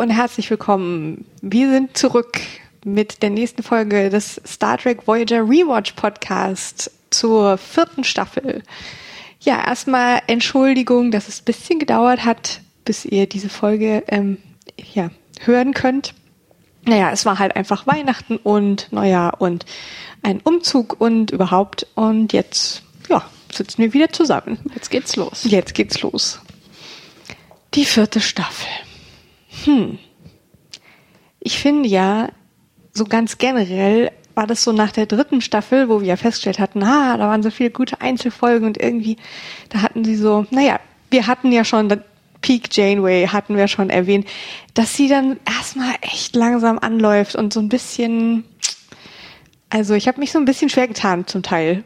Und herzlich willkommen. Wir sind zurück mit der nächsten Folge des Star Trek Voyager Rewatch Podcast zur vierten Staffel. Ja, erstmal Entschuldigung, dass es ein bisschen gedauert hat, bis ihr diese Folge ähm, ja, hören könnt. Naja, es war halt einfach Weihnachten und Neujahr und ein Umzug und überhaupt. Und jetzt, ja, sitzen wir wieder zusammen. Jetzt geht's los. Jetzt geht's los. Die vierte Staffel. Hm. Ich finde ja, so ganz generell war das so nach der dritten Staffel, wo wir ja festgestellt hatten, ah, da waren so viele gute Einzelfolgen und irgendwie, da hatten sie so, naja, wir hatten ja schon, Peak Janeway hatten wir schon erwähnt, dass sie dann erstmal echt langsam anläuft und so ein bisschen, also ich habe mich so ein bisschen schwer getan zum Teil.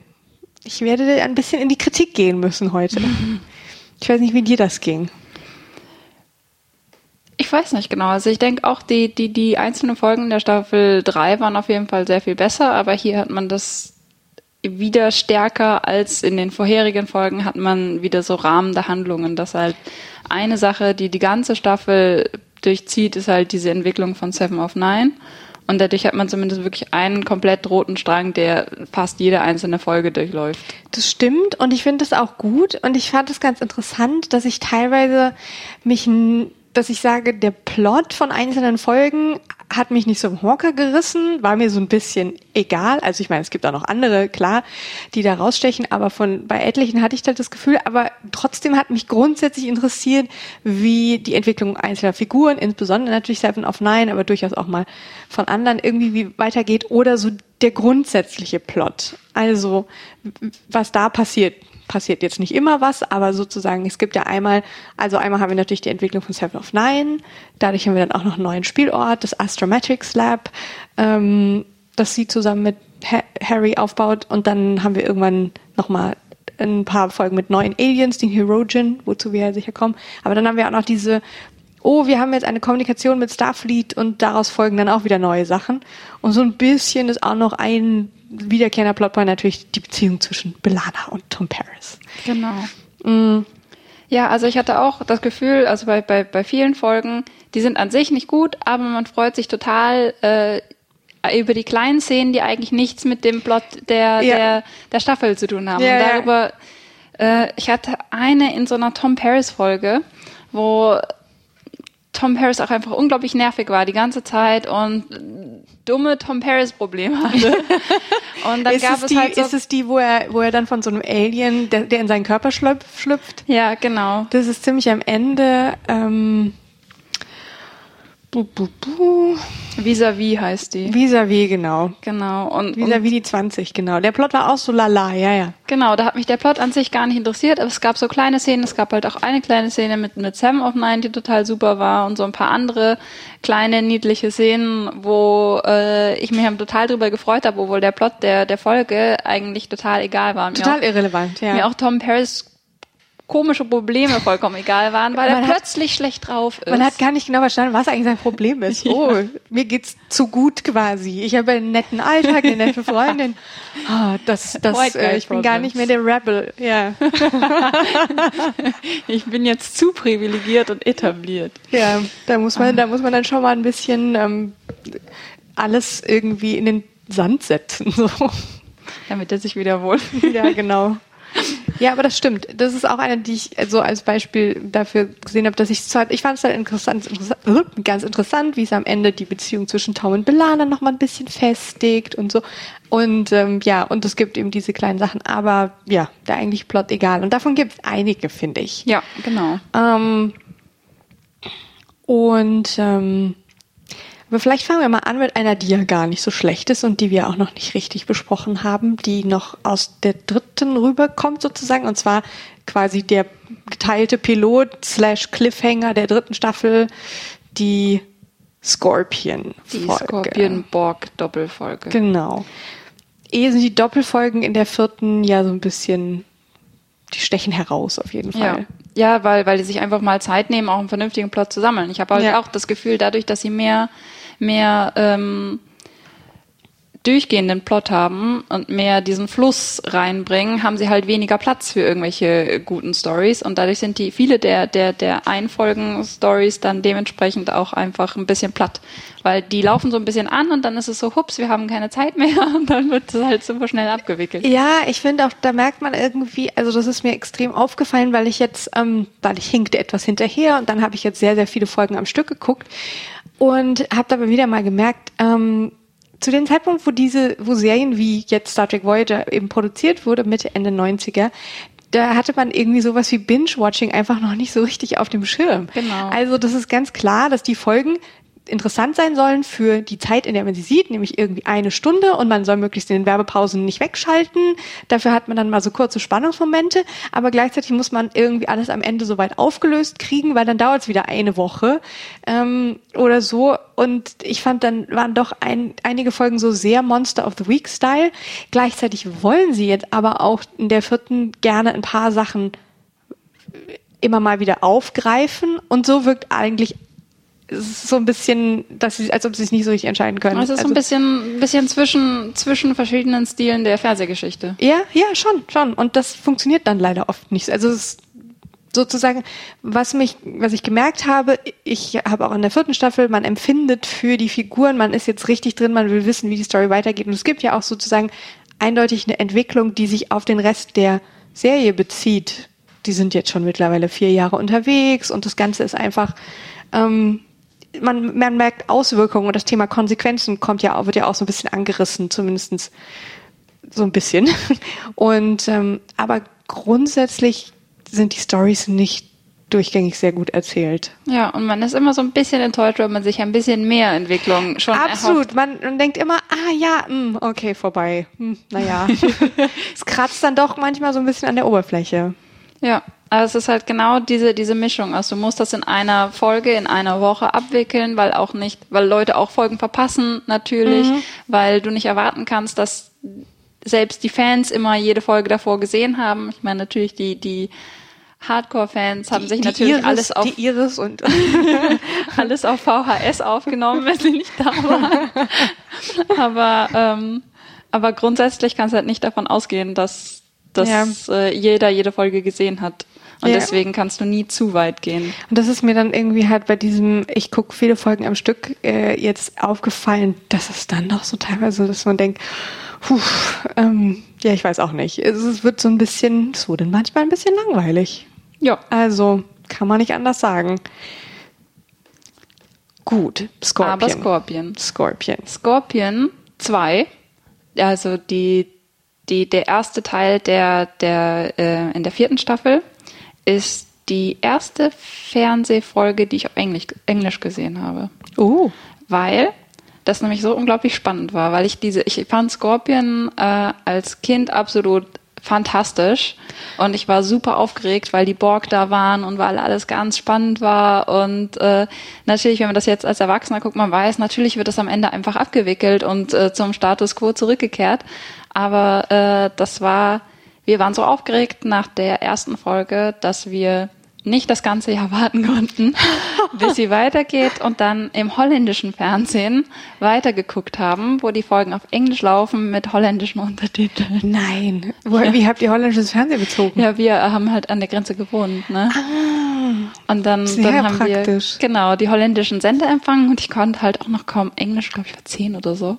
Ich werde ein bisschen in die Kritik gehen müssen heute. Ich weiß nicht, wie dir das ging. Ich weiß nicht genau. Also ich denke auch, die, die, die einzelnen Folgen der Staffel 3 waren auf jeden Fall sehr viel besser, aber hier hat man das wieder stärker als in den vorherigen Folgen hat man wieder so rahmende Handlungen. Das halt eine Sache, die die ganze Staffel durchzieht, ist halt diese Entwicklung von Seven of Nine. Und dadurch hat man zumindest wirklich einen komplett roten Strang, der fast jede einzelne Folge durchläuft. Das stimmt und ich finde das auch gut und ich fand es ganz interessant, dass ich teilweise mich dass ich sage, der Plot von einzelnen Folgen hat mich nicht so im Hocker gerissen, war mir so ein bisschen egal. Also ich meine, es gibt auch noch andere, klar, die da rausstechen, aber von bei etlichen hatte ich da das Gefühl, aber trotzdem hat mich grundsätzlich interessiert, wie die Entwicklung einzelner Figuren, insbesondere natürlich Seven of Nine, aber durchaus auch mal von anderen irgendwie wie weitergeht oder so der grundsätzliche Plot. Also was da passiert passiert jetzt nicht immer was, aber sozusagen, es gibt ja einmal, also einmal haben wir natürlich die Entwicklung von Seven of Nine, dadurch haben wir dann auch noch einen neuen Spielort, das Astrometrics Lab, ähm, das sie zusammen mit ha Harry aufbaut und dann haben wir irgendwann nochmal ein paar Folgen mit neuen Aliens, den Herogen, wozu wir ja sicher kommen, aber dann haben wir auch noch diese oh, wir haben jetzt eine Kommunikation mit Starfleet und daraus folgen dann auch wieder neue Sachen. Und so ein bisschen ist auch noch ein wiederkehrender Plotpoint natürlich die Beziehung zwischen Belana und Tom Paris. Genau. Mm. Ja, also ich hatte auch das Gefühl, also bei, bei, bei vielen Folgen, die sind an sich nicht gut, aber man freut sich total äh, über die kleinen Szenen, die eigentlich nichts mit dem Plot der, ja. der, der Staffel zu tun haben. Ja, und darüber, ja. äh, ich hatte eine in so einer Tom Paris Folge, wo Tom Paris auch einfach unglaublich nervig war die ganze Zeit und dumme Tom Paris Probleme hatte. Und dann ist gab es, die, halt so ist es die, wo er, wo er dann von so einem Alien, der, der in seinen Körper schlüpft? Ja, genau. Das ist ziemlich am Ende. Ähm, Bu, bu, bu. Vis-à-vis heißt die. Vis-à-vis, genau. Genau. Und Vis-à-vis die 20, genau. Der Plot war auch so lala, ja, ja. Genau, da hat mich der Plot an sich gar nicht interessiert, aber es gab so kleine Szenen, es gab halt auch eine kleine Szene mit, mit Sam of Nine, die total super war und so ein paar andere kleine, niedliche Szenen, wo äh, ich mich total drüber gefreut habe, obwohl der Plot der, der Folge eigentlich total egal war. Total auch, irrelevant, ja. Mir auch Tom Paris komische Probleme vollkommen egal waren, weil man er plötzlich hat, schlecht drauf ist. Man hat gar nicht genau verstanden, was eigentlich sein Problem ist. Oh, ja. mir geht's zu gut quasi. Ich habe einen netten Alltag, eine nette Freundin. Oh, das, das, äh, ich bin gar nicht mehr der Rebel. Ja. ich bin jetzt zu privilegiert und etabliert. Ja, da muss man, da muss man dann schon mal ein bisschen ähm, alles irgendwie in den Sand setzen, so. Damit er sich wieder Ja, genau. Ja, aber das stimmt. Das ist auch eine, die ich so als Beispiel dafür gesehen habe, dass ich zwar, ich fand es halt interessant, interessant, ganz interessant, wie es am Ende die Beziehung zwischen Tom und Belana noch mal ein bisschen festigt und so. Und ähm, ja, und es gibt eben diese kleinen Sachen, aber ja, der eigentlich Plot egal. Und davon gibt es einige, finde ich. Ja, genau. Ähm, und ähm, aber vielleicht fangen wir mal an mit einer, die ja gar nicht so schlecht ist und die wir auch noch nicht richtig besprochen haben, die noch aus der dritten rüberkommt sozusagen, und zwar quasi der geteilte Pilot slash Cliffhanger der dritten Staffel, die Scorpion. Die Scorpion-Borg-Doppelfolge. Genau. Ehe sind die Doppelfolgen in der vierten ja so ein bisschen, die stechen heraus auf jeden Fall. Ja, ja weil, weil die sich einfach mal Zeit nehmen, auch einen vernünftigen Plot zu sammeln. Ich habe halt ja. auch das Gefühl, dadurch, dass sie mehr mehr ähm, durchgehenden Plot haben und mehr diesen Fluss reinbringen, haben sie halt weniger Platz für irgendwelche guten Stories. Und dadurch sind die viele der der der Einfolgen Stories dann dementsprechend auch einfach ein bisschen platt, weil die laufen so ein bisschen an und dann ist es so hups, wir haben keine Zeit mehr. Und dann wird es halt super schnell abgewickelt. Ja, ich finde auch, da merkt man irgendwie, also das ist mir extrem aufgefallen, weil ich jetzt, ähm, weil ich hinkte etwas hinterher und dann habe ich jetzt sehr sehr viele Folgen am Stück geguckt und habe dabei wieder mal gemerkt, ähm, zu dem Zeitpunkt, wo diese, wo Serien wie jetzt Star Trek Voyager eben produziert wurde, Mitte, Ende 90er, da hatte man irgendwie sowas wie Binge-Watching einfach noch nicht so richtig auf dem Schirm. Genau. Also das ist ganz klar, dass die Folgen interessant sein sollen für die Zeit, in der man sie sieht, nämlich irgendwie eine Stunde und man soll möglichst in den Werbepausen nicht wegschalten. Dafür hat man dann mal so kurze Spannungsmomente, aber gleichzeitig muss man irgendwie alles am Ende so weit aufgelöst kriegen, weil dann dauert es wieder eine Woche ähm, oder so. Und ich fand, dann waren doch ein, einige Folgen so sehr Monster of the Week Style. Gleichzeitig wollen sie jetzt aber auch in der vierten gerne ein paar Sachen immer mal wieder aufgreifen und so wirkt eigentlich so ein bisschen, dass sie, als ob sie sich nicht so richtig entscheiden können. Es ist so ein Also- bisschen, bisschen zwischen, zwischen verschiedenen Stilen der Fernsehgeschichte. Ja, ja, schon, schon. Und das funktioniert dann leider oft nicht. Also es ist sozusagen, was mich, was ich gemerkt habe, ich habe auch in der vierten Staffel, man empfindet für die Figuren, man ist jetzt richtig drin, man will wissen, wie die Story weitergeht. Und es gibt ja auch sozusagen eindeutig eine Entwicklung, die sich auf den Rest der Serie bezieht. Die sind jetzt schon mittlerweile vier Jahre unterwegs und das Ganze ist einfach, ähm, man, man merkt Auswirkungen und das Thema Konsequenzen kommt ja auch, wird ja auch so ein bisschen angerissen, zumindestens so ein bisschen. Und ähm, aber grundsätzlich sind die Stories nicht durchgängig sehr gut erzählt. Ja, und man ist immer so ein bisschen enttäuscht, wenn man sich ein bisschen mehr Entwicklung schon erhofft. Absolut. Man, man denkt immer, ah ja, mh, okay, vorbei. Hm, naja. es kratzt dann doch manchmal so ein bisschen an der Oberfläche. Ja, also es ist halt genau diese, diese Mischung. Also du musst das in einer Folge, in einer Woche abwickeln, weil auch nicht, weil Leute auch Folgen verpassen, natürlich, weil du nicht erwarten kannst, dass selbst die Fans immer jede Folge davor gesehen haben. Ich meine, natürlich die, die Hardcore-Fans haben sich Die natürlich Iris, alles auf die Iris und alles auf VHS aufgenommen, wenn sie nicht da waren. aber, ähm, aber grundsätzlich kannst du halt nicht davon ausgehen, dass, dass Ja. äh, jeder jede Folge gesehen hat. Und Ja. deswegen kannst du nie zu weit gehen. Und das ist mir dann irgendwie halt bei diesem, ich gucke viele Folgen am Stück, äh, jetzt aufgefallen, dass es dann doch so teilweise, dass man denkt, puh, ähm, ja, ich weiß auch nicht. Es, es wird so ein bisschen, es wurde manchmal ein bisschen langweilig. Ja. Also, kann man nicht anders sagen. Gut, Scorpion. Aber Scorpion. Scorpion. Scorpion 2, also die, die, der erste Teil der, der, äh, in der vierten Staffel, ist die erste Fernsehfolge, die ich auf Englisch, Englisch gesehen habe. Oh. weil das nämlich so unglaublich spannend war, weil ich diese, ich fand Scorpion äh, als Kind absolut fantastisch und ich war super aufgeregt, weil die Borg da waren und weil alles ganz spannend war und äh, natürlich, wenn man das jetzt als Erwachsener guckt, man weiß, natürlich wird das am Ende einfach abgewickelt und äh, zum Status quo zurückgekehrt, aber äh, das war, wir waren so aufgeregt nach der ersten Folge, dass wir nicht das ganze Jahr warten konnten, bis sie weitergeht und dann im holländischen Fernsehen weitergeguckt haben, wo die Folgen auf Englisch laufen mit holländischen Untertiteln. Nein. Wo, Wie habt ihr holländisches Fernsehen bezogen? Ja, wir haben halt an der Grenze gewohnt, ne? Und dann, dann haben praktisch. wir genau die holländischen Sender empfangen und ich konnte halt auch noch kaum Englisch, glaube ich, war zehn oder so.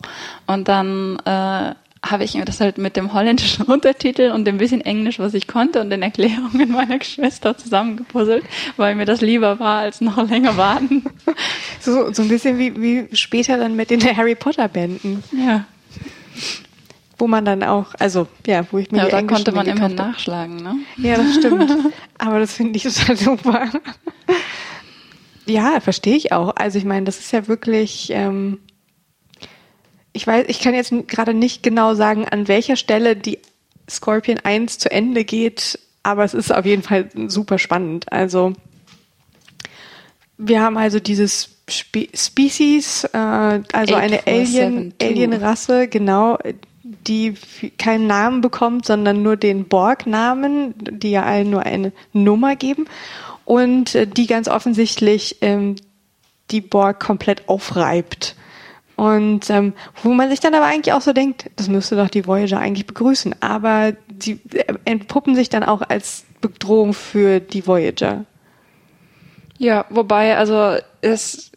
Und dann äh, habe ich mir das halt mit dem holländischen Untertitel und dem bisschen Englisch, was ich konnte und den Erklärungen meiner Geschwister zusammengepuzzelt, weil mir das lieber war, als noch länger warten. So, so ein bisschen wie, wie später dann mit den Harry Potter Bänden, Ja, wo man dann auch, also ja, wo ich mir ja die da englischen konnte man dann immer nachschlagen, ne? Ja, das stimmt. Aber das finde ich total super. Ja, verstehe ich auch. Also ich meine, das ist ja wirklich, ähm, ich weiß, ich kann jetzt gerade nicht genau sagen, an welcher Stelle die Scorpion 1 zu Ende geht, aber es ist auf jeden Fall super spannend. Also wir haben also dieses Spe Species, äh, also eine Alien, 8472. Alienrasse, genau, die keinen Namen bekommt, sondern nur den Borg-Namen, die ja allen nur eine Nummer geben und äh, die ganz offensichtlich ähm, die Borg komplett aufreibt. Und ähm, wo man sich dann aber eigentlich auch so denkt, das müsste doch die Voyager eigentlich begrüßen. Aber die entpuppen sich dann auch als Bedrohung für die Voyager. Ja, wobei, also es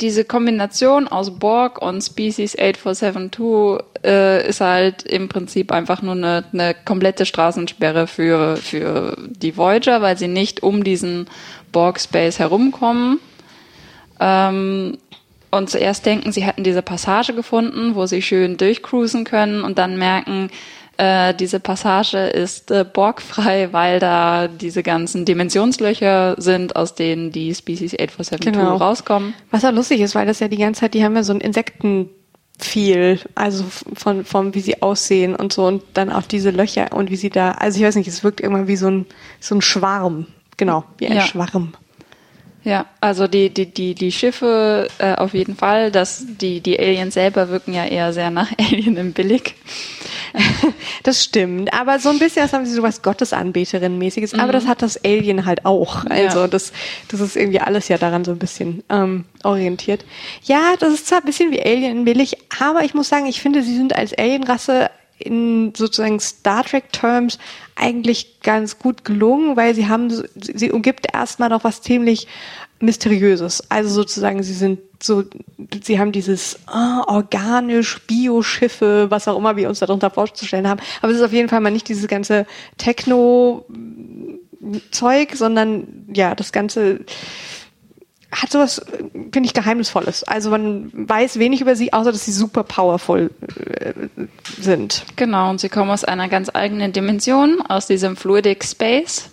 diese Kombination aus Borg und Species 8472 äh, ist halt im Prinzip einfach nur eine, eine komplette Straßensperre für, für die Voyager, weil sie nicht um diesen Borg-Space herumkommen. Ähm, und zuerst denken, sie hätten diese Passage gefunden, wo sie schön durchcruisen können und dann merken, äh, diese Passage ist äh, borgfrei, weil da diese ganzen Dimensionslöcher sind, aus denen die Species 8472 genau. rauskommen. Was auch lustig ist, weil das ja die ganze Zeit, die haben ja so ein Insekten viel, also von, von wie sie aussehen und so und dann auch diese Löcher und wie sie da, also ich weiß nicht, es wirkt immer wie so ein, so ein Schwarm, genau, wie ein ja. Schwarm. Ja, also die, die, die, die Schiffe äh, auf jeden Fall, dass die, die Aliens selber wirken ja eher sehr nach Alien im Billig. das stimmt, aber so ein bisschen, das haben sie sowas Gottesanbeterin-mäßiges, mhm. aber das hat das Alien halt auch. Also ja. das, das ist irgendwie alles ja daran so ein bisschen ähm, orientiert. Ja, das ist zwar ein bisschen wie Alien in billig, aber ich muss sagen, ich finde, sie sind als Alienrasse in sozusagen Star Trek Terms eigentlich ganz gut gelungen, weil sie haben, sie umgibt erstmal noch was ziemlich Mysteriöses. Also sozusagen, sie sind so, sie haben dieses oh, organisch, Bioschiffe, was auch immer wir uns darunter vorzustellen haben. Aber es ist auf jeden Fall mal nicht dieses ganze Techno-Zeug, sondern ja, das ganze hat sowas, finde ich, Geheimnisvolles. Also man weiß wenig über sie, außer dass sie super powerful äh, sind. Genau, und sie kommen aus einer ganz eigenen Dimension, aus diesem Fluidic Space.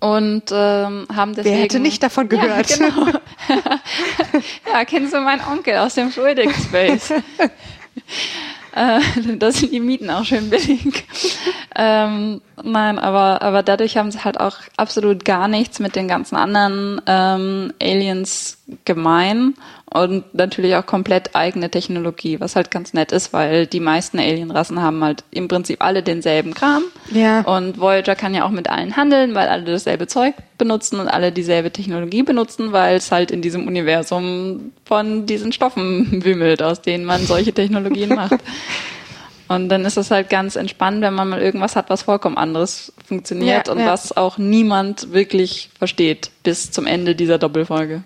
Und ähm, haben deswegen... Wer hätte nicht davon gehört? Ja, genau. ja, kennst du meinen Onkel aus dem Fluidic Space? Äh, da sind die Mieten auch schön billig. ähm, nein, aber, aber dadurch haben sie halt auch absolut gar nichts mit den ganzen anderen ähm, Aliens gemein und natürlich auch komplett eigene Technologie, was halt ganz nett ist, weil die meisten Alienrassen haben halt im Prinzip alle denselben Kram. Ja. Und Voyager kann ja auch mit allen handeln, weil alle dasselbe Zeug benutzen und alle dieselbe Technologie benutzen, weil es halt in diesem Universum von diesen Stoffen wimmelt, aus denen man solche Technologien macht. Und dann ist es halt ganz entspannt, wenn man mal irgendwas hat, was vollkommen anderes funktioniert ja, und ja. was auch niemand wirklich versteht bis zum Ende dieser Doppelfolge.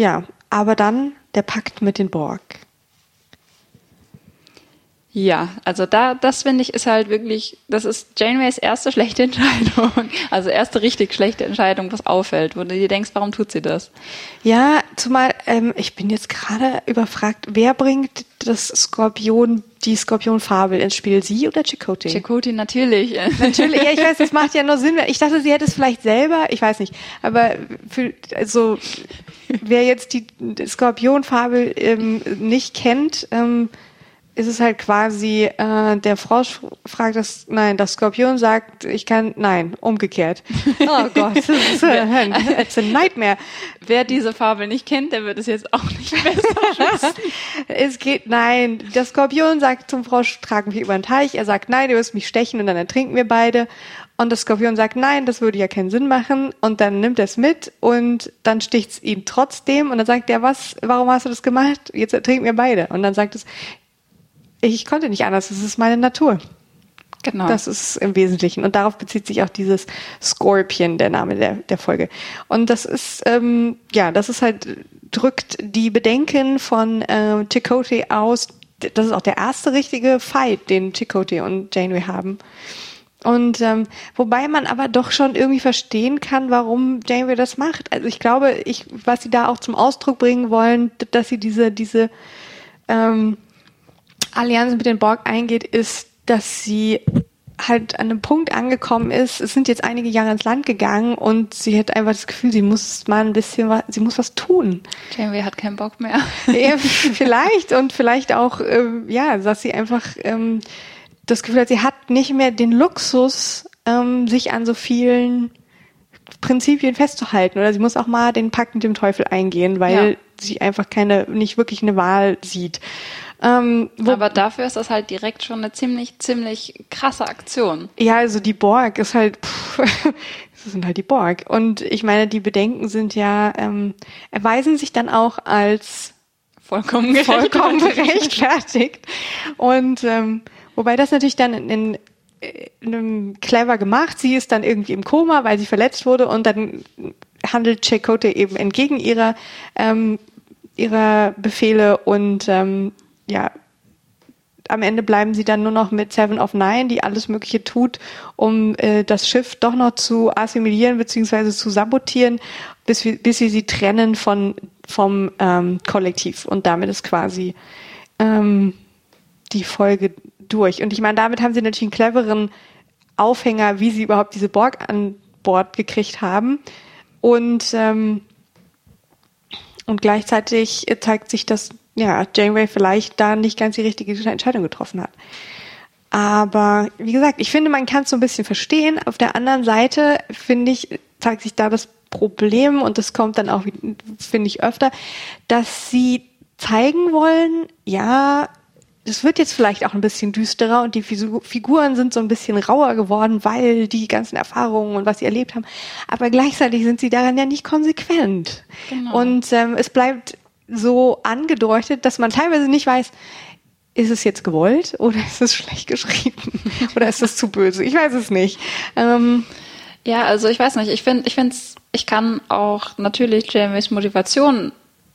Ja, aber dann der Pakt mit den Borg. Ja, also da, das finde ich ist halt wirklich, das ist Janeways erste schlechte Entscheidung. Also erste richtig schlechte Entscheidung, was auffällt, wo du dir denkst, warum tut sie das? Ja, zumal, ähm, ich bin jetzt gerade überfragt, wer bringt das Skorpion, die Skorpionfabel ins Spiel? Sie oder Chakotay? Chakotay, natürlich. Natürlich, ja, ich weiß, das macht ja nur Sinn. Ich dachte, sie hätte es vielleicht selber, ich weiß nicht. Aber für, also, wer jetzt die Skorpionfabel ähm, nicht kennt, ähm, ist es halt quasi, äh, der Frosch fragt das, nein, das Skorpion sagt, ich kann, nein, umgekehrt. Oh Gott, das ist ein, it's a nightmare. Wer diese Fabel nicht kennt, der wird es jetzt auch nicht besser Es geht, nein, das Skorpion sagt zum Frosch, trag mich über den Teich. Er sagt, nein, du wirst mich stechen und dann ertrinken wir beide. Und das Skorpion sagt, nein, das würde ja keinen Sinn machen. Und dann nimmt er es mit und dann sticht es ihn trotzdem. Und dann sagt er, was, warum hast du das gemacht? Jetzt ertrinken wir beide. Und dann sagt es, ich konnte nicht anders, das ist meine Natur. Genau. Das ist im Wesentlichen. Und darauf bezieht sich auch dieses Scorpion, der Name der, der Folge. Und das ist, ähm, ja, das ist halt, drückt die Bedenken von äh, Chakotay aus. Das ist auch der erste richtige Fight, den Chakotay und Janeway haben. Und ähm, wobei man aber doch schon irgendwie verstehen kann, warum Janeway das macht. Also ich glaube, ich, was sie da auch zum Ausdruck bringen wollen, dass sie diese, diese ähm, Allianz mit den Borg eingeht, ist, dass sie halt an einem Punkt angekommen ist. Es sind jetzt einige Jahre ins Land gegangen und sie hat einfach das Gefühl, sie muss mal ein bisschen was, sie muss was tun. Janeway hat keinen Bock mehr. Ja, vielleicht und vielleicht auch, äh, ja, dass sie einfach ähm, das Gefühl hat, sie hat nicht mehr den Luxus, ähm, sich an so vielen Prinzipien festzuhalten oder sie muss auch mal den Pakt mit dem Teufel eingehen, weil ja. sie einfach keine, nicht wirklich eine Wahl sieht. Ähm, Aber dafür ist das halt direkt schon eine ziemlich, ziemlich krasse Aktion. Ja, also die Borg ist halt, pff, Das sind halt die Borg. Und ich meine, die Bedenken sind ja, ähm, erweisen sich dann auch als Vollkommen vollkommen gerechtfertigt. gerechtfertigt. Und ähm, wobei das natürlich dann in, in, in einem clever gemacht. Sie ist dann irgendwie im Koma, weil sie verletzt wurde und dann handelt Chakotay eben entgegen ihrer ähm, ihrer Befehle und ähm, ja am Ende bleiben sie dann nur noch mit Seven of Nine, die alles Mögliche tut, um äh, das Schiff doch noch zu assimilieren bzw. zu sabotieren, bis, bis sie sie trennen von vom ähm, Kollektiv. Und damit ist quasi ähm, die Folge durch. Und ich meine, damit haben sie natürlich einen cleveren Aufhänger, wie sie überhaupt diese Borg an Bord gekriegt haben. Und ähm, und gleichzeitig zeigt sich, dass ja, Janeway vielleicht da nicht ganz die richtige Entscheidung getroffen hat. Aber wie gesagt, ich finde, man kann es so ein bisschen verstehen. Auf der anderen Seite, finde ich, zeigt sich da das Problem, und das kommt dann auch, finde ich, öfter, dass sie zeigen wollen, ja, es wird jetzt vielleicht auch ein bisschen düsterer und die Figuren sind so ein bisschen rauer geworden, weil die ganzen Erfahrungen und was sie erlebt haben. Aber gleichzeitig sind sie daran ja nicht konsequent. Genau. Und ähm, es bleibt so angedeutet, dass man teilweise nicht weiß, ist es jetzt gewollt oder ist es schlecht geschrieben oder ist es zu böse? Ich weiß es nicht. Ähm, Ja, also ich weiß nicht, ich finde, ich finde, ich kann auch natürlich Jamies Motivation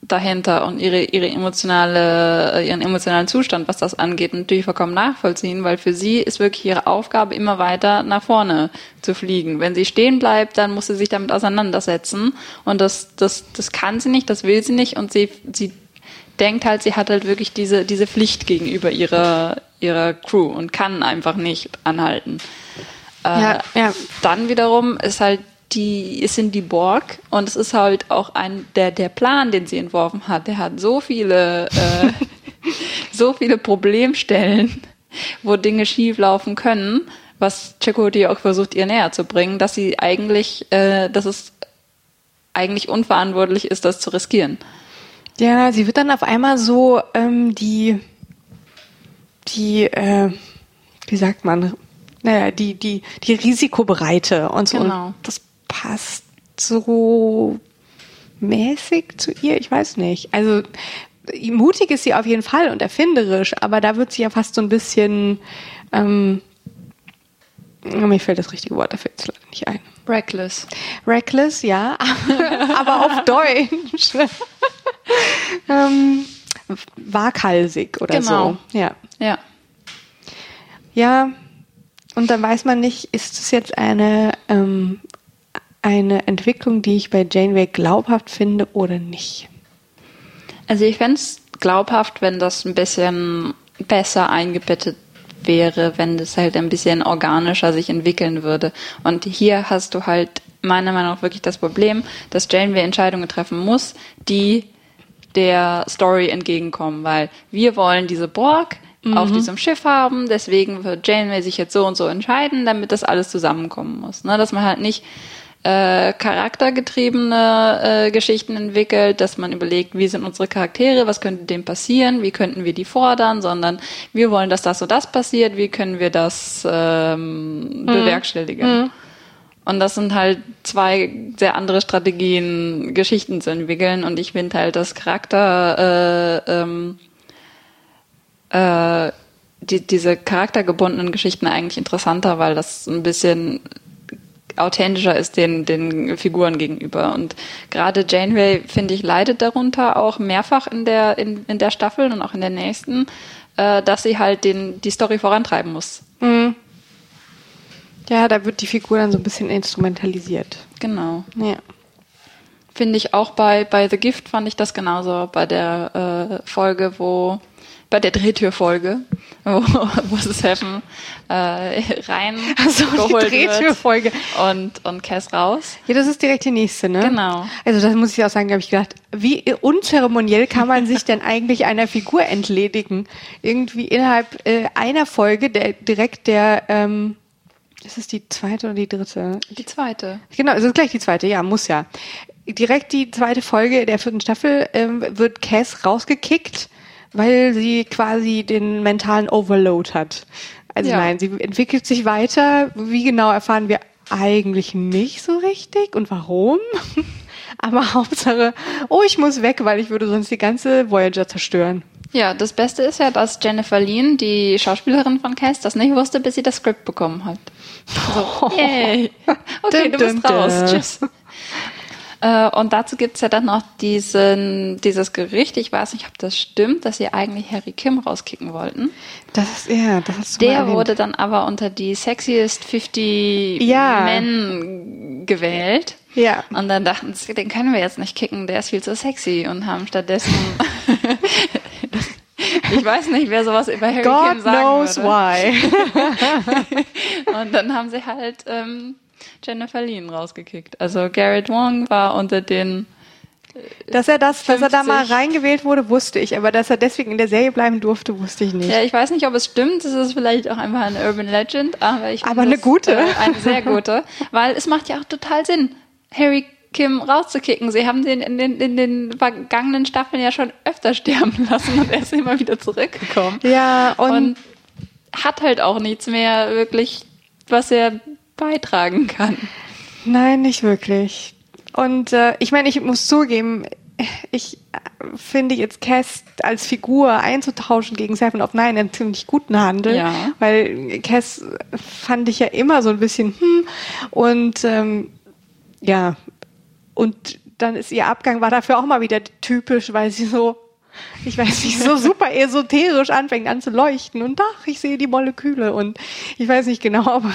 dahinter und ihre, ihre emotionale, ihren emotionalen Zustand, was das angeht, natürlich vollkommen nachvollziehen, weil für sie ist wirklich ihre Aufgabe, immer weiter nach vorne zu fliegen. Wenn sie stehen bleibt, dann muss sie sich damit auseinandersetzen und das, das, das kann sie nicht, das will sie nicht und sie, sie denkt halt, sie hat halt wirklich diese, diese Pflicht gegenüber ihrer, ihrer Crew und kann einfach nicht anhalten. Äh, Ja, ja. Dann wiederum ist halt die, sind die Borg und es ist halt auch ein, der, der Plan, den sie entworfen hat, der hat so viele, äh, so viele Problemstellen, wo Dinge schief laufen können, was Chakotay auch versucht, ihr näher zu bringen, dass sie eigentlich, äh, dass es eigentlich unverantwortlich ist, das zu riskieren. Ja, sie wird dann auf einmal so ähm, die, die, äh, wie sagt man, naja, die, die, die Risikobereite und so. Genau. Und das passt so mäßig zu ihr, ich weiß nicht. Also mutig ist sie auf jeden Fall und erfinderisch, aber da wird sie ja fast so ein bisschen, ähm, mir fällt das richtige Wort dafür jetzt leider nicht ein. Reckless. Reckless, ja, aber auf Deutsch. ähm, waghalsig oder Genau. so. Ja. Ja. Ja, und dann weiß man nicht, ist es jetzt eine, ähm, eine Entwicklung, die ich bei Janeway glaubhaft finde oder nicht. Also ich fände es glaubhaft, wenn das ein bisschen besser eingebettet wäre, wenn das halt ein bisschen organischer sich entwickeln würde. Und hier hast du halt meiner Meinung nach wirklich das Problem, dass Janeway Entscheidungen treffen muss, die der Story entgegenkommen, weil wir wollen diese Borg auf diesem Schiff haben, deswegen wird Janeway sich jetzt so und so entscheiden, damit das alles zusammenkommen muss. Ne? Dass man halt nicht äh, charaktergetriebene äh, Geschichten entwickelt, dass man überlegt, wie sind unsere Charaktere, was könnte dem passieren, wie könnten wir die fordern, sondern wir wollen, dass das und das passiert, wie können wir das ähm, bewerkstelligen. Und das sind halt zwei sehr andere Strategien, Geschichten zu entwickeln. Und ich finde halt, dass Charakter, äh, ähm, äh, die, diese charaktergebundenen Geschichten eigentlich interessanter, weil das ein bisschen authentischer ist den, den Figuren gegenüber. Und gerade Janeway, finde ich, leidet darunter auch mehrfach in der, in, in der Staffel und auch in der nächsten, äh, dass sie halt den, die Story vorantreiben muss. Ja, da wird die Figur dann so ein bisschen instrumentalisiert. Genau. Ja. Finde ich auch bei, bei The Gift fand ich das genauso bei der äh, Folge, wo bei der Drehtürfolge, wo, wo Seven äh, rein Also die geholt Drehtürfolge. wird und, und Cass raus. Ja, das ist direkt die nächste, ne? Genau. Also das muss ich auch sagen, da habe ich gedacht, wie unzeremoniell kann man sich denn eigentlich einer Figur entledigen? Irgendwie innerhalb äh, einer Folge, der direkt der, ähm, ist es die zweite oder die dritte? Die zweite. Genau, es ist gleich die zweite, ja, muss ja. Direkt die zweite Folge der vierten Staffel ähm, wird Cass rausgekickt, weil sie quasi den mentalen Overload hat. Also Ja. nein, sie entwickelt sich weiter. Wie genau erfahren wir eigentlich nicht so richtig. Und warum? Aber Hauptsache, oh, ich muss weg, weil ich würde sonst die ganze Voyager zerstören. Ja, das Beste ist ja, dass Jennifer Lean, die Schauspielerin von Cass, das nicht wusste, bis sie das Skript bekommen hat. So, yay. Okay, du bist raus. Tschüss. Äh, und dazu gibt's ja dann noch diesen, dieses Gericht, ich weiß nicht, ob das stimmt, dass sie eigentlich Harry Kim rauskicken wollten. Das ist, ja, das ist Der wurde dann aber unter die Sexiest 50 Ja. Men gewählt. Ja. Und dann dachten sie, den können wir jetzt nicht kicken, der ist viel zu sexy und haben stattdessen ich weiß nicht, wer sowas über Harry Kim God sagen knows würde. why. Und dann haben sie halt ähm, Jennifer Lean rausgekickt. Also Garrett Wong war unter den Dass er das, dass er da mal 50. reingewählt wurde, wusste ich, aber dass er deswegen in der Serie bleiben durfte, wusste ich nicht. Ja, ich weiß nicht, ob es stimmt. Es ist vielleicht auch einfach eine Urban Legend, aber ich Aber eine das, gute. Äh, eine sehr gute, weil es macht ja auch total Sinn, Harry Kim rauszukicken. Sie haben den in den, in den vergangenen Staffeln ja schon öfter sterben lassen und er ist immer wieder zurückgekommen. Ja, und, Und hat halt auch nichts mehr wirklich, was er beitragen kann. nein, nicht wirklich. Und äh, ich meine, ich muss zugeben, ich äh, finde jetzt Cass als Figur einzutauschen gegen Seven of Nine einen ziemlich guten Handel, Ja. weil Cass fand ich ja immer so ein bisschen hm und ähm, ja und dann ist ihr Abgang war dafür auch mal wieder typisch, weil sie so ich weiß nicht, so super esoterisch anfängt an zu leuchten und ach, ich sehe die Moleküle und ich weiß nicht genau, aber,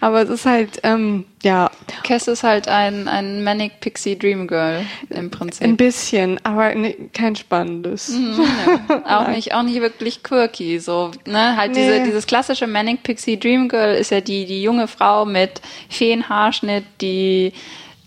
aber es ist halt, ähm, ja, Cass ist halt ein, ein Manic Pixie Dream Girl im ein Prinzip. bisschen, aber ne, kein spannendes. Mhm. auch nicht, auch nicht wirklich quirky, so, ne, halt Nee. diese, dieses klassische Manic Pixie Dream Girl ist ja die, die junge Frau mit Feenhaarschnitt, die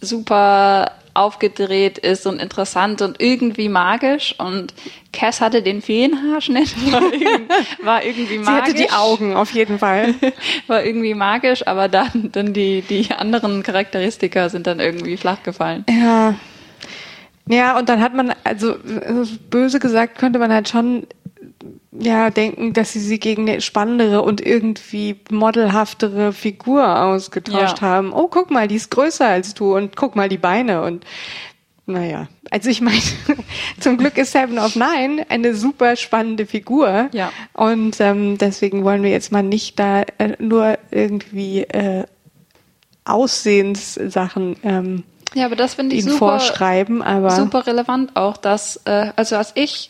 super aufgedreht ist und interessant und irgendwie magisch und Cass hatte den Feenhaarschnitt, war, irgend, war irgendwie Sie magisch. hatte die Augen auf jeden Fall. war irgendwie magisch, aber dann, dann die, die anderen Charakteristika sind dann irgendwie flach gefallen. Ja. Ja, und dann hat man, also äh, böse gesagt, könnte man halt schon ja denken, dass sie sie gegen eine spannendere und irgendwie modelhaftere Figur ausgetauscht Ja. haben. Oh, guck mal, die ist größer als du und guck mal die Beine und naja, also ich meine, zum Glück ist Seven of Nine eine super spannende Figur. Ja. Und ähm, deswegen wollen wir jetzt mal nicht da äh, nur irgendwie äh, Aussehenssachen ähm, Ja, aber das finde ich super, vorschreiben, aber super relevant auch, dass, äh, also als ich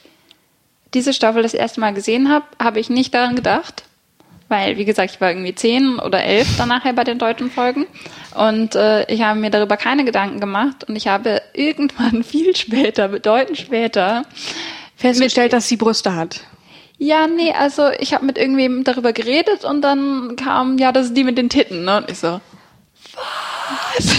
diese Staffel das erste Mal gesehen habe, habe ich nicht daran gedacht, weil, wie gesagt, ich war irgendwie zehn oder elf dann nachher bei den deutschen Folgen und äh, ich habe mir darüber keine Gedanken gemacht und ich habe irgendwann viel später, bedeutend später, festgestellt, dass sie Brüste hat. ja, nee, also ich habe mit irgendwem darüber geredet und dann kam, ja, das ist die mit den Titten, ne? Und ich so, was?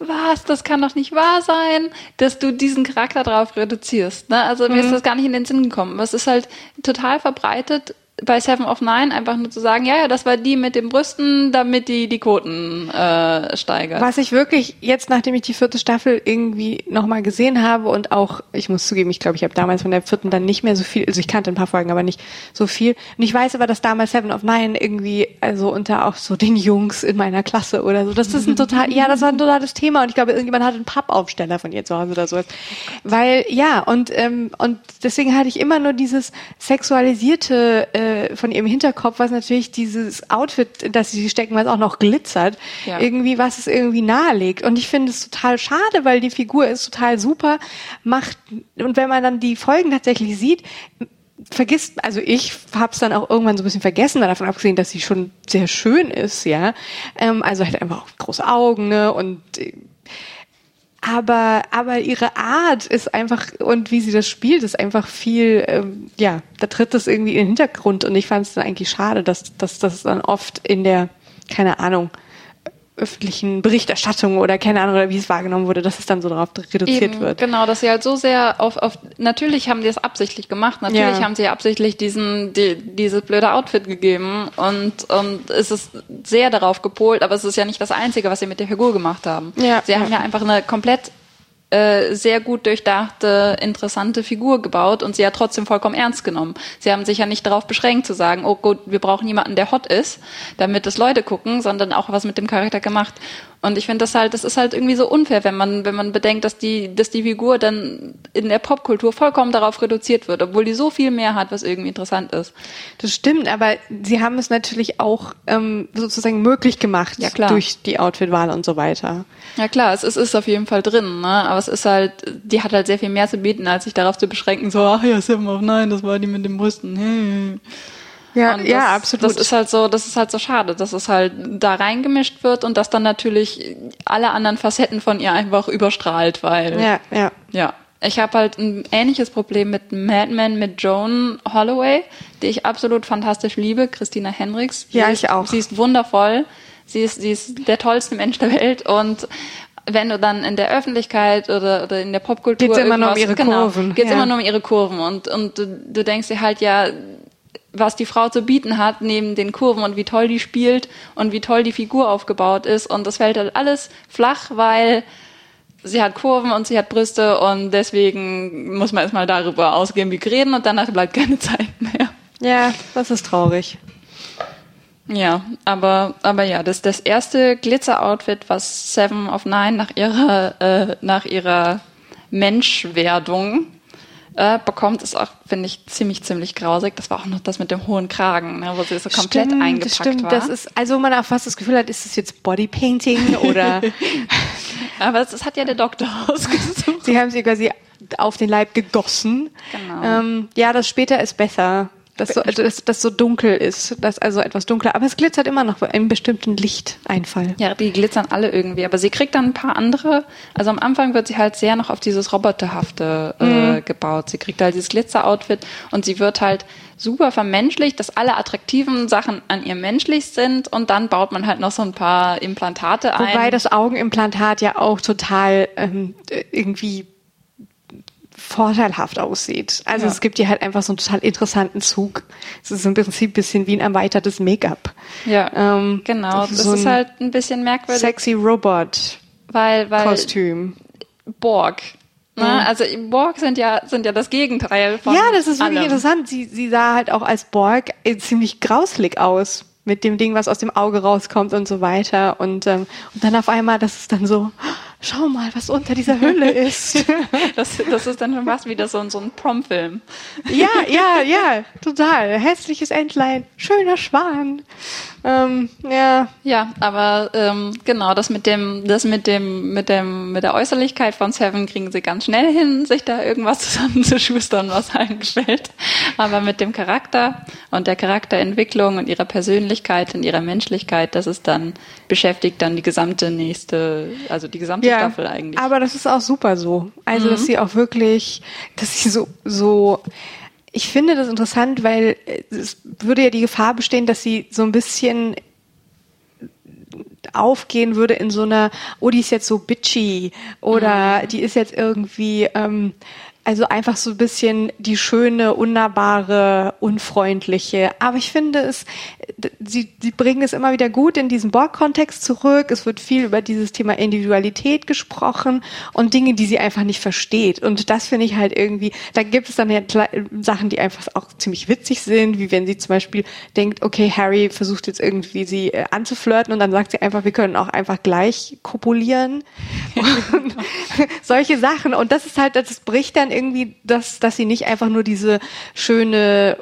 Was? Das kann doch nicht wahr sein, dass du diesen Charakter darauf reduzierst. Ne? Also mir ist das gar nicht in den Sinn gekommen. Aber Es ist halt total verbreitet bei Seven of Nine einfach nur zu sagen, ja, ja, das war die mit den Brüsten, damit die die Quoten äh, steigert. Was ich wirklich jetzt, nachdem ich die vierte Staffel irgendwie nochmal gesehen habe und auch, ich muss zugeben, ich glaube, ich habe damals von der vierten dann nicht mehr so viel, also ich kannte ein paar Folgen, aber nicht so viel. Und ich weiß aber, dass damals Seven of Nine irgendwie, also unter auch so den Jungs in meiner Klasse oder so, das ist ein total, ja, das war ein totales Thema und ich glaube, irgendjemand hatte einen Pappaufsteller von ihr zu Hause oder sowas. Weil, ja, und, ähm, und deswegen hatte ich immer nur dieses sexualisierte äh, von ihrem Hinterkopf, was natürlich dieses Outfit, das sie stecken, was auch noch glitzert, Ja. irgendwie, was es irgendwie nahelegt. Und ich finde es total schade, weil die Figur ist total super, macht, und wenn man dann die Folgen tatsächlich sieht, vergisst, also ich habe es dann auch irgendwann so ein bisschen vergessen, davon abgesehen, dass sie schon sehr schön ist, ja. Ähm, also halt einfach auch große Augen, ne? Und äh, aber aber ihre Art ist einfach und wie sie das spielt ist einfach viel ähm, ja da tritt das irgendwie in den Hintergrund. Und ich fand es dann eigentlich schade dass dass das dann oft in der keine Ahnung öffentlichen Berichterstattung oder keine Ahnung oder wie es wahrgenommen wurde dass es dann so darauf reduziert Eben, wird Genau, dass sie halt so sehr auf, auf natürlich haben die es absichtlich gemacht, natürlich Ja. haben sie absichtlich diesen, die, dieses blöde Outfit gegeben und, und es ist sehr darauf gepolt, aber es ist ja nicht das Einzige, was sie mit der Figur gemacht haben. Ja. Sie haben ja einfach eine komplett äh, sehr gut durchdachte, interessante Figur gebaut und sie hat trotzdem vollkommen ernst genommen. Sie haben sich ja nicht darauf beschränkt zu sagen, oh gut, wir brauchen jemanden, der hot ist, damit das Leute gucken, sondern auch was mit dem Charakter gemacht. Und ich finde das halt, das ist halt irgendwie so unfair, wenn man, wenn man bedenkt, dass die, dass die Figur dann in der Popkultur vollkommen darauf reduziert wird, obwohl die so viel mehr hat, was irgendwie interessant ist. Das stimmt, aber sie haben es natürlich auch ähm, sozusagen möglich gemacht ja, klar. durch die Outfitwahl und so weiter. Ja klar, es ist, ist auf jeden Fall drin, ne? aber es ist halt, die hat halt sehr viel mehr zu bieten, als sich darauf zu beschränken, so, ach ja, of Nine, das war die mit den Brüsten. Hm. Ja, Und ja, das, absolut. Das ist halt so, das ist halt so schade, dass es halt da reingemischt wird und dass dann natürlich alle anderen Facetten von ihr einfach überstrahlt, weil ja, ja. ja. Ich habe halt ein ähnliches Problem mit Mad Men mit Joan Holloway, die ich absolut fantastisch liebe, Christina Hendricks. Ja, sie ich ist, auch. Sie ist wundervoll. Sie ist, sie ist der tollste Mensch der Welt und wenn du dann in der Öffentlichkeit oder, oder in der Popkultur Geht's immer nur um ihre genau, Kurven, geht's ja. immer nur um ihre Kurven und und du, du denkst dir halt ja was die Frau zu bieten hat, neben den Kurven und wie toll die spielt und wie toll die Figur aufgebaut ist. Und das fällt halt alles flach, weil sie hat Kurven und sie hat Brüste und deswegen muss man erstmal darüber ausgiebig reden und danach bleibt keine Zeit mehr. Ja, das ist traurig. Ja, aber, aber ja, das, das erste Glitzer-Outfit, was Seven of Nine nach ihrer, äh, nach ihrer Menschwerdung äh, bekommt, ist auch, finde ich, ziemlich, ziemlich grausig. Das war auch noch das mit dem hohen Kragen, ne, wo sie so komplett stimmt, eingepackt das stimmt. war. Das ist, also man auch fast das Gefühl hat, ist es jetzt Bodypainting oder aber das, das hat ja der Doktor ausgesucht. sie haben sie quasi auf den Leib gegossen. Genau. Ähm, ja, das später ist besser. Dass so, also, dass, dass so dunkel ist, dass also etwas dunkler, aber es glitzert immer noch bei einem bestimmten Lichteinfall. Ja, die glitzern alle irgendwie, aber sie kriegt dann ein paar andere. Also am Anfang wird sie halt sehr noch auf dieses Roboterhafte äh, Mhm. gebaut. Sie kriegt halt dieses Glitzer-Outfit und sie wird halt super vermenschlicht, dass alle attraktiven Sachen an ihr menschlich sind und dann baut man halt noch so ein paar Implantate ein. Wobei das Augenimplantat ja auch total ähm, irgendwie vorteilhaft aussieht. Also Ja. es gibt hier halt einfach so einen total interessanten Zug. Es ist im Prinzip ein bisschen wie ein erweitertes Make-up. ja, Ähm, genau. das so ist halt ein bisschen merkwürdig, Sexy Robot-Kostüm. weil, weil Borg. Ne? Mhm. Also Borg sind ja sind ja das Gegenteil von Ja, das ist wirklich allem. interessant. Sie, sie sah halt auch als Borg äh, ziemlich grauslig aus. Mit dem Ding, was aus dem Auge rauskommt und so weiter. Und, ähm, und dann auf einmal, das ist dann so, schau mal, was unter dieser Hülle ist. Das, das ist dann schon fast wieder so, ein- so ein Prom-Film. ja, ja, ja, total. Hässliches Entlein, schöner Schwan. Ähm, ja, Ja, aber ähm, genau, das mit dem, das mit dem, mit dem, mit der Äußerlichkeit von Seven kriegen sie ganz schnell hin, sich da irgendwas zusammenzuschustern, was eingefällt. Aber mit dem Charakter und der Charakterentwicklung und ihrer Persönlichkeit und ihrer Menschlichkeit, das ist dann beschäftigt dann die gesamte nächste, also die gesamte ja. Staffel eigentlich. Aber das ist auch super so. Also, Mhm. dass sie auch wirklich, dass sie so, so, ich finde das interessant, weil es würde ja die Gefahr bestehen, dass sie so ein bisschen aufgehen würde in so einer, oh, die ist jetzt so bitchy oder die ist jetzt irgendwie, ähm, also einfach so ein bisschen die schöne, unnahbare, unfreundliche. Aber ich finde es, sie, sie bringen es immer wieder gut in diesen Borg-Kontext zurück. Es wird viel über dieses Thema Individualität gesprochen und Dinge, die sie einfach nicht versteht. Und das finde ich halt irgendwie, da gibt es dann ja Sachen, die einfach auch ziemlich witzig sind, wie wenn sie zum Beispiel denkt, okay, Harry versucht jetzt irgendwie sie äh, anzuflirten und dann sagt sie einfach, wir können auch einfach gleich kopulieren. Solche Sachen. Und das ist halt, das bricht dann irgendwie, dass, dass sie nicht einfach nur diese schöne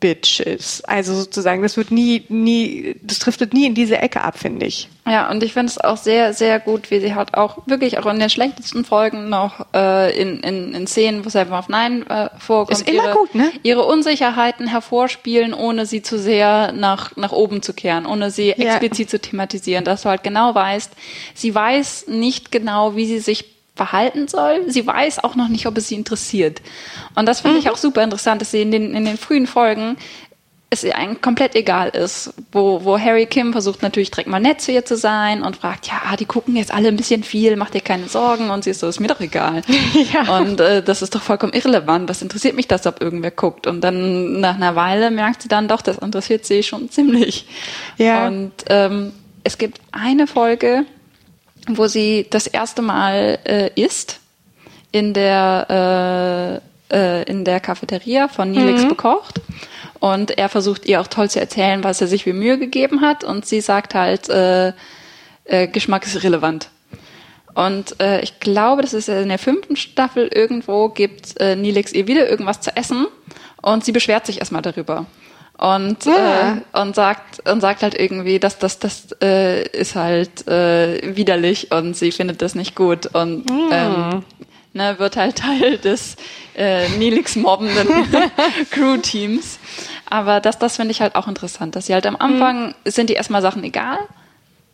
Bitch ist. Also sozusagen, das wird nie, nie, das driftet nie in diese Ecke ab, finde ich. Ja, und ich finde es auch sehr, sehr gut, wie sie halt auch wirklich auch in den schlechtesten Folgen noch äh, in, in, in Szenen, wo Seven of Nine äh, vorkommt, Ist immer ihre, gut, ne? ihre Unsicherheiten hervorspielen, ohne sie zu sehr nach, nach oben zu kehren, ohne sie Ja. explizit zu thematisieren, dass du halt genau weißt, sie weiß nicht genau, wie sie sich verhalten soll. Sie weiß auch noch nicht, ob es sie interessiert. Und das finde ich auch super interessant, dass sie in den, in den frühen Folgen es ihr eigentlich komplett egal ist, wo, wo Harry Kim versucht natürlich direkt mal nett zu ihr zu sein und fragt, ja, die gucken jetzt alle ein bisschen viel, mach dir keine Sorgen und sie ist so, ist mir doch egal. Ja. Und äh, das ist doch vollkommen irrelevant, was interessiert mich das, ob irgendwer guckt? Und dann nach einer Weile merkt sie dann doch, das interessiert sie schon ziemlich. Ja. Und ähm, es gibt eine Folge, wo sie das erste Mal äh, isst in der äh, äh, in der Cafeteria von Nilix mhm. bekocht. Und er versucht ihr auch toll zu erzählen, was er sich für Mühe gegeben hat. Und sie sagt halt, äh, äh, Geschmack ist irrelevant. Und äh, ich glaube, das ist in der fünften Staffel irgendwo, gibt äh, Nilix ihr wieder irgendwas zu essen und sie beschwert sich erstmal darüber. Und, ja. äh, und sagt und sagt halt irgendwie, dass das das äh, ist halt äh, widerlich und sie findet das nicht gut und mhm. ähm, ne, wird halt Teil des äh, Nilix mobbenden Crew-Teams. Aber das, das finde ich halt auch interessant, dass sie halt am Anfang mhm. sind die erstmal Sachen egal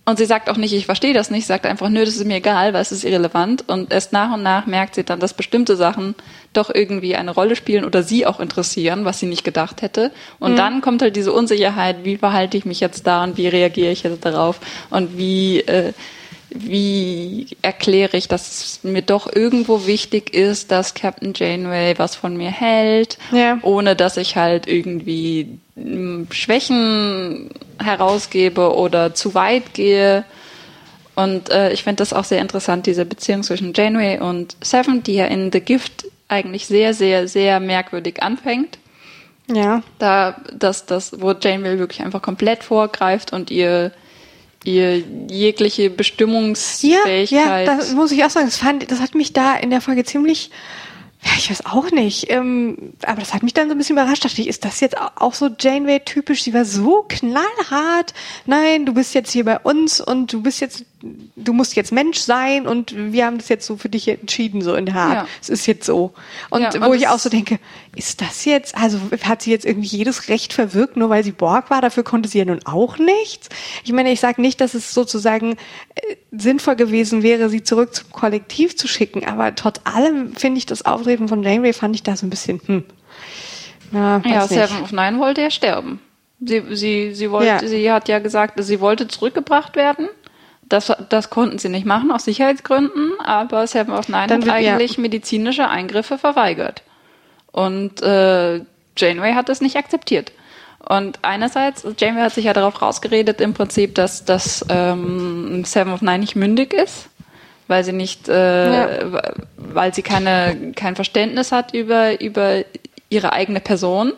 und sie sagt auch nicht, ich verstehe das nicht, sagt einfach, nö, das ist mir egal, weil es ist irrelevant. Und erst nach und nach merkt sie dann, dass bestimmte Sachen doch irgendwie eine Rolle spielen oder sie auch interessieren, was sie nicht gedacht hätte. Und mhm. dann kommt halt diese Unsicherheit, wie verhalte ich mich jetzt da und wie reagiere ich jetzt darauf und wie, äh, wie erkläre ich, dass es mir doch irgendwo wichtig ist, dass Captain Janeway was von mir hält, ja. ohne dass ich halt irgendwie Schwächen herausgebe oder zu weit gehe. Und äh, ich finde das auch sehr interessant, diese Beziehung zwischen Janeway und Seven, die ja in The Gift eigentlich sehr, sehr, sehr merkwürdig anfängt. Ja. Da, dass das, wo Janeway wirklich einfach komplett vorgreift und ihr ihr jegliche Bestimmungsfähigkeit. Ja, ja, das muss ich auch sagen. Das, fand, das hat mich da in der Folge ziemlich ja, ich weiß auch nicht. Ähm, aber das hat mich dann so ein bisschen überrascht. Dachte ich, ist das jetzt auch so Janeway-typisch? Sie war so knallhart. Nein, du bist jetzt hier bei uns und du bist jetzt du musst jetzt Mensch sein und wir haben das jetzt so für dich entschieden, so in der Art. Ja. Es ist jetzt so. Und, ja, wo ich auch so denke, ist das jetzt, also hat sie jetzt irgendwie jedes Recht verwirkt, nur weil sie Borg war? Dafür konnte sie ja nun auch nichts. Ich meine, ich sage nicht, dass es sozusagen äh, sinnvoll gewesen wäre, sie zurück zum Kollektiv zu schicken, aber trotz allem finde ich das Auftreten von Janeway fand ich da so ein bisschen, hm. Na, ja, Seven of Nine wollte ja sterben. Sie, sie, sie wollte, ja. sie hat ja gesagt, sie wollte zurückgebracht werden. Das, das konnten sie nicht machen aus Sicherheitsgründen, aber Seven of Nine Dann hat eigentlich ja. medizinische Eingriffe verweigert. Und äh, Janeway hat das nicht akzeptiert. Und einerseits, Janeway hat sich ja darauf rausgeredet im Prinzip, dass, dass ähm, Seven of Nine nicht mündig ist, weil sie nicht, äh, ja. weil sie keine, kein Verständnis hat über, über ihre eigene Person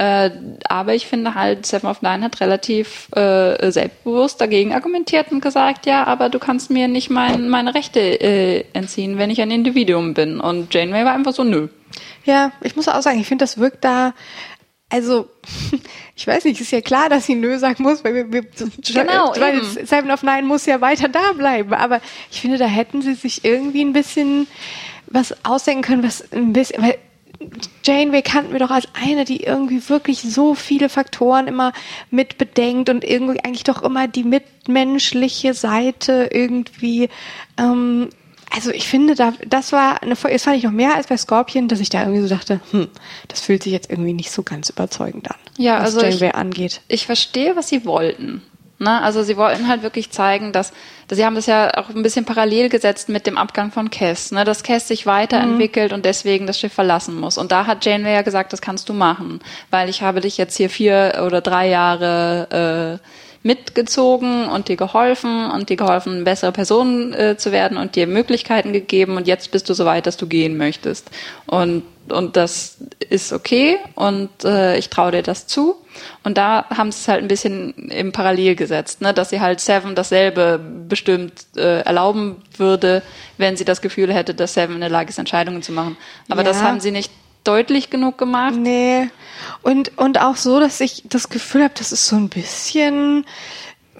äh, aber ich finde halt, Seven of Nine hat relativ äh, selbstbewusst dagegen argumentiert und gesagt, ja, aber du kannst mir nicht mein, meine Rechte äh, entziehen, wenn ich ein Individuum bin. Und Janeway war einfach so, nö. Ja, ich muss auch sagen, ich finde, das wirkt da also, ich weiß nicht, ist ja klar, dass sie Nö sagen muss, weil wir, wir genau, weil. Seven of Nine muss ja weiter da bleiben. Aber ich finde, da hätten sie sich irgendwie ein bisschen was ausdenken können, was ein bisschen, weil Janeway kannten wir doch als eine, die irgendwie wirklich so viele Faktoren immer mit bedenkt und irgendwie eigentlich doch immer die mitmenschliche Seite irgendwie. Ähm, also ich finde, da, das war eine Folge, das fand ich noch mehr als bei Scorpion, dass ich da irgendwie so dachte, hm, das fühlt sich jetzt irgendwie nicht so ganz überzeugend an, ja, was also Janeway ich, angeht. Ich verstehe, was sie wollten. Ne? Also sie wollten halt wirklich zeigen, dass, dass sie haben das ja auch ein bisschen parallel gesetzt mit dem Abgang von Cass, ne? dass Cass sich weiterentwickelt mhm. und deswegen das Schiff verlassen muss. Und da hat Janeway ja gesagt, das kannst du machen, weil ich habe dich jetzt hier vier oder drei Jahre äh, mitgezogen und dir geholfen und dir geholfen, bessere Person äh, zu werden und dir Möglichkeiten gegeben und jetzt bist du so weit, dass du gehen möchtest. Und, und das ist okay und äh, ich traue dir das zu. Und da haben sie es halt ein bisschen im Parallel gesetzt, ne? dass sie halt Seven dasselbe bestimmt äh, erlauben würde, wenn sie das Gefühl hätte, dass Seven in der Lage ist, Entscheidungen zu machen. Aber ja. das haben sie nicht deutlich genug gemacht. Nee. Und, und auch so, dass ich das Gefühl habe, das ist so ein bisschen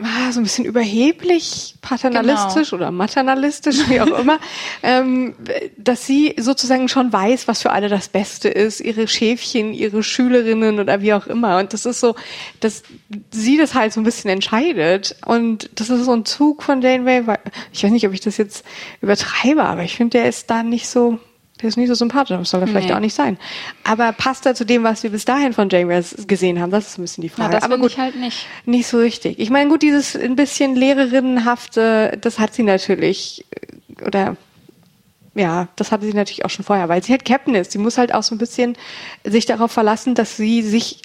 ah, so ein bisschen überheblich, paternalistisch genau. oder maternalistisch, wie auch immer, ähm, dass sie sozusagen schon weiß, was für alle das Beste ist, ihre Schäfchen, ihre Schülerinnen oder wie auch immer. Und das ist so, dass sie das halt so ein bisschen entscheidet. Und das ist so ein Zug von Janeway, weil ich weiß nicht, ob ich das jetzt übertreibe, aber ich finde, der ist da nicht so der ist nicht so sympathisch, das soll er vielleicht nee. auch nicht sein. Aber passt er zu dem, was wir bis dahin von James gesehen haben? Das ist ein bisschen die Frage. Ja, das Aber gut, ich halt nicht. Nicht so richtig. Ich meine, gut, dieses ein bisschen Lehrerinnenhafte, das hat sie natürlich, äh, oder ja, das hatte sie natürlich auch schon vorher, weil sie halt Captain ist. Sie muss halt auch so ein bisschen sich darauf verlassen, dass sie sich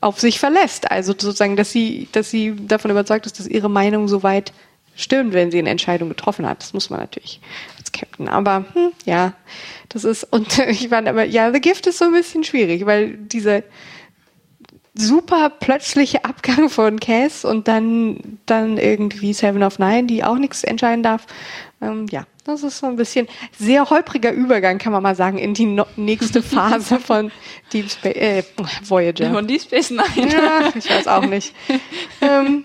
auf sich verlässt. Also sozusagen, dass sie, dass sie davon überzeugt ist, dass ihre Meinung soweit stimmt, wenn sie eine Entscheidung getroffen hat. Das muss man natürlich Captain. Aber hm, ja, das ist, und ich fand aber, ja, The Gift ist so ein bisschen schwierig, weil diese super plötzliche Abgang von Cass und dann, dann irgendwie Seven of Nine, die auch nichts entscheiden darf. Ähm, ja, das ist so ein bisschen sehr holpriger Übergang, kann man mal sagen, in die no nächste Phase von Deep Space, äh, Voyager. Von Deep Space Nine. Ja, ich weiß auch nicht. ähm,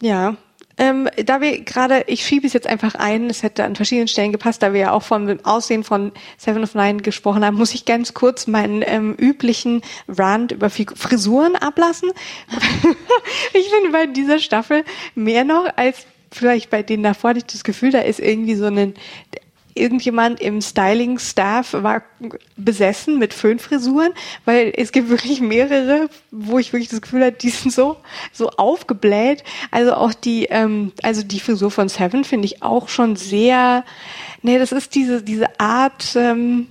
ja, ähm, da wir gerade, ich schiebe es jetzt einfach ein, es hätte an verschiedenen Stellen gepasst, da wir ja auch von dem Aussehen von Seven of Nine gesprochen haben, muss ich ganz kurz meinen ähm, üblichen Rant über Frisuren ablassen. ich finde bei dieser Staffel mehr noch als vielleicht bei denen davor hatte ich das Gefühl, da ist irgendwie so ein irgendjemand im Styling-Staff war besessen mit Föhnfrisuren, weil es gibt wirklich mehrere, wo ich wirklich das Gefühl habe, die sind so, so aufgebläht. Also auch die, ähm, also die Frisur von Seven finde ich auch schon sehr, nee, das ist diese, diese Art, ähm,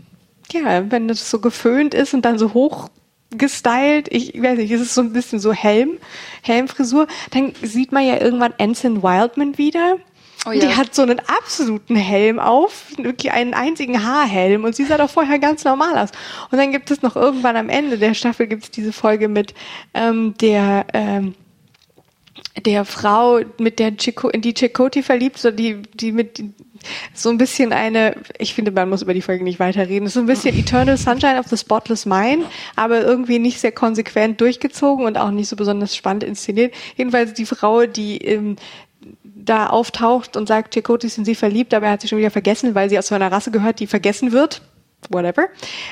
ja, wenn das so geföhnt ist und dann so hoch gestylt, ich weiß nicht, es ist so ein bisschen so Helm, Helmfrisur, dann sieht man ja irgendwann Anson Wildman wieder Oh ja. Die hat so einen absoluten Helm auf, wirklich einen einzigen Haarhelm und sie sah doch vorher ganz normal aus. Und dann gibt es noch irgendwann am Ende der Staffel gibt es diese Folge mit ähm, der ähm, der Frau, mit der Chico, in die Chakoti verliebt, so die, die mit so ein bisschen eine, ich finde, man muss über die Folge nicht weiterreden, so ein bisschen Eternal Sunshine of the Spotless Mind, aber irgendwie nicht sehr konsequent durchgezogen und auch nicht so besonders spannend inszeniert. Jedenfalls die Frau, die ähm, da auftaucht und sagt, Chakotay sind sie verliebt, aber er hat sie schon wieder vergessen, weil sie aus so einer Rasse gehört, die vergessen wird. Whatever.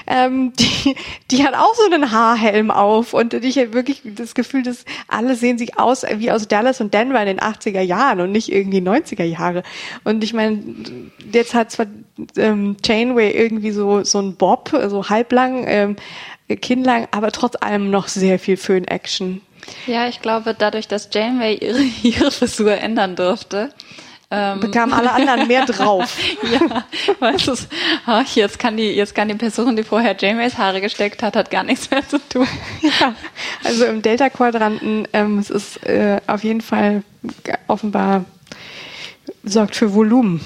Ähm, die, die hat auch so einen Haarhelm auf und ich habe wirklich das Gefühl, dass alle sehen sich aus wie aus Dallas und Denver in den 80er Jahren und nicht irgendwie 90er Jahre. Und ich meine, jetzt hat zwar ähm, Chainway irgendwie so, so ein Bob, so halblang, ähm, kinnlang, aber trotz allem noch sehr viel Föhn-Action. Ja, ich glaube, dadurch, dass Janeway ihre, ihre Frisur ändern durfte, ähm, bekamen alle anderen mehr drauf. ja, es ist, ach, jetzt kann die, jetzt kann die Person, die vorher Janeways Haare gesteckt hat, hat gar nichts mehr zu tun. ja, also im Delta-Quadranten, ähm, es ist äh, auf jeden Fall offenbar sorgt für Volumen.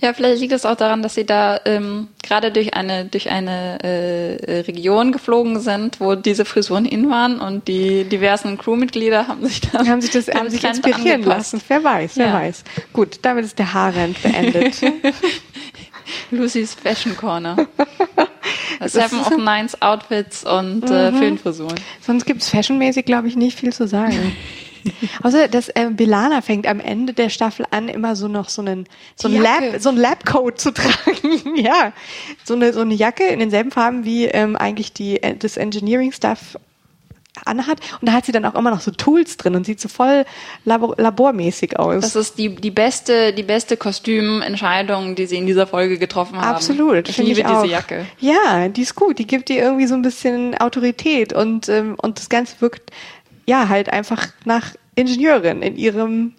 Ja, vielleicht liegt es auch daran, dass sie da ähm, gerade durch eine durch eine äh, Region geflogen sind, wo diese Frisuren in waren und die diversen Crewmitglieder haben sich da haben sich das haben sich inspirieren angepasst. lassen. Wer weiß, wer ja. weiß. Gut, damit ist der Haarrand beendet. Lucy's Fashion Corner. Seven of Nines Outfits und äh, mhm. äh, Filmfrisuren. Sonst gibt's fashionmäßig, glaube ich, nicht viel zu sagen. Außer dass äh, Belana fängt am Ende der Staffel an, immer so noch so einen so einen Lab, so einen Labcoat zu tragen. ja, so eine so eine Jacke in denselben Farben wie ähm, eigentlich die äh, das Engineering Stuff anhat und da hat sie dann auch immer noch so Tools drin und sieht so voll labor labormäßig aus. Das ist die die beste die beste Kostümentscheidung, die sie in dieser Folge getroffen haben. Absolut, ich liebe ich diese Jacke. Ja, die ist gut, die gibt ihr irgendwie so ein bisschen Autorität und ähm, und das Ganze wirkt ja, halt einfach nach Ingenieurin in ihrem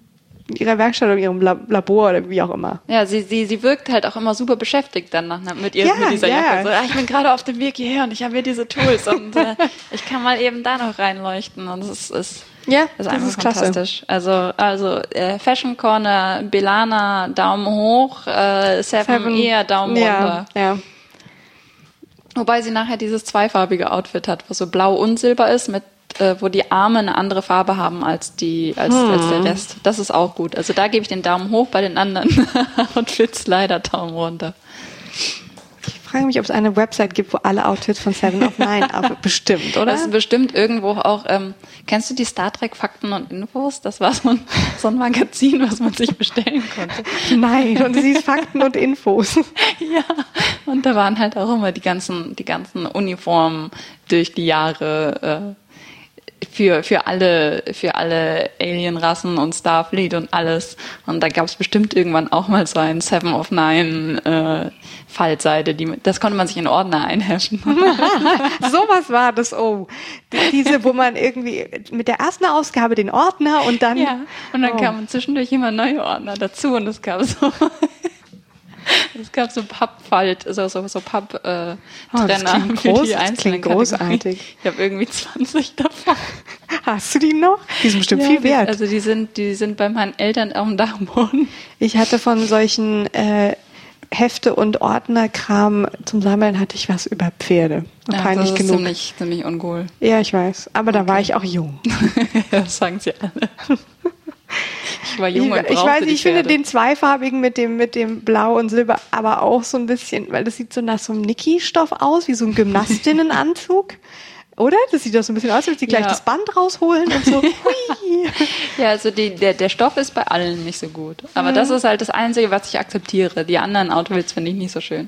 in ihrer Werkstatt oder in ihrem Labor oder wie auch immer. Ja, sie, sie, sie wirkt halt auch immer super beschäftigt dann nach, mit, ihr, ja, mit dieser ja. Jacke. So, ah, ich bin gerade auf dem Weg hierher und ich habe hier diese Tools und äh, ich kann mal eben da noch reinleuchten und es ist, ist, ja, ist einfach ist fantastisch. Klasse. Also, also äh, Fashion Corner, Belana Daumen hoch, äh, Seven, Seven eher Daumen runter. Ja. Wobei sie nachher dieses zweifarbige Outfit hat, was so blau und silber ist mit äh, wo die Arme eine andere Farbe haben als die als, hm. als der Rest. Das ist auch gut. Also da gebe ich den Daumen hoch, bei den anderen Outfits leider Daumen runter. Ich frage mich, ob es eine Website gibt, wo alle Outfits von Seven of Nine, aber bestimmt, oder? Das ist bestimmt irgendwo auch. Ähm, kennst du die Star Trek Fakten und Infos? Das war so ein, so ein Magazin, was man sich bestellen konnte. Nein, und sie ist Fakten und Infos. ja, und da waren halt auch immer die ganzen, die ganzen Uniformen durch die Jahre. Äh, für, für alle, für alle Alienrassen und Starfleet und alles. Und da gab es bestimmt irgendwann auch mal so ein Seven of Nine äh, Faltseite, die, das konnte man sich in Ordner einhäschen. Sowas war das, oh. Diese, wo man irgendwie mit der ersten Ausgabe den Ordner und dann. Ja, und dann oh. kamen zwischendurch immer neue Ordner dazu und es gab so es gab so Pappfalt, so, so, so Papp-Trenner äh, oh, für groß, die einzelnen großartig. Ich habe irgendwie 20 davon. Hast du die noch? Die sind bestimmt Ja, viel wert. Also die sind, die sind bei meinen Eltern auf dem Dachboden. Ich hatte von solchen äh, Hefte und Ordnerkram zum Sammeln hatte ich was über Pferde. Ja, Peinlich das ist genug. ziemlich, ziemlich uncool. Ja, ich weiß. Aber da war ich auch jung. das sagen sie alle. Ich war jung ich, und ich weiß, ich finde Pferde. den zweifarbigen mit dem, mit dem Blau und Silber aber auch so ein bisschen, weil das sieht so nach so einem Niki-Stoff aus, wie so ein Gymnastinnenanzug. Oder? Das sieht doch so ein bisschen aus, als würde sie gleich Ja. das Band rausholen und so. Hui. Ja, also die, der, der Stoff ist bei allen nicht so gut. Aber das ist halt das Einzige, was ich akzeptiere. Die anderen Outfits finde ich nicht so schön.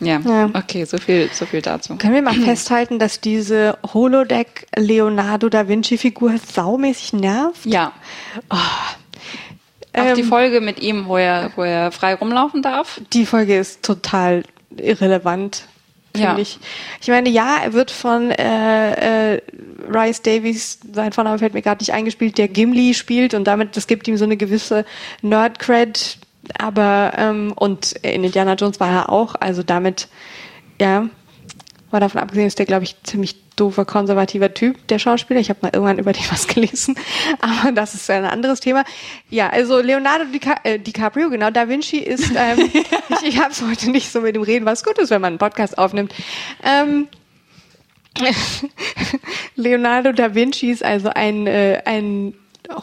Ja, Ja. okay, so viel, so viel dazu. Können wir mal festhalten, dass diese Holodeck Leonardo da Vinci Figur saumäßig nervt? Ja. Auch die Ähm, Folge mit ihm, wo er, wo er frei rumlaufen darf. Die Folge ist total irrelevant, finde Ja. ich. Ich meine, ja, er wird von äh, äh, Rice Davies, sein Vorname fällt mir gerade nicht eingespielt, der Gimli spielt und damit, das gibt ihm so eine gewisse Nerd-Cred, aber ähm, und in Indiana Jones war er auch, also damit, ja, war davon abgesehen, ist der, glaube ich, ziemlich doofer, konservativer Typ, der Schauspieler. Ich habe mal irgendwann über den was gelesen, aber das ist ein anderes Thema. Ja, also Leonardo Dica äh, DiCaprio, genau, Da Vinci ist, ähm, ich, ich habe es heute nicht so mit dem Reden, was gut ist, wenn man einen Podcast aufnimmt. Ähm, Leonardo da Vinci ist also ein, äh, ein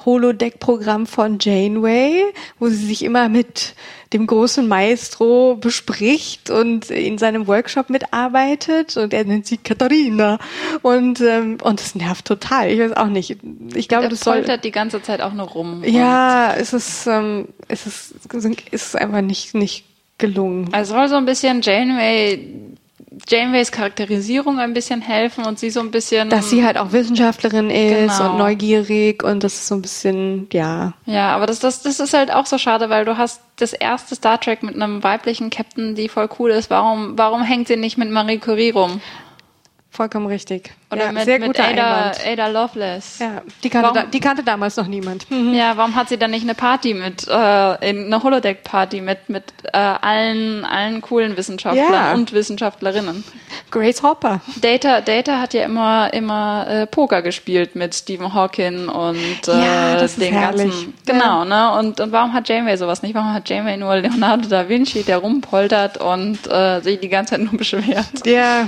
Holodeck-Programm von Janeway, wo sie sich immer mit dem großen Maestro bespricht und in seinem Workshop mitarbeitet und er nennt sie Katharina und ähm, und das nervt total. Ich weiß auch nicht. Ich glaube, das soll die ganze Zeit auch nur rum. ja, es ist ähm, es ist es ist einfach nicht nicht gelungen. Es soll so ein bisschen Janeway, Janeways Charakterisierung ein bisschen helfen und sie so ein bisschen. Dass sie halt auch Wissenschaftlerin ist Genau. und neugierig und das ist so ein bisschen, ja. Ja, aber das, das, das ist halt auch so schade, weil du hast das erste Star Trek mit einem weiblichen Captain, die voll cool ist. Warum, warum hängt sie nicht mit Marie Curie rum? Vollkommen richtig. Oder ja, mit, sehr mit guter Ada, Einwand. Ada Lovelace? Ja, die kannte, da, die kannte damals noch niemand. Ja, warum hat sie dann nicht eine Party mit, äh, in- eine Holodeck-Party mit, mit äh, allen, allen coolen Wissenschaftlern Ja. und Wissenschaftlerinnen? Grace Hopper. Data, Data hat ja immer, immer äh, Poker gespielt mit Stephen Hawking und äh, Ja, das ist den herrlich. ganzen. Genau, ne? Und, und warum hat Janeway sowas nicht? Warum hat Janeway nur Leonardo da Vinci, der rumpoltert und äh, sich die ganze Zeit nur beschwert? Ja,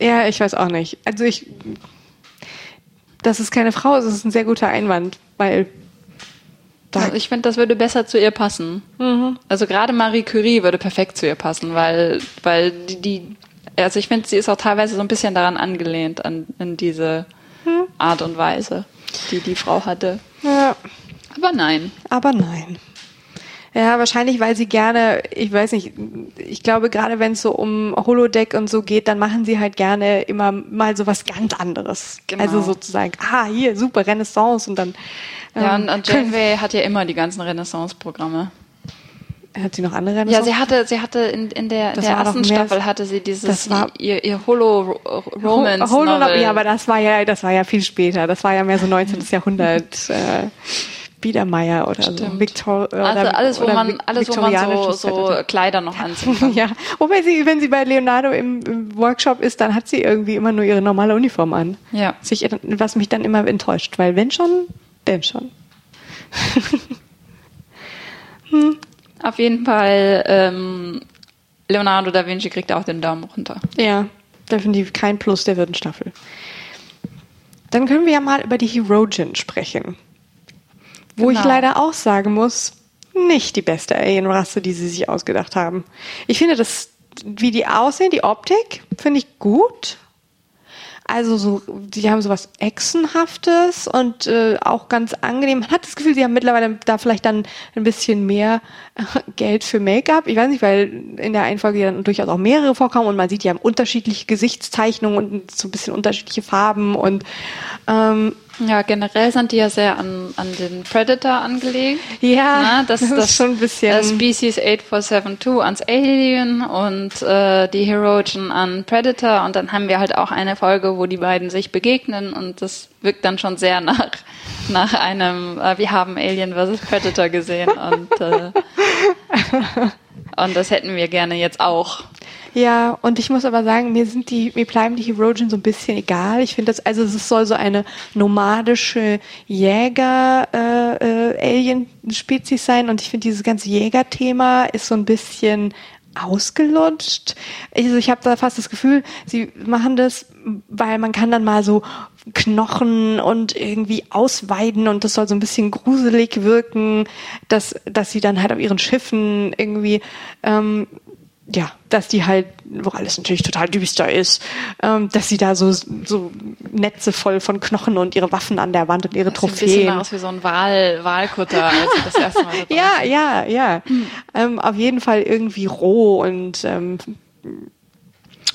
ja, ich weiß auch nicht. Also ich, das ist keine Frau, es ist ein sehr guter Einwand, weil Also ich finde, das würde besser zu ihr passen. Also gerade Marie Curie würde perfekt zu ihr passen, weil, weil die, die also ich finde, sie ist auch teilweise so ein bisschen daran angelehnt, an, an diese Art und Weise, die die Frau hatte. ja, Aber nein. aber nein. Ja, wahrscheinlich, weil sie gerne, ich weiß nicht, ich glaube, gerade wenn es so um Holodeck und so geht, dann machen sie halt gerne immer mal so was ganz anderes. Genau. Also sozusagen, ah, hier, super, Renaissance und dann Ja, ähm, und, und Janeway hat ja immer die ganzen Renaissance-Programme. hat sie noch andere Ja, Renaissance? sie hatte, sie hatte in, in der, der ersten Staffel hatte sie dieses war- ihr, ihr Holo-Romance. Holo, Novel. ja, aber das war ja, das war ja viel später. Das war ja mehr so 19. Jahrhundert. Äh, Biedermeier oder so. Stimmt. Victor, oder, also alles, wo man, alles, wo man so, so. Kleider noch anziehen kann. Ja, wobei sie, wenn sie bei Leonardo im, im Workshop ist, dann hat sie irgendwie immer nur ihre normale Uniform an. Ja. Sich, was mich dann immer enttäuscht, weil wenn schon, denn schon. Auf jeden Fall, ähm, Leonardo da Vinci kriegt auch den Daumen runter. Ja, definitiv kein Plus der vierten Staffel. Dann können wir ja mal über die Herogen sprechen. Wo ich Genau. leider auch sagen muss, nicht die beste Alienrasse, die sie sich ausgedacht haben. Ich finde das, wie die aussehen, die Optik, finde ich gut. Also so, die haben sowas Echsenhaftes und äh, auch ganz angenehm. Man hat das Gefühl, sie haben mittlerweile da vielleicht dann ein bisschen mehr äh, Geld für Make-up. Ich weiß nicht, weil in der einen Folge dann durchaus auch mehrere vorkommen und man sieht, die haben unterschiedliche Gesichtszeichnungen und so ein bisschen unterschiedliche Farben und ähm, Ja, generell sind die ja sehr an, an den Predator angelegt. Ja, Na, das, das ist das schon ein bisschen- äh, Species 8472 ans Alien und äh, die Herogen an Predator. Und dann haben wir halt auch eine Folge, wo die beiden sich begegnen und das wirkt dann schon sehr nach, nach einem, äh, wir haben Alien vs. Predator gesehen und, äh, und das hätten wir gerne jetzt auch. Ja, und ich muss aber sagen, mir sind die, mir bleiben die Herogen so ein bisschen egal. Ich finde das, also es soll so eine nomadische Jäger-Alien-Spezies äh, äh, sein und ich finde dieses ganze Jäger-Thema ist so ein bisschen ausgelutscht. Also ich habe da fast das Gefühl, sie machen das, weil man kann dann mal so Knochen und irgendwie ausweiden und das soll so ein bisschen gruselig wirken, dass, dass sie dann halt auf ihren Schiffen irgendwie ähm, ja, dass die halt, wo alles natürlich total düster ist, ähm, dass sie da so, so Netze voll von Knochen und ihre Waffen an der Wand und ihre das Trophäen. Sieht ein bisschen aus wie so ein Wahl, Wahlkutter, als das erste Mal Ja, ja, ja. Hm. Ähm, auf jeden Fall irgendwie roh und ähm,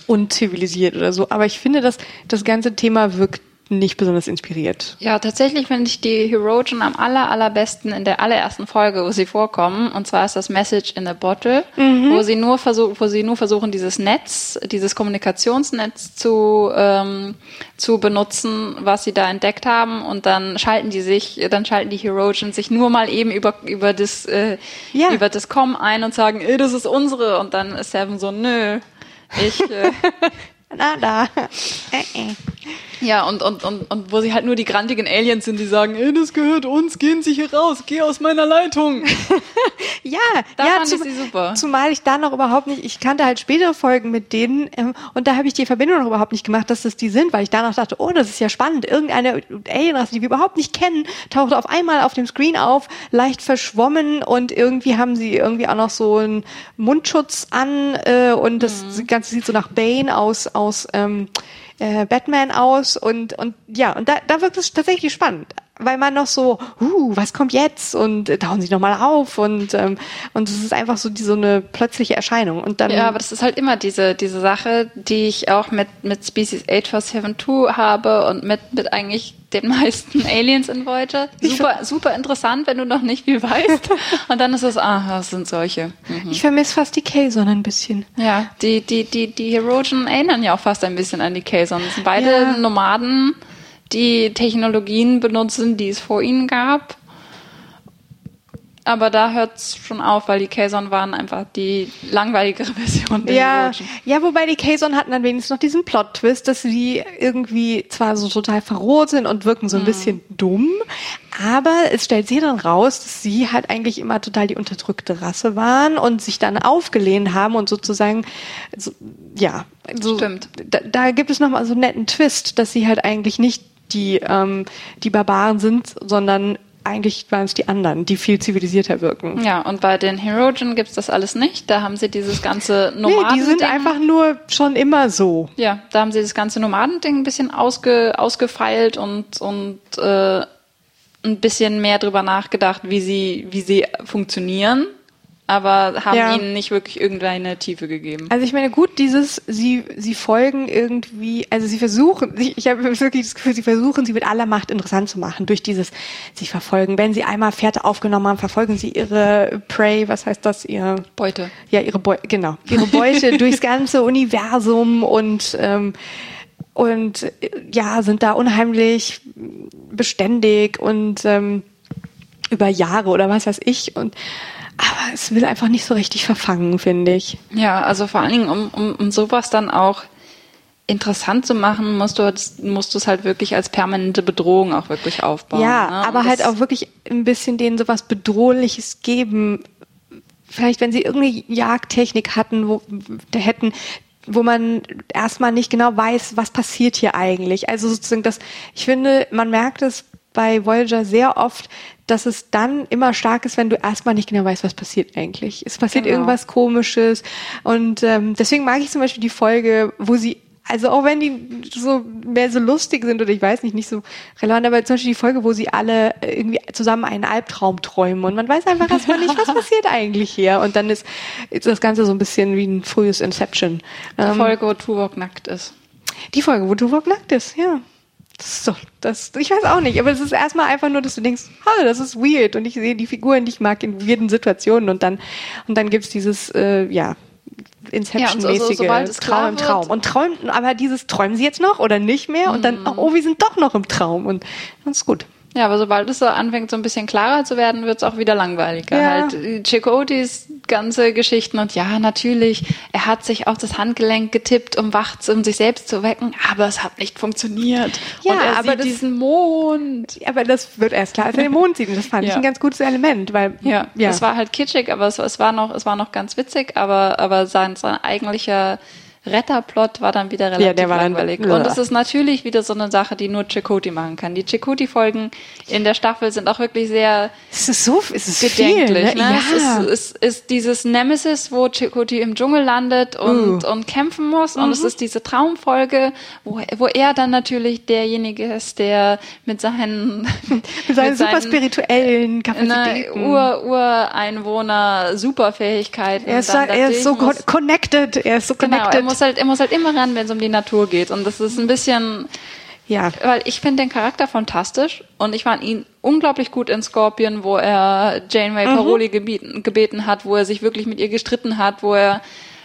unzivilisiert oder so. Aber ich finde, dass das ganze Thema wirkt nicht besonders inspiriert. Ja, tatsächlich finde ich die Herogen am aller, allerbesten in der allerersten Folge, wo sie vorkommen. Und zwar ist das Message in a Bottle, mhm. wo sie nur versuchen, wo sie nur versuchen, dieses Netz, dieses Kommunikationsnetz zu, ähm, zu benutzen, was sie da entdeckt haben. Und dann schalten die sich, dann schalten die Herogen sich nur mal eben über, über das, äh, ja. über das Com ein und sagen, ey, das ist unsere. Und dann ist Seven so, nö, ich, äh, Nada. Äh, äh. Ja, und, und, und, und wo sie halt nur die grantigen Aliens sind, die sagen, ey, das gehört uns, gehen Sie hier raus, geh aus meiner Leitung. ja, da ja, fand zum, ich sie super. Zumal ich da noch überhaupt nicht, ich kannte halt spätere Folgen mit denen ähm, und da habe ich die Verbindung noch überhaupt nicht gemacht, dass das die sind, weil ich danach dachte, oh, das ist ja spannend. Irgendeine Alienrasse, die wir überhaupt nicht kennen, taucht auf einmal auf dem Screen auf, leicht verschwommen und irgendwie haben sie irgendwie auch noch so einen Mundschutz an äh, und das mhm. Ganze sieht so nach Bane aus, aus ähm, äh, Batman aus und, und ja, und da, da wirkt es tatsächlich spannend weil man noch so, uh, was kommt jetzt? Und äh, tauchen sie nochmal auf und ähm, und es ist einfach so die, so eine plötzliche Erscheinung. Und dann ja, aber das ist halt immer diese diese Sache, die ich auch mit mit Species 8472 habe und mit mit eigentlich den meisten Aliens in Voyager. Super super interessant, wenn du noch nicht viel weißt. und dann ist es, ah, das sind solche. Mhm. Ich vermisse fast die Kazon ein bisschen. Ja, die die die die Herogen erinnern ja auch fast ein bisschen an die. Das sind beide ja. Nomaden die Technologien benutzen, die es vor ihnen gab. Aber da hört es schon auf, weil die Kazon waren einfach die langweiligere Version der ja, Ja, wobei die Kazon hatten dann wenigstens noch diesen Plot-Twist, dass sie irgendwie zwar so total verroht sind und wirken so ein mhm. bisschen dumm, aber es stellt sich dann raus, dass sie halt eigentlich immer total die unterdrückte Rasse waren und sich dann aufgelehnt haben und sozusagen, so, ja, so, Stimmt. Da, da gibt es nochmal so einen netten Twist, dass sie halt eigentlich nicht die, ähm, die Barbaren sind, sondern eigentlich waren es die anderen, die viel zivilisierter wirken. Ja, und bei den Herogen gibt's das alles nicht. Da haben sie dieses ganze Nomaden. Nee, die sind einfach nur schon immer so. Ja, da haben sie das ganze Nomadending ein bisschen ausge, ausgefeilt und, und äh, ein bisschen mehr drüber nachgedacht, wie sie, wie sie funktionieren aber haben ja. ihnen nicht wirklich irgendeine Tiefe gegeben. Also ich meine, gut, dieses, sie, sie folgen irgendwie, also sie versuchen, ich, ich habe wirklich das Gefühl, sie versuchen, sie mit aller Macht interessant zu machen, durch dieses, sie verfolgen, wenn sie einmal Pferde aufgenommen haben, verfolgen sie ihre Prey, was heißt das, ihr Beute. Ja, ihre Beute, genau, ihre Beute durchs ganze Universum und ähm, und ja, sind da unheimlich beständig und ähm, über Jahre oder was weiß ich und aber es will einfach nicht so richtig verfangen, finde ich. Ja, also vor allen Dingen, um, um, um sowas dann auch interessant zu machen, musst du, musst du es halt wirklich als permanente Bedrohung auch wirklich aufbauen. Ja, ne? aber halt auch wirklich ein bisschen denen sowas Bedrohliches geben. Vielleicht, wenn sie irgendeine Jagdtechnik hatten, wo da hätten, wo man erstmal nicht genau weiß, was passiert hier eigentlich. Also sozusagen das, ich finde, man merkt es bei Voyager sehr oft, dass es dann immer stark ist, wenn du erstmal nicht genau weißt, was passiert eigentlich. Es passiert genau. irgendwas Komisches. Und ähm, deswegen mag ich zum Beispiel die Folge, wo sie, also auch wenn die so mehr so lustig sind oder ich weiß nicht, nicht so relevant, aber zum Beispiel die Folge, wo sie alle irgendwie zusammen einen Albtraum träumen und man weiß einfach erstmal nicht, was passiert eigentlich hier. Und dann ist, ist das Ganze so ein bisschen wie ein frühes Inception. Die ähm, Folge, wo Tuvok nackt ist. Die Folge, wo Tuvok nackt ist, ja. Das ist doch, das, ich weiß auch nicht, aber es ist erstmal einfach nur, dass du denkst, oh, das ist weird und ich sehe die Figuren, die ich mag in weirden Situationen und dann, und dann gibt's dieses, äh, ja, Inception-mäßige ja, so, so, Traum im Traum. Und träumen, aber dieses träumen sie jetzt noch oder nicht mehr und dann, mhm. oh, wir sind doch noch im Traum und das ist gut. Ja, aber sobald es so anfängt, so ein bisschen klarer zu werden, wird es auch wieder langweiliger. Ja. Halt, Chakotys ganze Geschichten und ja, natürlich, er hat sich auf das Handgelenk getippt, um wach, um sich selbst zu wecken, aber es hat nicht funktioniert. Ja, und er aber sieht das- diesen Mond. Aber das wird erst klar, als er den Mond sieht. Und das fand ich Ja. ein ganz gutes Element, weil Ja, es war halt kitschig, aber es, es war noch, es war noch ganz witzig, aber, aber sein, sein eigentlicher Retterplot war dann wieder relativ der war dann- langweilig. Ja. Und es ist natürlich wieder so eine Sache, die nur Chakoti machen kann. Die Chakoti-Folgen in der Staffel sind auch wirklich sehr es ist so, es ist gedenklich. viel, ne? ne? Ja. Es, ist, es ist dieses Nemesis, wo Chakoti im Dschungel landet und, Uh. und kämpfen muss. Und Mhm. es ist diese Traumfolge, wo, wo er dann natürlich derjenige ist, der mit seinen, mit seinen super seinen- spirituellen ne, Kapazitäten. Ur, Ureinwohner Superfähigkeiten. er ist, dann er ist so connected. Er ist so Genau, connected. er muss halt, er muss halt immer ran, wenn es um die Natur geht. Und das ist ein bisschen, ja. weil ich finde den Charakter fantastisch und ich fand ihn unglaublich gut in Scorpion, wo er Janeway Mhm. Paroli gebeten, gebeten hat, wo er sich wirklich mit ihr gestritten hat, wo er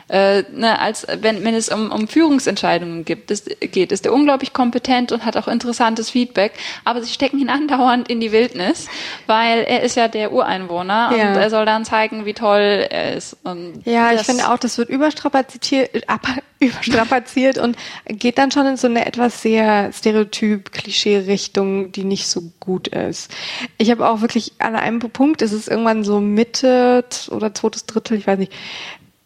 äh, ne, als wenn, wenn es um, um Führungsentscheidungen gibt, ist, geht, ist er unglaublich kompetent und hat auch interessantes Feedback, aber sie stecken ihn andauernd in die Wildnis, weil er ist ja der Ureinwohner Ja. und er soll dann zeigen, wie toll er ist. Und Ja, ich das- finde auch, das wird überstrapaziert, überstrapaziert und geht dann schon in so eine etwas sehr stereotyp Klischee-Richtung, die nicht so gut ist. Ich habe auch wirklich an einem Punkt, es ist irgendwann so Mitte oder zweites Drittel, ich weiß nicht,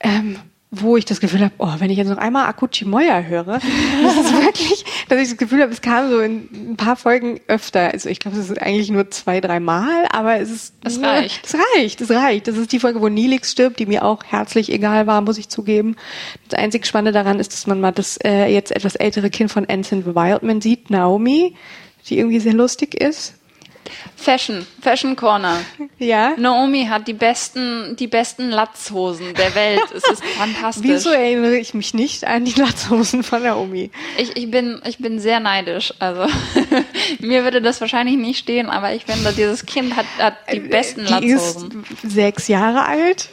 ähm, wo ich das Gefühl habe, oh, wenn ich jetzt noch einmal Akuchi Moya höre, das ist wirklich, dass ich das Gefühl habe, es kam so in ein paar Folgen öfter. Also ich glaube, es ist eigentlich nur zwei, drei Mal, aber es ist Es reicht. es reicht, es reicht. Das ist die Folge, wo Nilix stirbt, die mir auch herzlich egal war, muss ich zugeben. Das einzig Spannende daran ist, dass man mal das äh, jetzt etwas ältere Kind von Ensign Wildman sieht, Naomi, die irgendwie sehr lustig ist. Fashion, Fashion Corner. Ja. Naomi hat die besten, die besten Latzhosen der Welt. Es ist fantastisch. Wieso erinnere ich mich nicht an die Latzhosen von Naomi? Ich, ich bin, ich bin sehr neidisch. Also mir würde das wahrscheinlich nicht stehen, aber ich finde, dieses Kind hat, hat die besten Äh, die ist Latzhosen. sechs Jahre alt.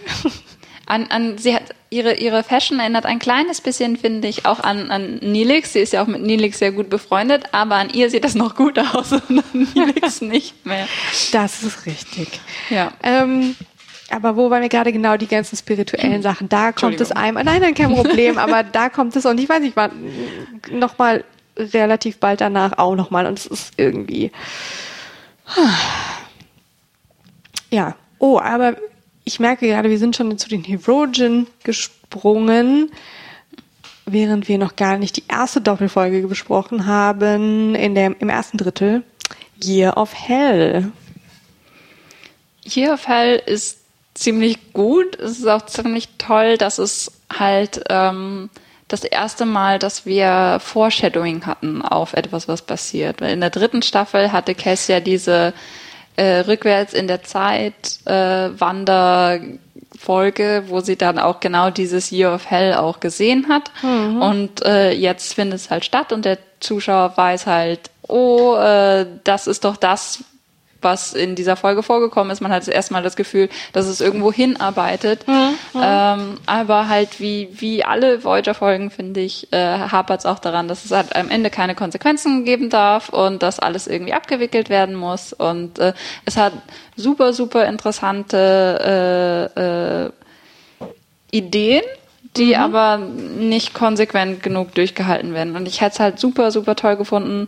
An, an, sie hat ihre, ihre Fashion erinnert ein kleines bisschen, finde ich, auch an, an Nilix. Sie ist ja auch mit Nilix sehr gut befreundet, aber an ihr sieht das noch gut aus und an Nilix nicht mehr. Das ist richtig. Ja. Ähm, aber wo waren wir gerade genau die ganzen spirituellen Sachen? Da kommt es einem. Nein, nein, kein Problem. aber da kommt es und ich weiß nicht, war noch mal relativ bald danach auch noch mal und es ist irgendwie. Ja. Oh, aber ich merke gerade, wir sind schon zu den Herogen gesprungen, während wir noch gar nicht die erste Doppelfolge besprochen haben in dem im ersten Drittel. Year of Hell. Year of Hell ist ziemlich gut. Es ist auch ziemlich toll, dass es halt ähm, das erste Mal, dass wir Foreshadowing hatten auf etwas, was passiert. Weil in der dritten Staffel hatte Cass ja diese äh, rückwärts in der Zeit äh, Wanderfolge, wo sie dann auch genau dieses Year of Hell auch gesehen hat. Und äh, jetzt findet es halt statt und der Zuschauer weiß halt, oh, äh, das ist doch das, was in dieser Folge vorgekommen ist. Man hat erstmal das Gefühl, dass es irgendwo hinarbeitet. Ähm, aber halt wie, wie alle Voyager-Folgen, finde ich, äh, hapert es auch daran, dass es halt am Ende keine Konsequenzen geben darf und dass alles irgendwie abgewickelt werden muss. Und äh, es hat super, super interessante äh, äh, Ideen, die aber nicht konsequent genug durchgehalten werden. Und ich hätte es halt super, super toll gefunden.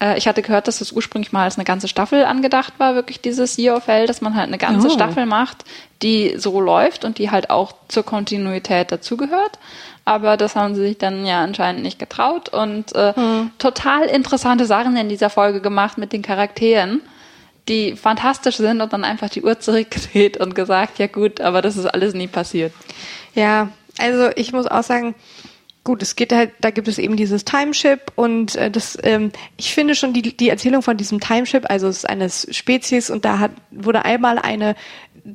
Äh, ich hatte gehört, dass das ursprünglich mal als eine ganze Staffel angedacht war, wirklich dieses Year of Hell, dass man halt eine ganze Oh. Staffel macht, die so läuft und die halt auch zur Kontinuität dazugehört. Aber das haben sie sich dann ja anscheinend nicht getraut und äh, total interessante Sachen in dieser Folge gemacht mit den Charakteren die fantastisch sind und dann einfach die Uhr zurückgedreht und gesagt, ja gut, aber das ist alles nie passiert. Ja, also ich muss auch sagen, gut, es geht halt, da gibt es eben dieses Timeship und äh, das, ähm, ich finde schon die, die Erzählung von diesem Timeship, also es ist eine Spezies und da hat, wurde einmal eine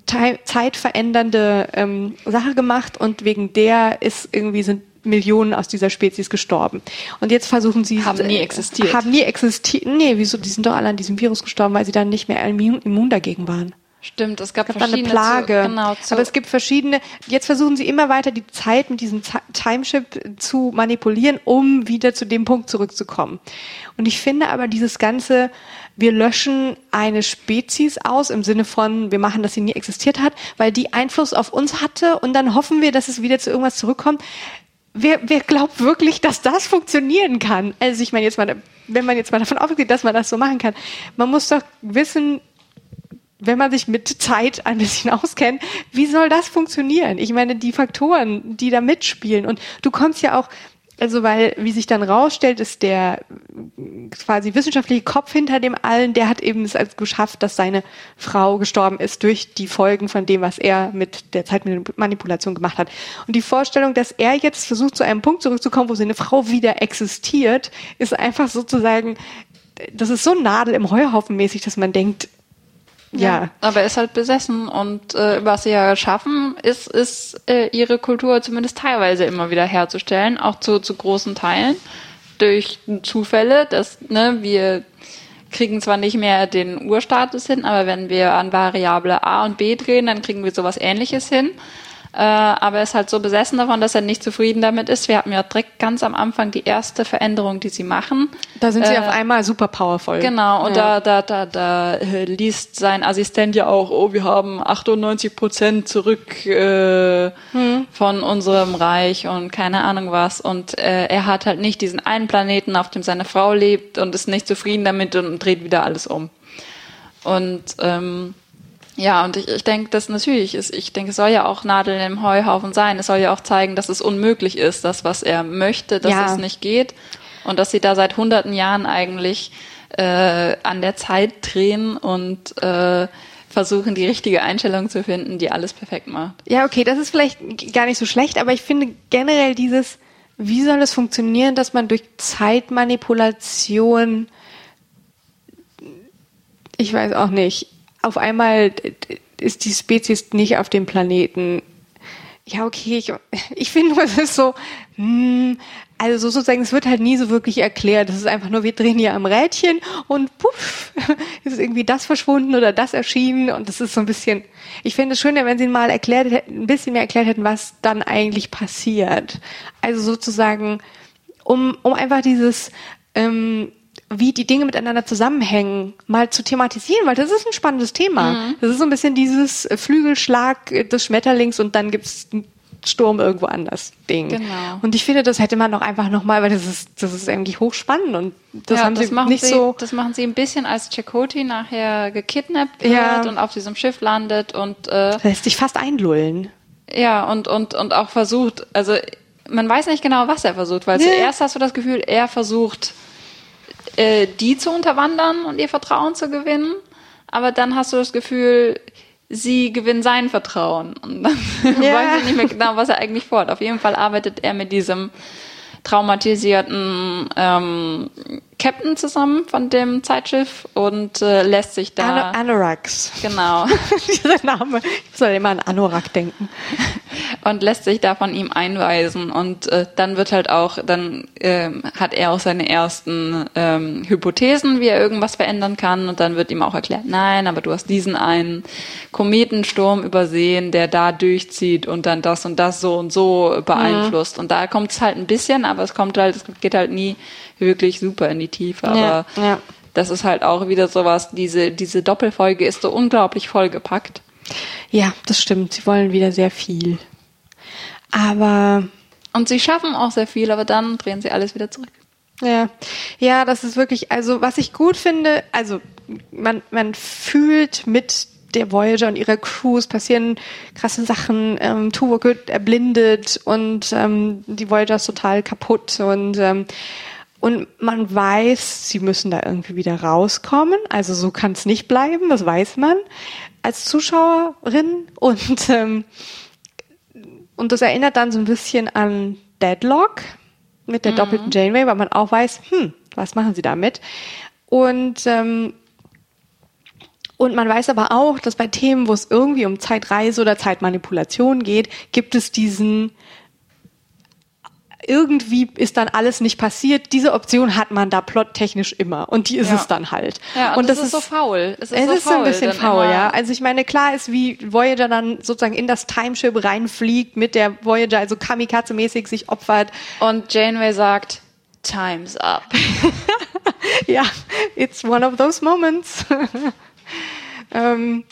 Ti- zeitverändernde ähm, Sache gemacht und wegen der ist irgendwie sind Millionen aus dieser Spezies gestorben. Und jetzt versuchen sie Haben nie existiert. Haben nie existiert. Nee, wieso? Die sind doch alle an diesem Virus gestorben, weil sie dann nicht mehr immun, immun dagegen waren. Stimmt, es gab, gab dann eine Plage. Zu, genau, zu, Aber es gibt verschiedene, jetzt versuchen sie immer weiter die Zeit mit diesem Ti- Timeship zu manipulieren, um wieder zu dem Punkt zurückzukommen. Und ich finde aber dieses ganze, wir löschen eine Spezies aus im Sinne von, wir machen, dass sie nie existiert hat, weil die Einfluss auf uns hatte und dann hoffen wir, dass es wieder zu irgendwas zurückkommt. Wer, wer glaubt wirklich, dass das funktionieren kann? Also ich meine jetzt mal, wenn man jetzt mal davon ausgeht, dass man das so machen kann, man muss doch wissen, wenn man sich mit Zeit ein bisschen auskennt, wie soll das funktionieren? Ich meine, die Faktoren, die da mitspielen und du kommst ja auch, also weil, wie sich dann rausstellt, ist der quasi wissenschaftliche Kopf hinter dem allen, der hat eben es geschafft, dass seine Frau gestorben ist durch die Folgen von dem, was er mit der Zeitmanipulation gemacht hat. Und die Vorstellung, dass er jetzt versucht, zu einem Punkt zurückzukommen, wo seine Frau wieder existiert, ist einfach sozusagen, das ist so Nadel im Heuhaufen mäßig, dass man denkt, ja. Aber er ist halt besessen und äh, was sie ja schaffen, ist, ist äh, ihre Kultur zumindest teilweise immer wieder herzustellen, auch zu, zu großen Teilen durch Zufälle, dass ne, wir kriegen zwar nicht mehr den Urstatus hin, aber wenn wir an Variable A und B drehen, dann kriegen wir sowas ähnliches hin. Äh, aber er ist halt so besessen davon, dass er nicht zufrieden damit ist. Wir hatten ja direkt ganz am Anfang die erste Veränderung, die sie machen. Da sind sie Äh, auf einmal super powerful. Genau, und ja. da, da, da, da äh, liest sein Assistent ja auch, oh, wir haben 98 Prozent zurück äh, von unserem Reich und keine Ahnung was. Und äh, er hat halt nicht diesen einen Planeten, auf dem seine Frau lebt und ist nicht zufrieden damit und dreht wieder alles um. Und ähm, ja, und ich, ich denke, das natürlich ist, ich denke, es soll ja auch Nadeln im Heuhaufen sein. Es soll ja auch zeigen, dass es unmöglich ist, das, was er möchte, dass Ja. es nicht geht. Und dass sie da seit hunderten Jahren eigentlich äh, an der Zeit drehen und äh, versuchen, die richtige Einstellung zu finden, die alles perfekt macht. Ja, okay, das ist vielleicht gar nicht so schlecht, aber ich finde generell dieses, wie soll es funktionieren, dass man durch Zeitmanipulation, ich weiß auch nicht, auf einmal ist die Spezies nicht auf dem Planeten. Ja, okay, ich, ich finde nur, es ist so, hm, also sozusagen, es wird halt nie so wirklich erklärt. Es ist einfach nur, wir drehen hier am Rädchen und puff, ist irgendwie das verschwunden oder das erschienen und das ist so ein bisschen, ich finde es schöner, wenn sie mal erklärt hätten, ein bisschen mehr erklärt hätten, was dann eigentlich passiert. Also sozusagen, um, um einfach dieses, ähm, wie die Dinge miteinander zusammenhängen, mal zu thematisieren, weil das ist ein spannendes Thema. Das ist so ein bisschen dieses Flügelschlag des Schmetterlings und dann gibt's einen Sturm irgendwo anders Ding. Genau. Und ich finde, das hätte man doch einfach nochmal, weil das ist, das ist eigentlich hochspannend und das ja, haben das sie machen nicht sie, so. Das machen sie ein bisschen, als Chakoti nachher gekidnappt wird Ja. und auf diesem Schiff landet und äh, lässt sich fast einlullen. Ja, und, und, und auch versucht, also man weiß nicht genau, was er versucht, weil Nee. zuerst hast du das Gefühl, er versucht, äh, die zu unterwandern und ihr Vertrauen zu gewinnen, aber dann hast du das Gefühl, sie gewinnen sein Vertrauen. Und dann Ja. weiß ich nicht mehr genau, was er eigentlich vorhat. Auf jeden Fall arbeitet er mit diesem traumatisierten ähm, Captain zusammen von dem Zeitschiff und äh, lässt sich da... Ano Anoraks. Genau. Dieser Name. Ich soll immer an Anorak denken. und lässt sich da von ihm einweisen und äh, dann wird halt auch, dann ähm, hat er auch seine ersten ähm, Hypothesen, wie er irgendwas verändern kann und dann wird ihm auch erklärt, nein, aber du hast diesen einen Kometensturm übersehen, der da durchzieht und dann das und das so und so beeinflusst und da kommt es halt ein bisschen, aber es kommt halt, es geht halt nie wirklich super in die Tiefe, aber Ja, ja. das ist halt auch wieder sowas, diese, diese Doppelfolge ist so unglaublich vollgepackt. Ja, das stimmt. Sie wollen wieder sehr viel. Aber Und sie schaffen auch sehr viel, aber dann drehen sie alles wieder zurück. Ja, ja, das ist wirklich, also was ich gut finde, also man, man fühlt mit der Voyager und ihrer Crew, es passieren krasse Sachen, ähm, Tuvok wird erblindet und ähm, die Voyager ist total kaputt und ähm, und man weiß, sie müssen da irgendwie wieder rauskommen. Also so kann es nicht bleiben, das weiß man als Zuschauerin. Und, ähm, und das erinnert dann so ein bisschen an Deadlock mit der doppelten Janeway, weil man auch weiß, hm, was machen sie damit? Und ähm, und man weiß aber auch, dass bei Themen, wo es irgendwie um Zeitreise oder Zeitmanipulation geht, gibt es diesen irgendwie ist dann alles nicht passiert. Diese Option hat man da plottechnisch immer und die ist Ja. es dann halt. Ja, und, das ist, so faul. Es ist, es so ist faul, ein bisschen faul, ja. Also ich meine, klar ist, wie Voyager dann sozusagen in das Timeship reinfliegt, mit der Voyager also Kamikaze-mäßig sich opfert. Und Janeway sagt, Time's up. Ja, it's one of those moments. ähm,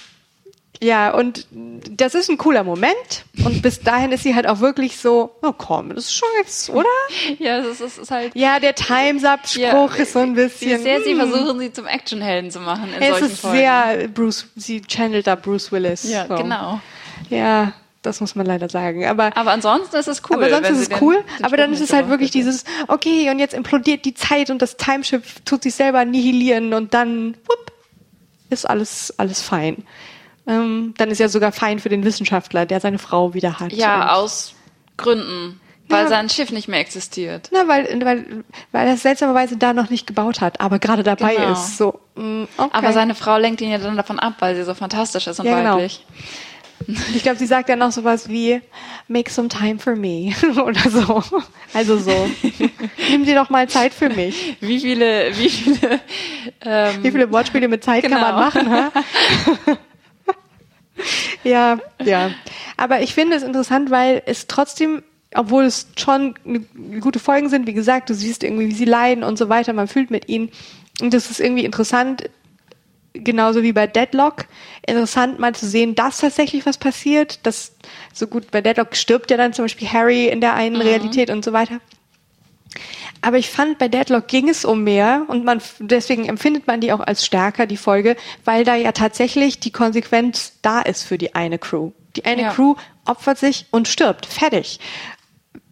ja, und das ist ein cooler Moment. Und bis dahin ist sie halt auch wirklich so, oh komm, das ist schon jetzt, oder? ja, es ist, ist halt. Ja, der Time's Up-Spruch Ja, ist so ein bisschen. sehr sie hm. versuchen, sie zum Actionhelden zu machen in Es solchen ist Folgen. sehr Bruce, sie channelt da Bruce Willis. ja, so. genau. Ja, das muss man leider sagen. Aber Aber ansonsten ist es cool. aber sonst wenn ist es cool. aber dann ist es halt wirklich hätte. dieses, okay, und jetzt implodiert die Zeit und das Timeship tut sich selber nihilieren und dann, whoop, ist alles, alles fein. Ähm, dann ist ja sogar fein für den Wissenschaftler, der seine Frau wieder hat. Ja, aus Gründen. Weil Ja. sein Schiff nicht mehr existiert. Na, weil, weil, weil er es seltsamerweise da noch nicht gebaut hat, aber gerade dabei Genau. ist. So, mm, okay. Aber seine Frau lenkt ihn ja dann davon ab, weil sie so fantastisch ist und Ja, genau. weiblich. ich glaube, sie sagt dann noch sowas wie, make some time for me. Oder so. Also so. Nimm dir doch mal Zeit für mich. Wie viele, wie viele, ähm, Wie viele Wortspiele mit Zeit kann man Genau. machen, ha? ja, ja. Aber ich finde es interessant, weil es trotzdem, obwohl es schon gute Folgen sind, wie gesagt, du siehst irgendwie, wie sie leiden und so weiter, man fühlt mit ihnen. Und das ist irgendwie interessant, genauso wie bei Deadlock, interessant mal zu sehen, dass tatsächlich was passiert. Das so gut, bei Deadlock stirbt ja dann zum Beispiel Harry in der einen Realität und so weiter. Aber ich fand, bei Deadlock ging es um mehr und man, deswegen empfindet man die auch als stärker, die Folge, weil da ja tatsächlich die Konsequenz da ist für die eine Crew. Die eine Ja. Crew opfert sich und stirbt. Fertig.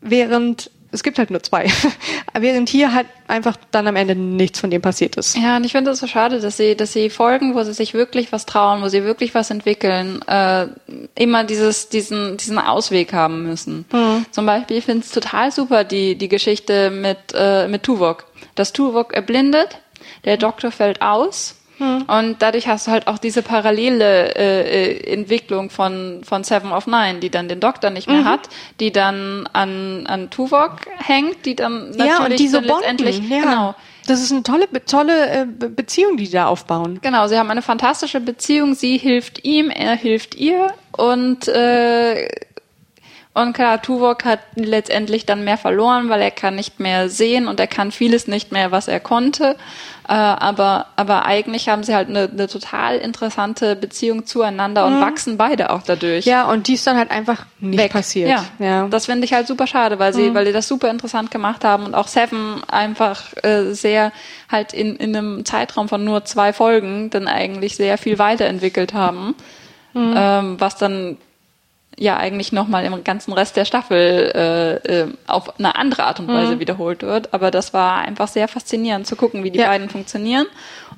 Während, es gibt halt nur zwei. Während hier halt einfach dann am Ende nichts von dem passiert ist. Ja, und ich finde es so schade, dass sie, dass sie Folgen, wo sie sich wirklich was trauen, wo sie wirklich was entwickeln, äh, immer dieses, diesen, diesen Ausweg haben müssen. Zum Beispiel, ich finde es total super, die, die Geschichte mit, äh, mit Tuvok. Dass Tuvok erblindet, der Doktor fällt aus. Und dadurch hast du halt auch diese parallele äh, äh, Entwicklung von, von Seven of Nine, die dann den Doktor nicht mehr hat, die dann an, an Tuvok hängt, die dann natürlich ja, und die so dann letztendlich, bonden. Ja. genau, Das ist eine tolle, tolle äh, Be- Beziehung, die die da aufbauen. Genau, sie haben eine fantastische Beziehung. Sie hilft ihm, er hilft ihr und äh, und klar, Tuvok hat letztendlich dann mehr verloren, weil er kann nicht mehr sehen und er kann vieles nicht mehr, was er konnte. Äh, aber aber eigentlich haben sie halt eine, eine total interessante Beziehung zueinander und wachsen beide auch dadurch. Ja, und die ist dann halt einfach nicht weg. passiert. Ja, ja. Mhm. das finde ich halt super schade, weil sie, weil die das super interessant gemacht haben und auch Seven einfach äh, sehr halt in, in einem Zeitraum von nur zwei Folgen dann eigentlich sehr viel weiterentwickelt haben, Mhm. ähm, was dann ja eigentlich nochmal im ganzen Rest der Staffel äh, äh, auf eine andere Art und Mhm. Weise wiederholt wird. Aber das war einfach sehr faszinierend zu gucken, wie die Ja. beiden funktionieren.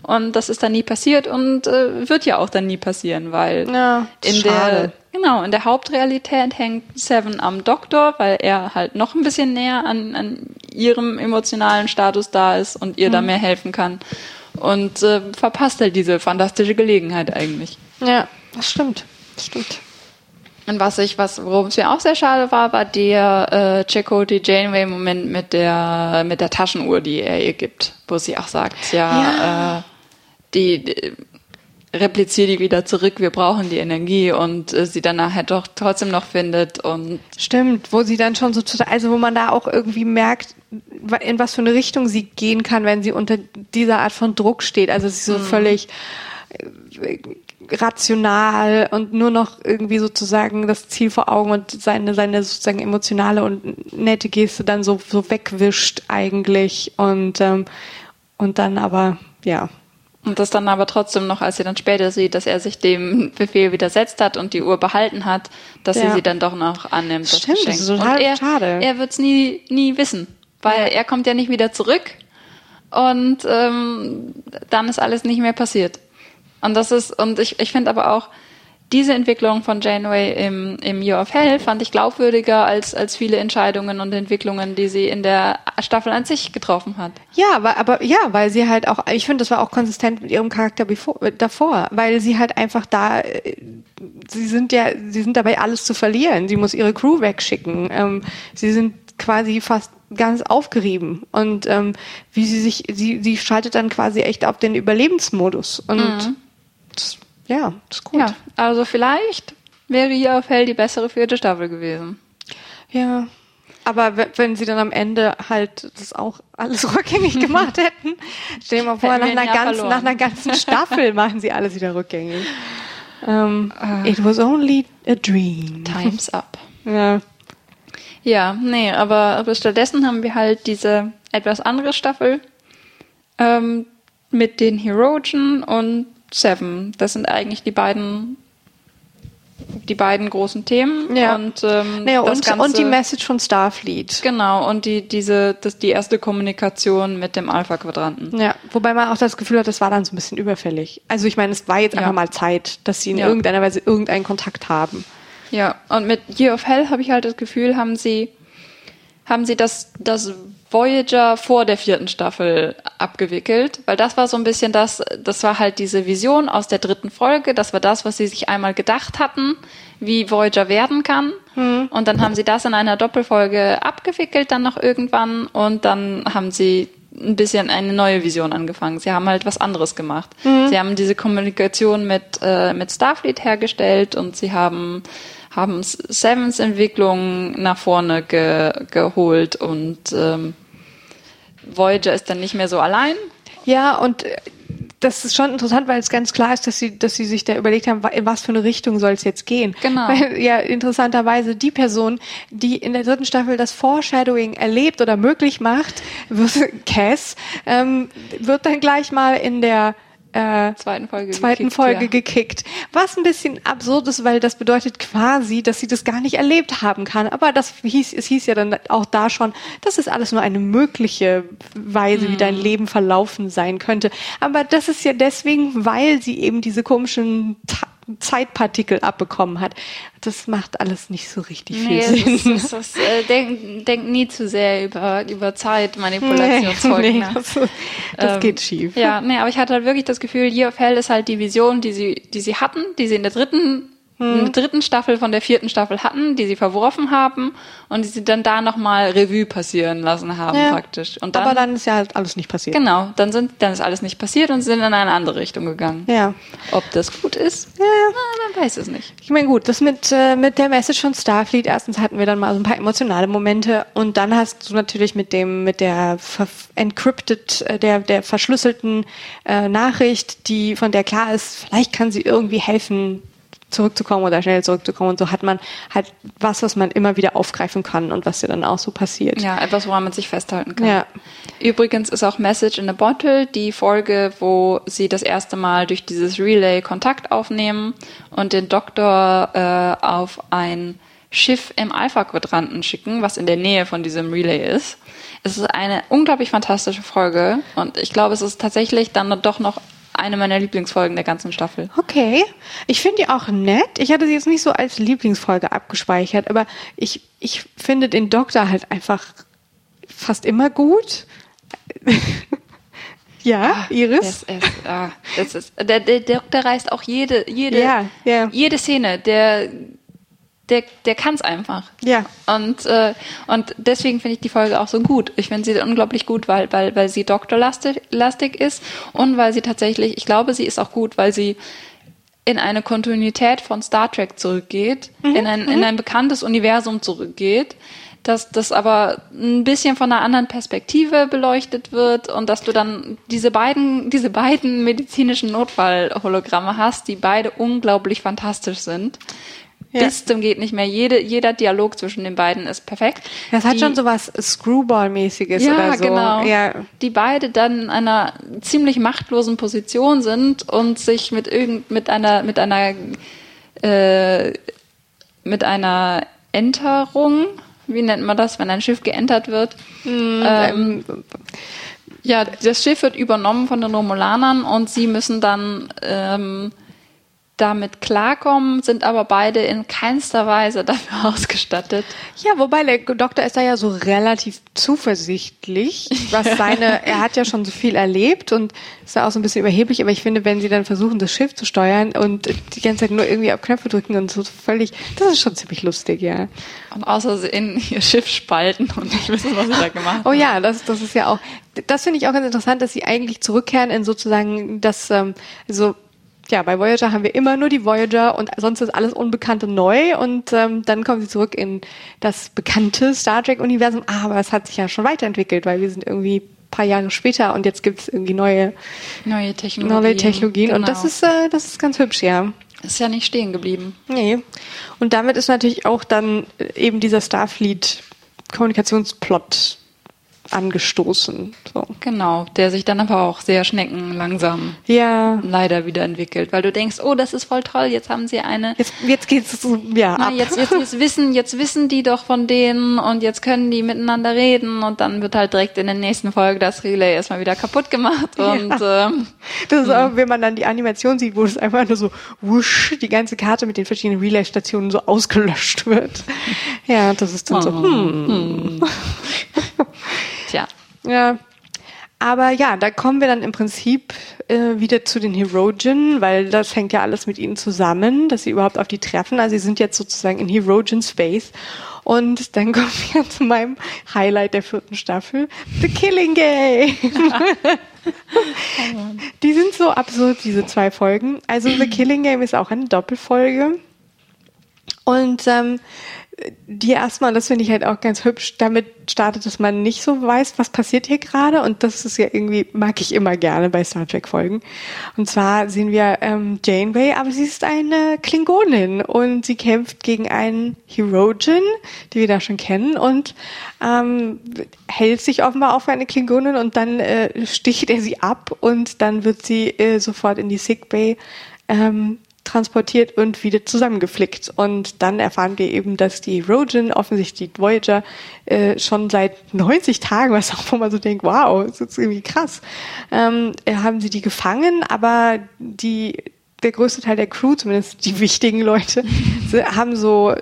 Und das ist dann nie passiert und äh, wird ja auch dann nie passieren, weil Ja, in schade. der genau in der Hauptrealität hängt Seven am Doktor, weil er halt noch ein bisschen näher an, an ihrem emotionalen Status da ist und ihr Mhm. da mehr helfen kann und äh, verpasst halt diese fantastische Gelegenheit eigentlich. ja, das stimmt. Das stimmt. Und was ich, was, worum es mir auch sehr schade war, war der äh, Chakotay Janeway Moment mit der mit der Taschenuhr, die er ihr gibt, wo sie auch sagt, ja, Äh, die, die replizier die wieder zurück, wir brauchen die Energie und äh, sie dann nachher doch trotzdem noch findet und Stimmt, wo sie dann schon so, total- also wo man da auch irgendwie merkt, in was für eine Richtung sie gehen kann, wenn sie unter dieser Art von Druck steht. Also sie so völlig äh, rational und nur noch irgendwie sozusagen das Ziel vor Augen und seine, seine sozusagen emotionale und nette Geste dann so, so wegwischt eigentlich und, ähm, und dann aber, ja. Und das dann aber trotzdem noch, als sie dann später sieht, dass er sich dem Befehl widersetzt hat und die Uhr behalten hat, dass Ja. sie sie dann doch noch annimmt. Stimmt, das ist total und er, schade. Er wird es nie, nie wissen, weil er kommt ja nicht wieder zurück und ähm, dann ist alles nicht mehr passiert. Und das ist, und ich, ich finde aber auch, diese Entwicklung von Janeway im, im Year of Hell fand ich glaubwürdiger als, als viele Entscheidungen und Entwicklungen, die sie in der Staffel an sich getroffen hat. Ja, aber, aber ja, weil sie halt auch, ich finde, das war auch konsistent mit ihrem Charakter bevor, davor, weil sie halt einfach da, äh, sie sind ja, sie sind dabei alles zu verlieren. Sie muss ihre Crew wegschicken. Ähm, sie sind quasi fast ganz aufgerieben und ähm, wie sie sich, sie, sie schaltet dann quasi echt auf den Überlebensmodus und Mhm. Das, ja, das ist gut. Ja, also vielleicht wäre hier auf Hell die bessere vierte Staffel gewesen. Ja. Aber we- wenn sie dann am Ende halt das auch alles rückgängig gemacht hätten, stell dir mal vor, nach wir ein einer, ganzen, nach einer ganzen Staffel machen sie alles wieder rückgängig. Ähm, Ah. it was only a dream. Time's up. Ja. Ja, nee, aber, aber stattdessen haben wir halt diese etwas andere Staffel ähm, mit den Herogen und Seven. Das sind eigentlich die beiden die beiden großen Themen. Ja. Und, ähm, Naja, das und, Ganze, und die Message von Starfleet. Genau, und die, diese, das, die erste Kommunikation mit dem Alpha-Quadranten. Ja, wobei man auch das Gefühl hat, das war dann so ein bisschen überfällig. Also ich meine, es war jetzt Ja. einfach mal Zeit, dass sie in Ja. irgendeiner Weise irgendeinen Kontakt haben. Ja, und mit Year of Hell habe ich halt das Gefühl, haben sie, haben sie das, das Voyager vor der vierten Staffel abgewickelt, weil das war so ein bisschen das, das war halt diese Vision aus der dritten Folge, das war das, was sie sich einmal gedacht hatten, wie Voyager werden kann. Und dann haben sie das in einer Doppelfolge abgewickelt dann noch irgendwann und dann haben sie ein bisschen eine neue Vision angefangen. Sie haben halt was anderes gemacht. Sie haben diese Kommunikation mit, äh, mit Starfleet hergestellt und sie haben haben Sevens Entwicklung nach vorne ge geholt und ähm, Voyager ist dann nicht mehr so allein. Ja, und äh, das ist schon interessant, weil es ganz klar ist, dass sie, dass sie sich da überlegt haben, in was für eine Richtung soll es jetzt gehen. Genau. Weil ja interessanterweise die Person, die in der dritten Staffel das Foreshadowing erlebt oder möglich macht, wird, Cass, ähm, wird dann gleich mal in der äh, Zweiten Folge zweiten gekickt, Folge ja. gekickt. Was ein bisschen absurd ist, weil das bedeutet quasi, dass sie das gar nicht erlebt haben kann. Aber das hieß, es hieß ja dann auch da schon, das ist alles nur eine mögliche Weise, wie dein Mhm. Leben verlaufen sein könnte. Aber das ist ja deswegen, weil sie eben diese komischen Ta Zeitpartikel abbekommen hat. Das macht alles nicht so richtig Nee, viel ist, Sinn. es ist, äh, denk, denk nie zu sehr über, über Zeitmanipulationsfolgen nee, nach. das, das Ähm, geht schief. Ja, nee, aber ich hatte halt wirklich das Gefühl, Year of Hell ist halt die Vision, die sie, die sie hatten, die sie in der dritten, in der dritten Staffel von der vierten Staffel hatten, die sie verworfen haben und die sie dann da nochmal Revue passieren lassen haben Ja. praktisch. Und dann, Aber dann ist ja halt alles nicht passiert. genau, dann sind, dann ist alles nicht passiert und sind in eine andere Richtung gegangen. Ja. Ob das gut ist? Ja, ja. Na, man weiß es nicht. Ich meine, gut, das mit, äh, mit der Message von Starfleet, erstens hatten wir dann mal so ein paar emotionale Momente und dann hast du natürlich mit dem, mit der encrypted, äh, der, der verschlüsselten äh, Nachricht, die, von der klar ist, vielleicht kann sie irgendwie helfen, zurückzukommen oder schnell zurückzukommen und so hat man halt was, was man immer wieder aufgreifen kann und was ja dann auch so passiert. Ja, etwas, woran man sich festhalten kann. Ja. Übrigens ist auch Message in a Bottle die Folge, wo sie das erste Mal durch dieses Relay Kontakt aufnehmen und den Doktor äh, auf ein Schiff im Alpha-Quadranten schicken, was in der Nähe von diesem Relay ist. Es ist eine unglaublich fantastische Folge und ich glaube, es ist tatsächlich dann doch noch eine meiner Lieblingsfolgen der ganzen Staffel. Okay. Ich finde die auch nett. Ich hatte sie jetzt nicht so als Lieblingsfolge abgespeichert, aber ich, ich finde den Doktor halt einfach fast immer gut. ja, Iris? Das ist, ah, das ist, der, der Doktor reißt auch jede, jede, Ja, ja. jede Szene, der, der, der kann es einfach. Ja. Und, äh, und deswegen finde ich die Folge auch so gut. Ich finde sie unglaublich gut, weil, weil, weil sie doktorlastig lastig ist und weil sie tatsächlich, ich glaube, sie ist auch gut, weil sie in eine Kontinuität von Star Trek zurückgeht, in, ein, in ein bekanntes Universum zurückgeht, dass das aber ein bisschen von einer anderen Perspektive beleuchtet wird und dass du dann diese beiden, diese beiden medizinischen Notfallhologramme hast, die beide unglaublich fantastisch sind. Ja. Bis zum geht nicht mehr. Jede, jeder Dialog zwischen den beiden ist perfekt. Das hat Die- schon so was Screwball-mäßiges ja, oder so. genau. Ja, Die beide dann in einer ziemlich machtlosen Position sind und sich mit irgend mit einer mit einer äh, mit einer Enterung, wie nennt man das, wenn ein Schiff geentert wird? ähm, ja, das Schiff wird übernommen von den Romulanern und sie müssen dann ähm, damit klarkommen, sind aber beide in keinster Weise dafür ausgestattet. Ja, wobei der Doktor ist da ja so relativ zuversichtlich, was seine, er hat ja schon so viel erlebt und ist da auch so ein bisschen überheblich, aber ich finde, wenn sie dann versuchen, das Schiff zu steuern und die ganze Zeit nur irgendwie auf Knöpfe drücken und so völlig, das ist schon ziemlich lustig, ja. Und außersehen ihr Schiff spalten und nicht wissen, was sie da gemacht haben. Oh ja, das, das ist ja auch, das finde ich auch ganz interessant, dass sie eigentlich zurückkehren in sozusagen das, ähm, so, ja, bei Voyager haben wir immer nur die Voyager und sonst ist alles Unbekannte neu und ähm, dann kommen sie zurück in das bekannte Star Trek-Universum. Aber es hat sich ja schon weiterentwickelt, weil wir sind irgendwie paar Jahre später und jetzt gibt es irgendwie neue, neue Technologien. Neue Technologien. Genau. Und das ist, äh, das ist ganz hübsch, ja. Ist ja nicht stehen geblieben. Nee. Und damit ist natürlich auch dann eben dieser Starfleet Kommunikationsplot angestoßen. So. Genau, der sich dann aber auch sehr schneckenlangsam ja. leider wieder entwickelt, weil du denkst, oh, das ist voll toll, jetzt haben sie eine. Jetzt, jetzt geht's so, ja. Na, jetzt, jetzt, jetzt wissen, jetzt wissen die doch von denen und jetzt können die miteinander reden und dann wird halt direkt in der nächsten Folge das Relay erstmal wieder kaputt gemacht und ja. ähm, das ist auch, wenn man dann die Animation sieht, wo es einfach nur so wusch die ganze Karte mit den verschiedenen Relay-Stationen so ausgelöscht wird. Ja, das ist dann oh. so. Hm. hm. Tja. Ja. Aber ja, da kommen wir dann im Prinzip äh, wieder zu den Herogen, weil das hängt ja alles mit ihnen zusammen, dass sie überhaupt auf die treffen. Also sie sind jetzt sozusagen in Herogen Space. Und dann kommen wir zu meinem Highlight der vierten Staffel, The Killing Game. die sind so absurd, diese zwei Folgen. Also The Killing Game ist auch eine Doppelfolge. Und ähm, die erstmal, das finde ich halt auch ganz hübsch, damit startet, dass man nicht so weiß, was passiert hier gerade. Und das ist ja irgendwie, mag ich immer gerne bei Star Trek-Folgen. Und zwar sehen wir ähm, Janeway, aber sie ist eine Klingonin. Und sie kämpft gegen einen Herogen, die wir da schon kennen, und ähm, hält sich offenbar auf eine Klingonin. Und dann äh, sticht er sie ab. Und dann wird sie äh, sofort in die Sickbay ähm, transportiert und wieder zusammengeflickt. Und dann erfahren wir eben, dass die Rogen, offensichtlich die Voyager, äh, schon seit 90 Tagen, was auch man so denkt, wow, das ist irgendwie krass, ähm, äh, haben sie die gefangen, aber die der größte Teil der Crew, zumindest die wichtigen Leute, haben so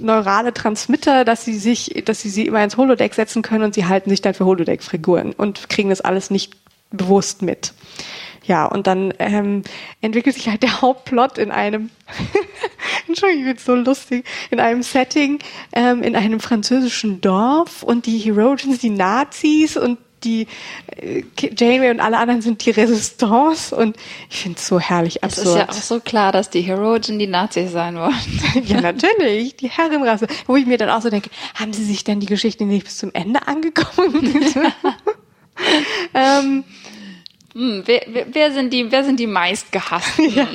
neurale Transmitter, dass sie sich, dass sie sie immer ins Holodeck setzen können und sie halten sich dann für Holodeck-Figuren und kriegen das alles nicht bewusst mit. Ja, und dann ähm, entwickelt sich halt der Hauptplot in einem, Entschuldigung, ich bin so lustig, in einem Setting, ähm, in einem französischen Dorf und die Herogens, die Nazis und die äh, Janeway und alle anderen sind die Resistance und ich finde es so herrlich absurd. Es ist ja auch so klar, dass die Herogen die Nazis sein wollen. ja, natürlich, die Herrenrasse. Wo ich mir dann auch so denke, haben sie sich denn die Geschichte nicht bis zum Ende angekommen? ähm, hm, wer, wer, sind die, wer sind die meistgehassten? Ja,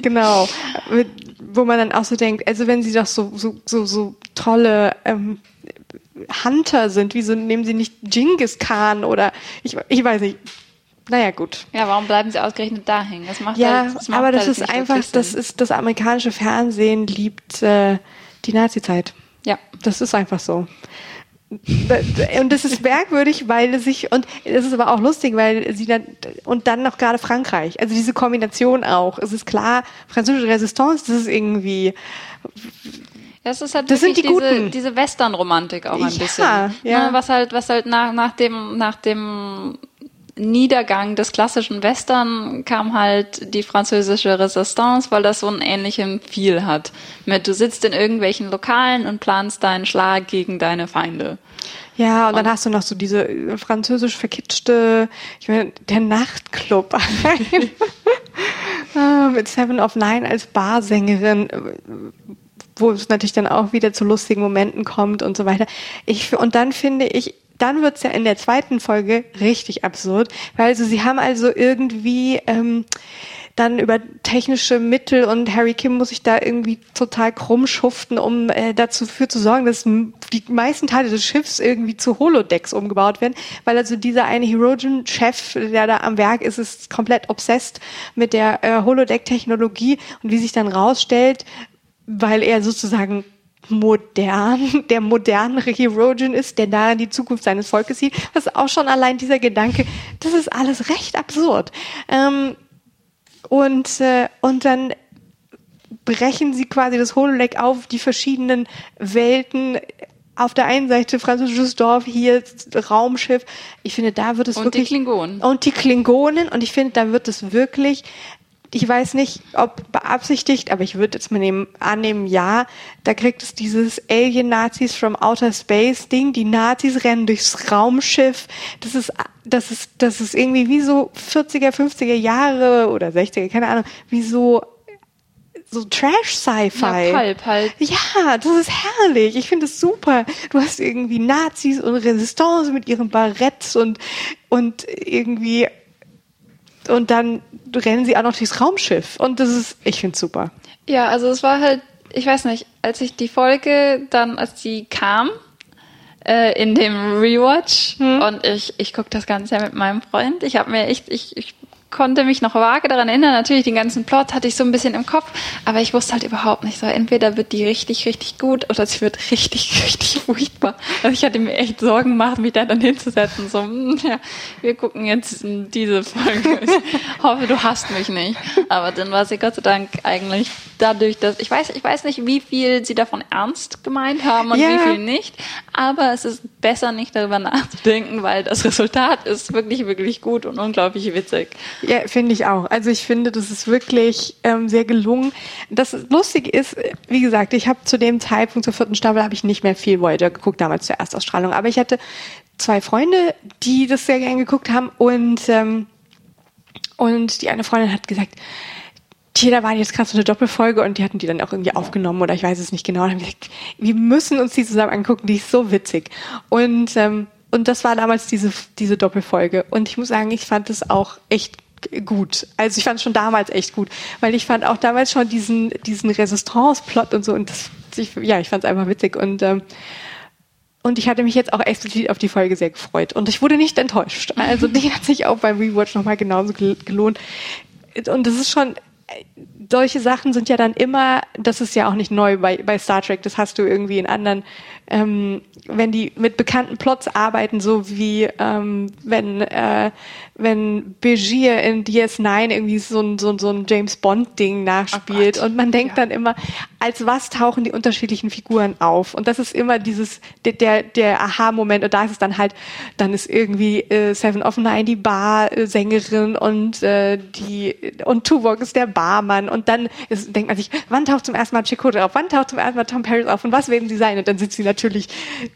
genau. Wo man dann auch so denkt, also wenn sie doch so, so, so, so tolle ähm, Hunter sind, wieso nehmen sie nicht Genghis Khan oder ich, ich weiß nicht. Naja, gut. Ja, warum bleiben sie ausgerechnet da hängen? Das macht ja, halt, das macht aber das halt ist einfach, das ist, das amerikanische Fernsehen liebt äh, die Nazi-Zeit. Ja. Das ist einfach so und das ist merkwürdig, weil es sich, und es ist aber auch lustig, weil sie dann, und dann noch gerade Frankreich. Also diese Kombination auch. Es ist klar, französische Resistance, das ist irgendwie, das ist halt das sind die diese, diese Western-Romantik auch ein ja, bisschen. Ja. Ne, was halt, was halt nach, nach dem, nach dem Niedergang des klassischen Western kam halt die französische Resistance, weil das so einen ähnlichen Feel hat. Mit du sitzt in irgendwelchen Lokalen und planst deinen Schlag gegen deine Feinde. Ja, und, und dann hast du noch so diese äh, französisch verkitschte, ich meine, der Nachtclub ah, mit Seven of Nine als Barsängerin äh, wo es natürlich dann auch wieder zu lustigen Momenten kommt und so weiter. Ich, und dann finde ich, dann wird's ja in der zweiten Folge richtig absurd, weil also sie haben also irgendwie ähm, dann über technische Mittel und Harry Kim muss sich da irgendwie total krumm schuften, um äh, dazu für zu sorgen, dass die meisten Teile des Schiffs irgendwie zu Holodecks umgebaut werden, weil also dieser eine Herogen-Chef, der da am Werk ist, ist komplett obsessed mit der äh, Holodeck-Technologie und wie sich dann rausstellt, weil er sozusagen modern, der modernere Herogen ist, der da die Zukunft seines Volkes sieht. Das ist auch schon allein dieser Gedanke, das ist alles recht absurd. Ähm, und, äh, und dann brechen sie quasi das Holodeck auf, die verschiedenen Welten. Auf der einen Seite französisches Dorf, hier Raumschiff. Ich finde, da wird es Und wirklich. die Klingonen. Und die Klingonen. Und ich finde, da wird es wirklich. Ich weiß nicht, ob beabsichtigt, aber ich würde jetzt mal nehmen, annehmen, ja. Da kriegt es dieses Alien-Nazis from Outer Space Ding. Die Nazis rennen durchs Raumschiff. Das ist, das ist, das ist irgendwie wie so 40er, 50er Jahre oder 60er, keine Ahnung, wie so so Trash-Sci-Fi. Ja, Pulp halt. Ja, das ist herrlich. Ich finde es super. Du hast irgendwie Nazis und Resistance mit ihren Baretts und, und irgendwie, und dann rennen sie auch noch durchs Raumschiff. Und das ist, ich finde es super. Ja, also es war halt, ich weiß nicht, als ich die Folge dann, als die kam, äh, in dem Rewatch und ich, ich gucke das Ganze ja mit meinem Freund. Ich habe mir echt, ich, ich konnte mich noch vage daran erinnern. Natürlich, den ganzen Plot hatte ich so ein bisschen im Kopf, aber ich wusste halt überhaupt nicht so. Entweder wird die richtig, richtig gut oder sie wird richtig, richtig furchtbar. Also ich hatte mir echt Sorgen gemacht, mich da dann hinzusetzen. So, hm, ja, wir gucken jetzt diese Folge. Ich hoffe, du hasst mich nicht. Aber dann war sie Gott sei Dank eigentlich dadurch, dass ich weiß, ich weiß nicht, wie viel sie davon ernst gemeint haben und Ja. wie viel nicht. Aber es ist besser, nicht darüber nachzudenken, weil das Resultat ist wirklich, wirklich gut und unglaublich witzig. Ja, finde ich auch. Also ich finde, das ist wirklich ähm, sehr gelungen. Das Lustige ist, äh, wie gesagt, ich habe zu dem Zeitpunkt zur vierten Staffel habe ich nicht mehr viel Voyager geguckt, damals zur Erstausstrahlung. Aber ich hatte zwei Freunde, die das sehr gern geguckt haben und ähm, und die eine Freundin hat gesagt, hier, da war jetzt gerade so eine Doppelfolge und die hatten die dann auch irgendwie aufgenommen oder ich weiß es nicht genau. Und haben gesagt, wir müssen uns die zusammen angucken, die ist so witzig. Und, ähm, und das war damals diese, diese Doppelfolge. Und ich muss sagen, ich fand es auch echt gut. Also ich fand es schon damals echt gut, weil ich fand auch damals schon diesen, diesen Resistance-Plot und so und das, ich, ja, ich fand es einfach witzig und, ähm, und ich hatte mich jetzt auch explizit auf die Folge sehr gefreut. Und ich wurde nicht enttäuscht. Also die hat sich auch beim Rewatch nochmal genauso gel- gelohnt. Und das ist schon, solche Sachen sind ja dann immer, das ist ja auch nicht neu bei, bei Star Trek, das hast du irgendwie in anderen, ähm, wenn die mit bekannten Plots arbeiten, so wie ähm, wenn, äh, wenn Begier in DS9 irgendwie so ein, so, so ein James Bond-Ding nachspielt. Oh und man denkt dann immer, als was tauchen die unterschiedlichen Figuren auf? Und das ist immer dieses, der, der, der Aha-Moment. Und da ist es dann halt, dann ist irgendwie äh, Seven of Nine die Bar-Sängerin und äh, die und Tuvok ist der Barmann und dann ist, denkt man sich, wann taucht zum ersten Mal Chakotay auf? Wann taucht zum ersten Mal Tom Paris auf? Und was werden sie sein? Und dann sind sie natürlich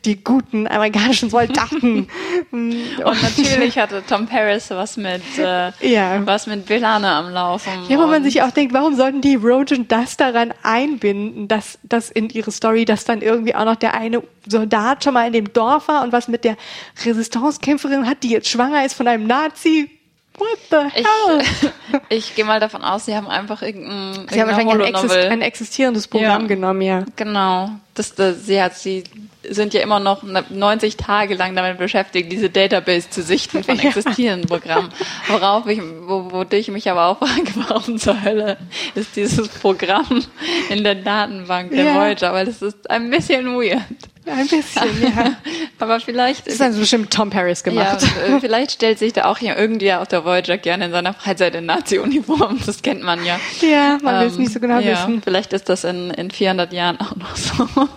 die guten amerikanischen Soldaten. und Und natürlich hatte Tom Paris was mit, äh, Ja. was mit Belane am Laufen. Ja, wo man sich auch denkt, warum sollten die Rogen das daran einbinden, dass das in ihre Story, dass dann irgendwie auch noch der eine Soldat schon mal in dem Dorf war und was mit der Resistancekämpferin hat, die jetzt schwanger ist von einem Nazi. What the Ich, hell? ich gehe mal davon aus, sie haben einfach irgendein, Sie haben wahrscheinlich ein, ein existierendes Programm Ja. genommen, ja. Genau. Das, das, sie hat, sie sind ja immer noch 90 Tage lang damit beschäftigt, diese Database zu sichten von Ja. existierenden Programmen. Worauf ich, wo, wo ich mich aber auch frage, warum zur Hölle ist dieses Programm in der Datenbank der Ja. Voyager? Weil das ist ein bisschen weird. Ein bisschen, ja. Aber vielleicht Das ist also bestimmt Tom Paris gemacht. Ja, äh, vielleicht stellt sich da auch hier irgendwie auf der Voyager gerne in seiner Freizeit in Nazi-Uniform. Das kennt man ja. Ja, man will es Ähm, nicht so genau ja, wissen. Vielleicht ist das in, in 400 Jahren auch noch so.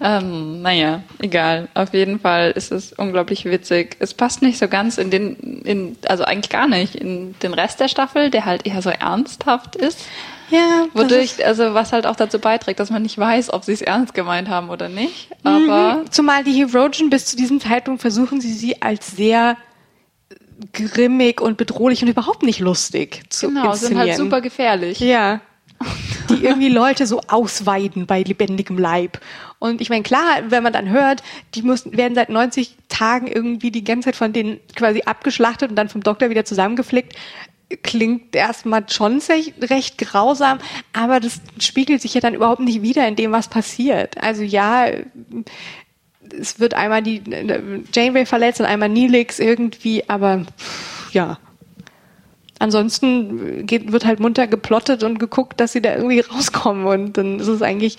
ähm, naja, egal. Auf jeden Fall ist es unglaublich witzig. Es passt nicht so ganz in den, in, also eigentlich gar nicht, in den Rest der Staffel, der halt eher so ernsthaft ist. Ja, Wodurch, also was halt auch dazu beiträgt, dass man nicht weiß, ob sie es ernst gemeint haben oder nicht. Aber Mhm. Zumal die Herogen bis zu diesem Zeitpunkt versuchen sie sie als sehr grimmig und bedrohlich und überhaupt nicht lustig zu genau, sind halt super gefährlich. Ja. Die irgendwie Leute so ausweiden bei lebendigem Leib. Und ich meine, klar, wenn man dann hört, die müssen, werden seit 90 Tagen irgendwie die ganze Zeit von denen quasi abgeschlachtet und dann vom Doktor wieder zusammengeflickt, klingt erstmal schon recht grausam, aber das spiegelt sich ja dann überhaupt nicht wieder in dem, was passiert. Also ja, es wird einmal die Janeway verletzt und einmal Neelix irgendwie, aber ja. Ansonsten geht, wird halt munter geplottet und geguckt, dass sie da irgendwie rauskommen und dann ist es eigentlich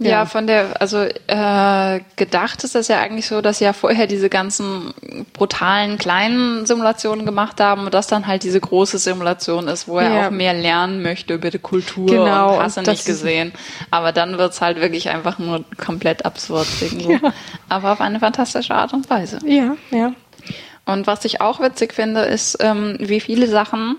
Ja, Ja. von der, also äh, gedacht ist das ja eigentlich so, dass sie ja vorher diese ganzen brutalen kleinen Simulationen gemacht haben und das dann halt diese große Simulation ist, wo er Ja. auch mehr lernen möchte über die Kultur Genau, und hast du nicht gesehen. Aber dann wird's halt wirklich einfach nur komplett absurd irgendwo. Aber auf eine fantastische Art und Weise. Ja, ja. Und was ich auch witzig finde, ist, ähm, wie viele Sachen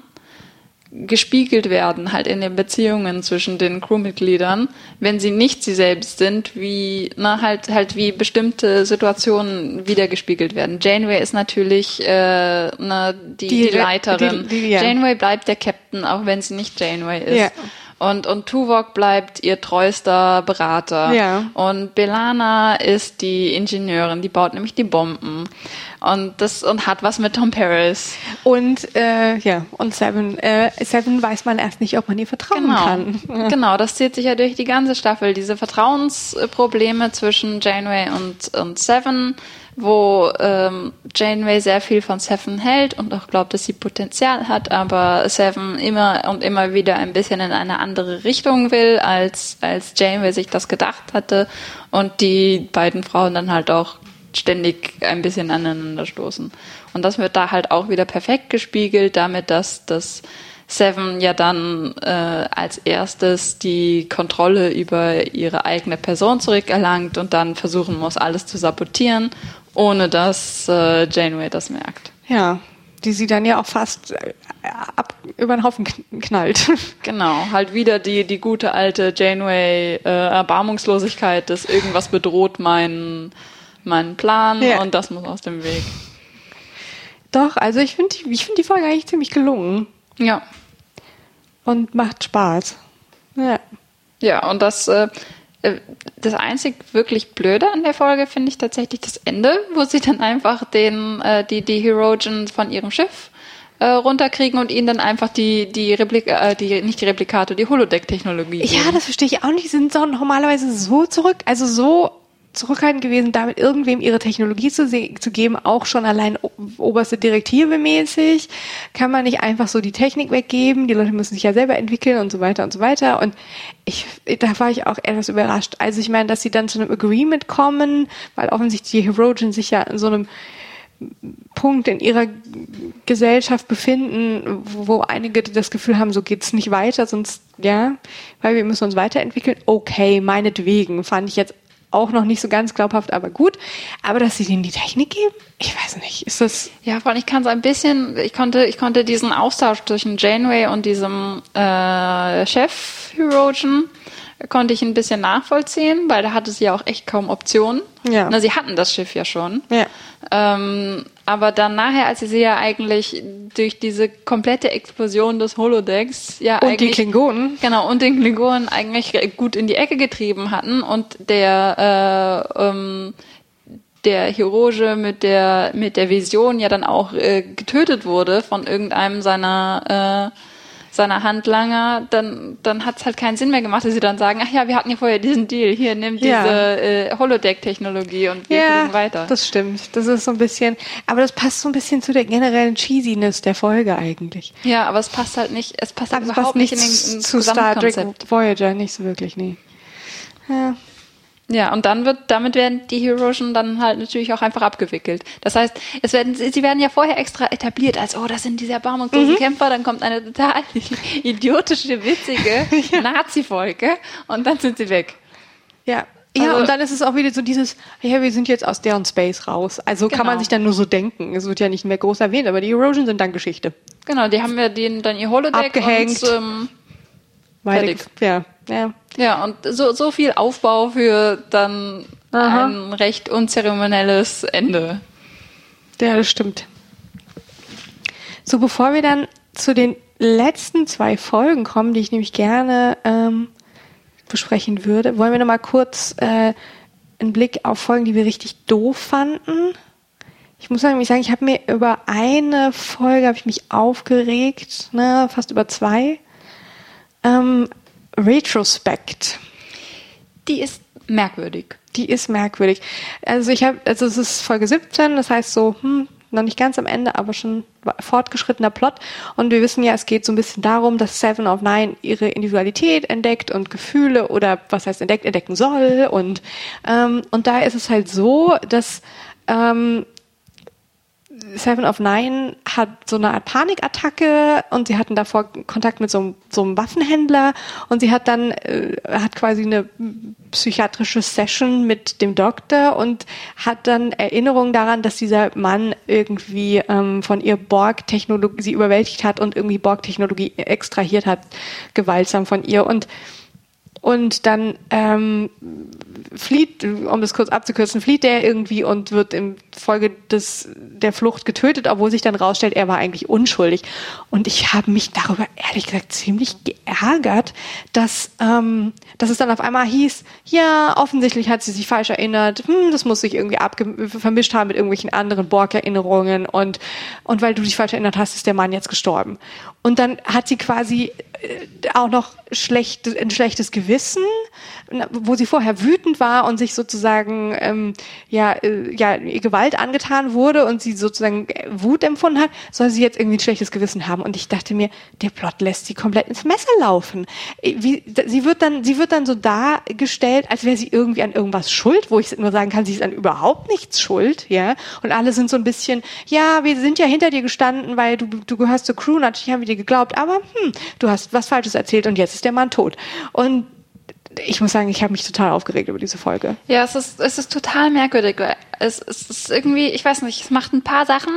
gespiegelt werden, halt in den Beziehungen zwischen den Crewmitgliedern, wenn sie nicht sie selbst sind, wie, na, halt, halt wie bestimmte Situationen wiedergespiegelt werden. Janeway ist natürlich, äh, na, die, Die die, Leiterin. die- die- ja. Janeway bleibt der Captain, auch wenn sie nicht Janeway ist. Ja. Und, und Tuvok bleibt ihr treuster Berater. Ja. Und Belana ist die Ingenieurin, die baut nämlich die Bomben. Und das, und hat was mit Tom Paris. Und äh, ja, und Seven, äh, Seven weiß man erst nicht, ob man ihr vertrauen Genau. kann. Genau, das zieht sich ja durch die ganze Staffel. Diese Vertrauensprobleme zwischen Janeway und, und Seven, wo ähm, Janeway sehr viel von Seven hält und auch glaubt, dass sie Potenzial hat, aber Seven immer und immer wieder ein bisschen in eine andere Richtung will, als, als Janeway sich das gedacht hatte. Und die beiden Frauen dann halt auch ständig ein bisschen aneinander stoßen. Und das wird da halt auch wieder perfekt gespiegelt, damit, dass das Seven ja dann äh, als erstes die Kontrolle über ihre eigene Person zurückerlangt und dann versuchen muss, alles zu sabotieren, ohne dass äh, Janeway das merkt. Ja, die sie dann ja auch fast äh, ab, über den Haufen kn- knallt. Genau, halt wieder die, die gute alte Janeway äh, Erbarmungslosigkeit, dass irgendwas bedroht meinen, meinen Plan Ja. und das muss aus dem Weg. Doch, also ich finde ich find die Folge eigentlich ziemlich gelungen Ja. und macht Spaß. Ja. Ja, und das, äh, äh, das einzig wirklich Blöde an der Folge finde ich tatsächlich das Ende, wo sie dann einfach den, äh, die, die Herogen von ihrem Schiff äh, runterkriegen und ihnen dann einfach die, die Replika, äh, die, nicht die Replikate, die Holodeck-Technologie Ja, das verstehe ich auch nicht. Die sind so normalerweise so zurück, also so zurückhaltend gewesen, damit irgendwem ihre Technologie zu, zu geben, auch schon allein oberste Direktive mäßig. Kann man nicht einfach so die Technik weggeben. Die Leute müssen sich ja selber entwickeln und so weiter und so weiter. Und ich, da war ich auch etwas überrascht. Also ich meine, dass sie dann zu einem Agreement kommen, weil offensichtlich die Herogen sich ja in so einem Punkt in ihrer Gesellschaft befinden, wo einige das Gefühl haben, so geht's nicht weiter, sonst, ja, weil wir müssen uns weiterentwickeln. Okay, meinetwegen, fand ich jetzt auch noch nicht so ganz glaubhaft, aber gut. Aber dass sie denen die Technik geben, ich weiß nicht, ist das, Ja, vor allem ich kann es ein bisschen, ich konnte, ich konnte diesen Austausch zwischen Janeway und diesem äh, Chef Herogen konnte ich ein bisschen nachvollziehen, weil da hatte sie ja auch echt kaum Optionen. Ja. Na, sie hatten das Schiff ja schon. ja. Ähm, aber dann nachher, als sie sie ja eigentlich durch diese komplette Explosion des Holodecks ja Und die eigentlich Klingonen. genau und den Klingonen eigentlich gut in die Ecke getrieben hatten und der äh, ähm, der Hiroge mit der mit der Vision ja dann auch äh, getötet wurde von irgendeinem seiner äh, seiner Handlanger, dann dann hat's halt keinen Sinn mehr gemacht, dass sie dann sagen, ach ja, wir hatten ja vorher diesen Deal, hier nimm diese Ja. äh, Holodeck-Technologie und wir Ja, fliegen weiter. das stimmt. Das ist so ein bisschen, aber das passt so ein bisschen zu der generellen Cheesiness der Folge eigentlich. Ja, aber es passt halt nicht, es passt halt Aber es überhaupt passt nicht in den ins zu Star Trek. Voyager, nicht so wirklich, nee. Ja. Ja, und dann wird, damit werden die Heroischen dann halt natürlich auch einfach abgewickelt. Das heißt, es werden, sie werden ja vorher extra etabliert als, oh, das sind diese erbarmungslosen Kämpfer, dann kommt eine total idiotische, witzige Nazi-Folge und dann sind sie weg. Ja. Ja, Also- und dann ist es auch wieder so dieses, ja, wir sind jetzt aus deren Space raus. Also kann Genau. man sich dann nur so denken. Es wird ja nicht mehr groß erwähnt, aber die Erosion sind dann Geschichte. Genau, die haben ja den, dann ihr Holodeck Abgehängt. und ähm, Weiter, Fertig. ja, ja. ja, und so, so viel Aufbau für dann Aha. ein recht unzeremonielles Ende. Ja, das stimmt. So, bevor wir dann zu den letzten zwei Folgen kommen, die ich nämlich gerne ähm, besprechen würde, wollen wir noch mal kurz äh, einen Blick auf Folgen, die wir richtig doof fanden. Ich muss nämlich sagen, ich habe mir über eine Folge habe ich mich aufgeregt, ne, fast über zwei. Ähm, Retrospect. Die ist merkwürdig. Die ist merkwürdig. Also ich habe, also es ist Folge 17, das heißt so, hm, noch nicht ganz am Ende, aber schon fortgeschrittener Plot. Und wir wissen ja, es geht so ein bisschen darum, dass Seven of Nine ihre Individualität entdeckt und Gefühle oder was heißt entdeckt, entdecken soll. Und, ähm, und da ist es halt so, dass ähm, Seven of Nine hat so eine Art Panikattacke und sie hatten davor Kontakt mit so einem, so einem Waffenhändler und sie hat dann äh, hat quasi eine psychiatrische Session mit dem Doktor und hat dann Erinnerungen daran, dass dieser Mann irgendwie ähm, von ihr Borg-Technologie sie überwältigt hat und irgendwie Borg-Technologie extrahiert hat, gewaltsam von ihr. Und und dann ähm, flieht, um das kurz abzukürzen, flieht der irgendwie und wird im Folge des der Flucht getötet, obwohl sich dann rausstellt, er war eigentlich unschuldig. Und ich habe mich darüber ehrlich gesagt ziemlich geärgert, dass ähm, dass es dann auf einmal hieß, ja, offensichtlich hat sie sich falsch erinnert, hm, das muss sich irgendwie vermischt haben mit irgendwelchen anderen Borg-Erinnerungen und und weil du dich falsch erinnert hast, ist der Mann jetzt gestorben. Und dann hat sie quasi äh, auch noch schlecht, ein schlechtes Gewissen, wo sie vorher wütend war und sich sozusagen ähm, ja, äh, ja Gewalt angetan wurde und sie sozusagen Wut empfunden hat, soll sie jetzt irgendwie ein schlechtes Gewissen haben. Und ich dachte mir, der Plot lässt sie komplett ins Messer laufen. Äh, wie, sie wird dann, sie wird dann so dargestellt, als wäre sie irgendwie an irgendwas schuld, wo ich nur sagen kann, sie ist an überhaupt nichts schuld, ja. Und alle sind so ein bisschen, ja, wir sind ja hinter dir gestanden, weil du, du gehörst zur Crew, natürlich haben wir dir geglaubt, aber hm, du hast was Falsches erzählt und jetzt ist der Mann tot. Und ich muss sagen, ich habe mich total aufgeregt über diese Folge. Ja, es ist, es ist total merkwürdig. Es, es ist irgendwie, ich weiß nicht, es macht ein paar Sachen,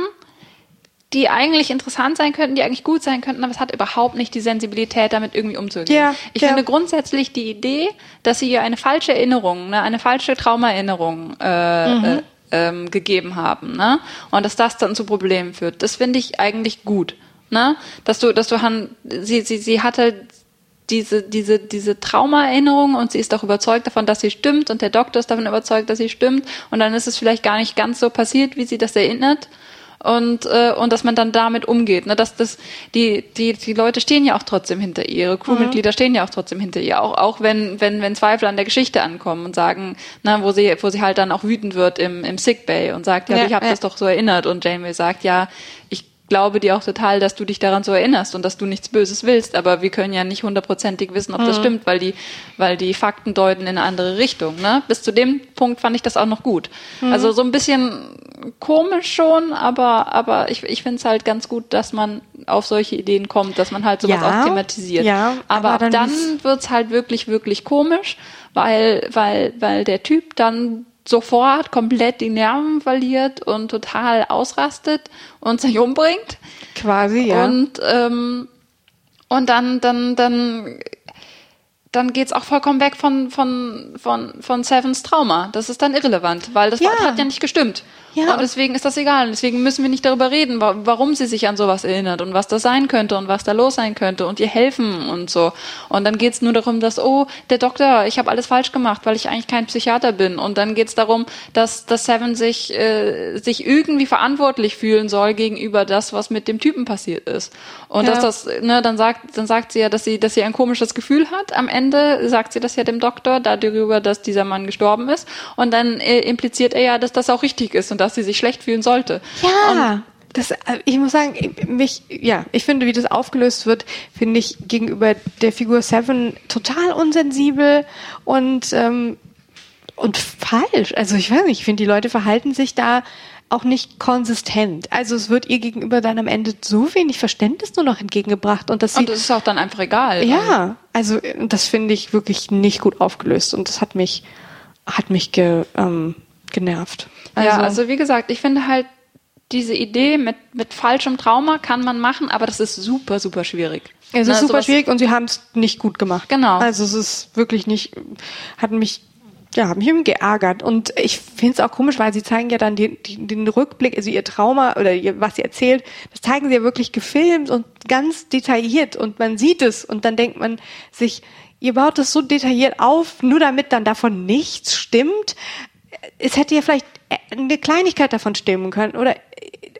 die eigentlich interessant sein könnten, die eigentlich gut sein könnten, aber es hat überhaupt nicht die Sensibilität, damit irgendwie umzugehen. Ja, ich ja. finde grundsätzlich die Idee, dass sie ihr eine falsche Erinnerung, ne, eine falsche Traumaerinnerung äh, mhm. äh, ähm, gegeben haben, ne? Und dass das dann zu Problemen führt, das finde ich eigentlich gut. Ne? Dass du, dass du Han, sie, sie, sie hatte diese, diese, diese Traumaerinnerung und sie ist auch überzeugt davon, dass sie stimmt und der Doktor ist davon überzeugt, dass sie stimmt. Und dann ist es vielleicht gar nicht ganz so passiert, wie sie das erinnert. Und äh, und dass man dann damit umgeht, ne, dass das die die die Leute stehen ja auch trotzdem hinter ihr, ihre Crewmitglieder mhm. stehen ja auch trotzdem hinter ihr, auch auch wenn wenn wenn Zweifel an der Geschichte ankommen und sagen, na, wo sie wo sie halt dann auch wütend wird im im Sick Bay und sagt, ja, ja ich habe ja. das doch so erinnert. Und Janeway sagt, ja, ich glaube dir auch total, dass du dich daran so erinnerst und dass du nichts Böses willst, aber wir können ja nicht hundertprozentig wissen, ob mhm. das stimmt, weil die, weil die Fakten deuten in eine andere Richtung. Ne? Bis zu dem Punkt fand ich das auch noch gut. Mhm. Also so ein bisschen komisch schon, aber, aber ich, ich finde es halt ganz gut, dass man auf solche Ideen kommt, dass man halt sowas ja, auch thematisiert. Ja, aber, aber dann, dann wird's halt wirklich, wirklich komisch, weil, weil, weil der Typ dann sofort komplett die Nerven verliert und total ausrastet und sich umbringt. Quasi, ja. Und, ähm, und dann, dann, dann, dann geht's auch vollkommen weg von, von, von, von Sevens Trauma. Das ist dann irrelevant, weil das ja. hat ja nicht gestimmt. Ja. Und deswegen ist das egal. Deswegen müssen wir nicht darüber reden, warum sie sich an sowas erinnert und was das sein könnte und was da los sein könnte und ihr helfen und so. Und dann geht's nur darum, dass, oh, der Doktor, ich habe alles falsch gemacht, weil ich eigentlich kein Psychiater bin. Und dann geht's darum, dass, dass Seven sich, äh, sich irgendwie verantwortlich fühlen soll gegenüber das, was mit dem Typen passiert ist. Und ja. dass das, ne, dann sagt, dann sagt sie ja, dass sie, dass sie ein komisches Gefühl hat. Am Ende sagt sie das ja dem Doktor darüber, dass dieser Mann gestorben ist. Und dann äh, impliziert er ja, dass das auch richtig ist und dass sie sich schlecht fühlen sollte. Ja. Und das, äh, ich muss sagen, mich, ja, ich finde, wie das aufgelöst wird, finde ich gegenüber der Figur Seven total unsensibel und, ähm, und falsch. Also ich weiß nicht, ich finde, die Leute verhalten sich da auch nicht konsistent. Also es wird ihr gegenüber dann am Ende so wenig Verständnis nur noch entgegengebracht und sie und das ist auch dann einfach egal. Ja, also das finde ich wirklich nicht gut aufgelöst und das hat mich hat mich ge, ähm, genervt. Also, ja, also wie gesagt, ich finde halt, diese Idee mit, mit falschem Trauma kann man machen, aber das ist super, super schwierig. Es ist Na, super schwierig und sie haben es nicht gut gemacht. Genau. Also es ist wirklich nicht, hat mich, ja, hat mich irgendwie geärgert. Und ich finde es auch komisch, weil sie zeigen ja dann die, die, den Rückblick, also ihr Trauma oder ihr, was sie erzählt, das zeigen sie ja wirklich gefilmt und ganz detailliert und man sieht es und dann denkt man sich, ihr baut es so detailliert auf, nur damit dann davon nichts stimmt es hätte ja vielleicht eine Kleinigkeit davon stimmen können oder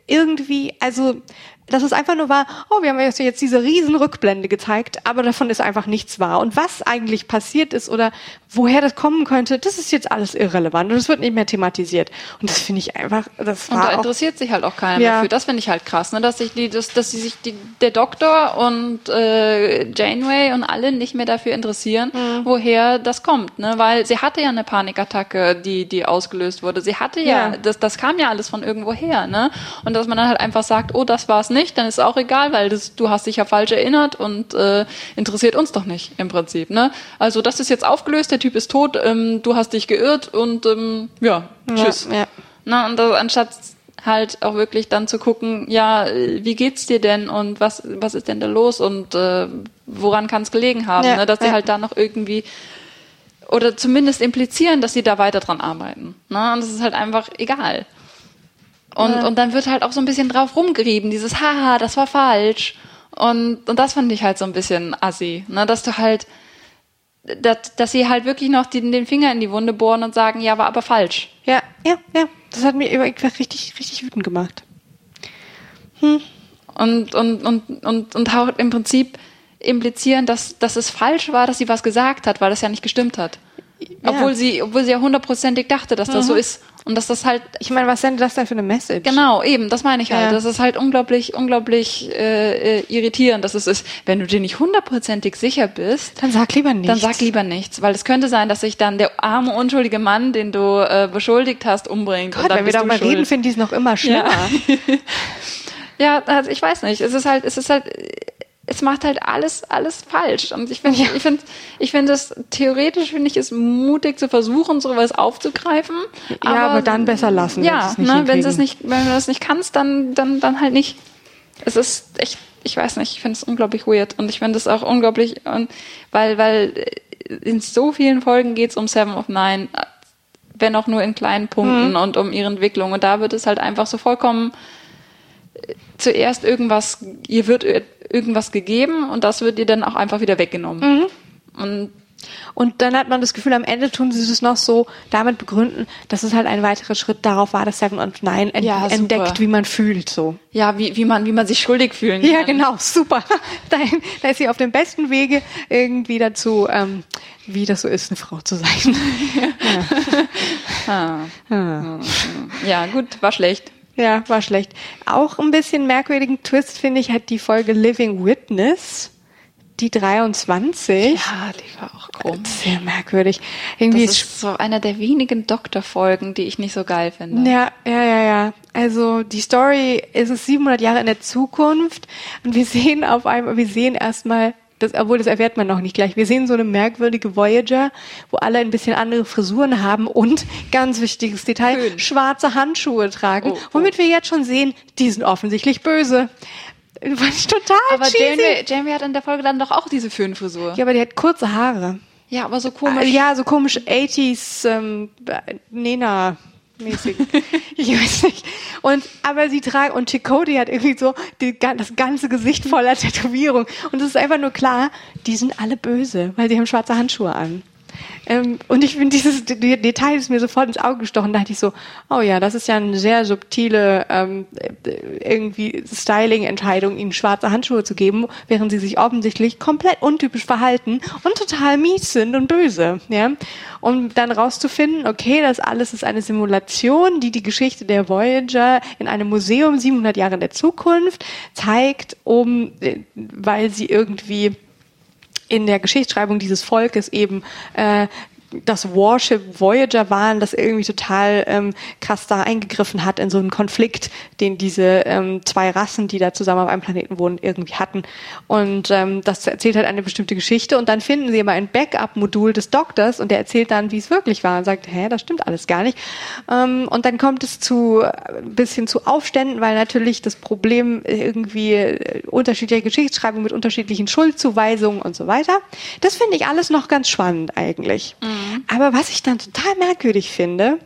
irgendwie, also dass es einfach nur war, oh, wir haben jetzt diese riesen Rückblende gezeigt, aber davon ist einfach nichts wahr. Und was eigentlich passiert ist oder woher das kommen könnte, das ist jetzt alles irrelevant und es wird nicht mehr thematisiert. Und das finde ich einfach, das war Und da auch, interessiert sich halt auch keiner Ja. dafür. Das finde ich halt krass, ne? dass sich die, dass, dass sie sich die, der Doktor und äh, Janeway und alle nicht mehr dafür interessieren, Mhm. woher das kommt, ne? Weil sie hatte ja eine Panikattacke, die die ausgelöst wurde. Sie hatte ja, Ja. das das kam ja alles von irgendwo her, ne? Und dass man dann halt einfach sagt, oh, das war's nicht, dann ist auch egal, weil das, du hast dich ja falsch erinnert und äh, interessiert uns doch nicht im Prinzip, ne? Also das ist jetzt aufgelöst, der Typ ist tot, ähm, du hast dich geirrt und ähm, ja, tschüss. Ja, ja. Na, und das, anstatt halt auch wirklich dann zu gucken, ja, wie geht's dir denn und was, was ist denn da los und äh, woran kann es gelegen haben, Ja, ne? dass sie halt da noch irgendwie oder zumindest implizieren, dass sie da weiter dran arbeiten. Ne? Und das ist halt einfach egal. Und, Ja. und dann wird halt auch so ein bisschen drauf rumgerieben, dieses Haha, das war falsch. Und, und das fand ich halt so ein bisschen assi, ne? dass du halt, dass, dass sie halt wirklich noch den, den Finger in die Wunde bohren und sagen, ja, war aber falsch. ja, ja, ja. Das hat mir richtig, richtig wütend gemacht. und, und, und, und, und auch im Prinzip implizieren, dass, dass es falsch war, dass sie was gesagt hat, weil das ja nicht gestimmt hat. Ja. Obwohl sie, obwohl sie ja hundertprozentig dachte, dass das so ist. Und dass das halt, Ich meine, was sendet das denn für eine Message? genau, eben, das meine ich halt. Ja. Das ist halt unglaublich, unglaublich äh, äh, irritierend, dass es ist, wenn du dir nicht hundertprozentig sicher bist, Dann sag lieber nichts. dann sag lieber nichts, weil es könnte sein, dass sich dann der arme, unschuldige Mann, den du äh, beschuldigt hast, umbringt. Gott, wenn wir darüber schuld. reden, finde ich es noch immer schlimmer. Ja, also ich weiß nicht. Es ist halt, es ist halt, es macht halt alles, alles falsch. Und ich finde, ich finde, ich finde es theoretisch finde ich es mutig zu versuchen, sowas aufzugreifen. Ja, aber dann besser lassen, Ja, ne, wenn es nicht, wenn du das nicht kannst, dann, dann, dann halt nicht. Es ist echt, ich weiß nicht, ich finde es unglaublich weird und ich finde es auch unglaublich, und, weil, weil in so vielen Folgen geht es um Seven of Nine, wenn auch nur in kleinen Punkten Mhm. und um ihre Entwicklung. Und da wird es halt einfach so vollkommen äh, zuerst irgendwas, ihr wird ir- irgendwas gegeben und das wird ihr dann auch einfach wieder weggenommen. Mhm. Und Und dann hat man das Gefühl, am Ende tun sie es noch so damit begründen, dass es halt ein weiterer Schritt darauf war, dass Seven und Nine ent Ja, entdeckt, wie man fühlt, so. ja, wie, wie man, wie man sich schuldig fühlen kann. Ja, genau, super. Da, da ist sie auf dem besten Wege irgendwie dazu, ähm, wie das so ist, eine Frau zu sein. Ah. Ah. Ja, gut, war schlecht. Ja, war schlecht. Auch ein bisschen merkwürdigen Twist, finde ich, hat die Folge Living Witness, die 23. Ja, die war auch komisch. Sehr merkwürdig. Irgendwie Das ist so einer der wenigen Doktorfolgen, die ich nicht so geil finde. Ja, ja, ja, ja. Also die Story ist es 700 Jahre in der Zukunft und wir sehen auf einmal, wir sehen erstmal, das, obwohl das erfährt man noch nicht gleich, wir sehen so eine merkwürdige Voyager, wo alle ein bisschen andere Frisuren haben und, ganz wichtiges Detail, Schön. schwarze Handschuhe tragen, Oh, oh. womit wir jetzt schon sehen, die sind offensichtlich böse. Fand ich total Aber cheesy. Janeway, Janeway hat in der Folge dann doch auch diese Föhnfrisur. Ja, aber die hat kurze Haare. Ja, aber so komisch. Ja, so komisch 80s ähm, Nena mäßig. ich weiß nicht. Und aber sie tragen und Chakotay hat irgendwie so die, das ganze Gesicht voller Tätowierung und es ist einfach nur klar, die sind alle böse, weil sie haben schwarze Handschuhe an. Ähm, und ich finde dieses D- Detail ist mir sofort ins Auge gestochen. Da dachte ich so, oh ja, das ist ja eine sehr subtile ähm, äh, irgendwie Styling-Entscheidung, ihnen schwarze Handschuhe zu geben, während sie sich offensichtlich komplett untypisch verhalten und total mies sind und böse. Ja, um dann rauszufinden, okay, das alles ist eine Simulation, die die Geschichte der Voyager in einem Museum 700 Jahre in der Zukunft zeigt, um, äh, weil sie irgendwie in der Geschichtsschreibung dieses Volkes eben äh, das Warship Voyager waren, das irgendwie total ähm, krass da eingegriffen hat in so einen Konflikt, den diese ähm, zwei Rassen, die da zusammen auf einem Planeten wohnen, irgendwie hatten. Und ähm, das erzählt halt eine bestimmte Geschichte und dann finden sie immer ein Backup-Modul des Doktors und der erzählt dann, wie es wirklich war und sagt, hä, das stimmt alles gar nicht. Ähm, und dann kommt es zu äh, ein bisschen zu Aufständen, weil natürlich das Problem irgendwie äh, unterschiedliche Geschichtsschreibung mit unterschiedlichen Schuldzuweisungen und so weiter. Das finde ich alles noch ganz spannend eigentlich. Aber was ich dann total merkwürdig finde,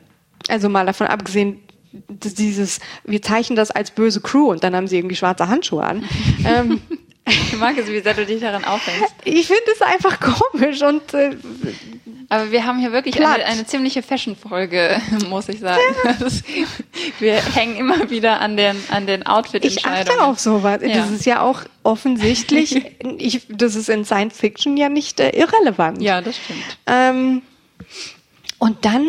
also mal davon abgesehen, dieses, wir zeichnen das als böse Crew und dann haben sie irgendwie schwarze Handschuhe an. ähm, Ich mag es, wie sehr du dich daran aufhängst. ich finde es einfach komisch und äh, Aber wir haben hier wirklich eine, eine ziemliche Fashion-Folge, muss ich sagen. Wir hängen immer wieder an den, an den ich Outfit-Entscheidungen. achte auf sowas. Ja. Das ist ja auch offensichtlich, ich, das ist in Science Fiction ja nicht äh, irrelevant. Ja, das stimmt. Ähm, Und dann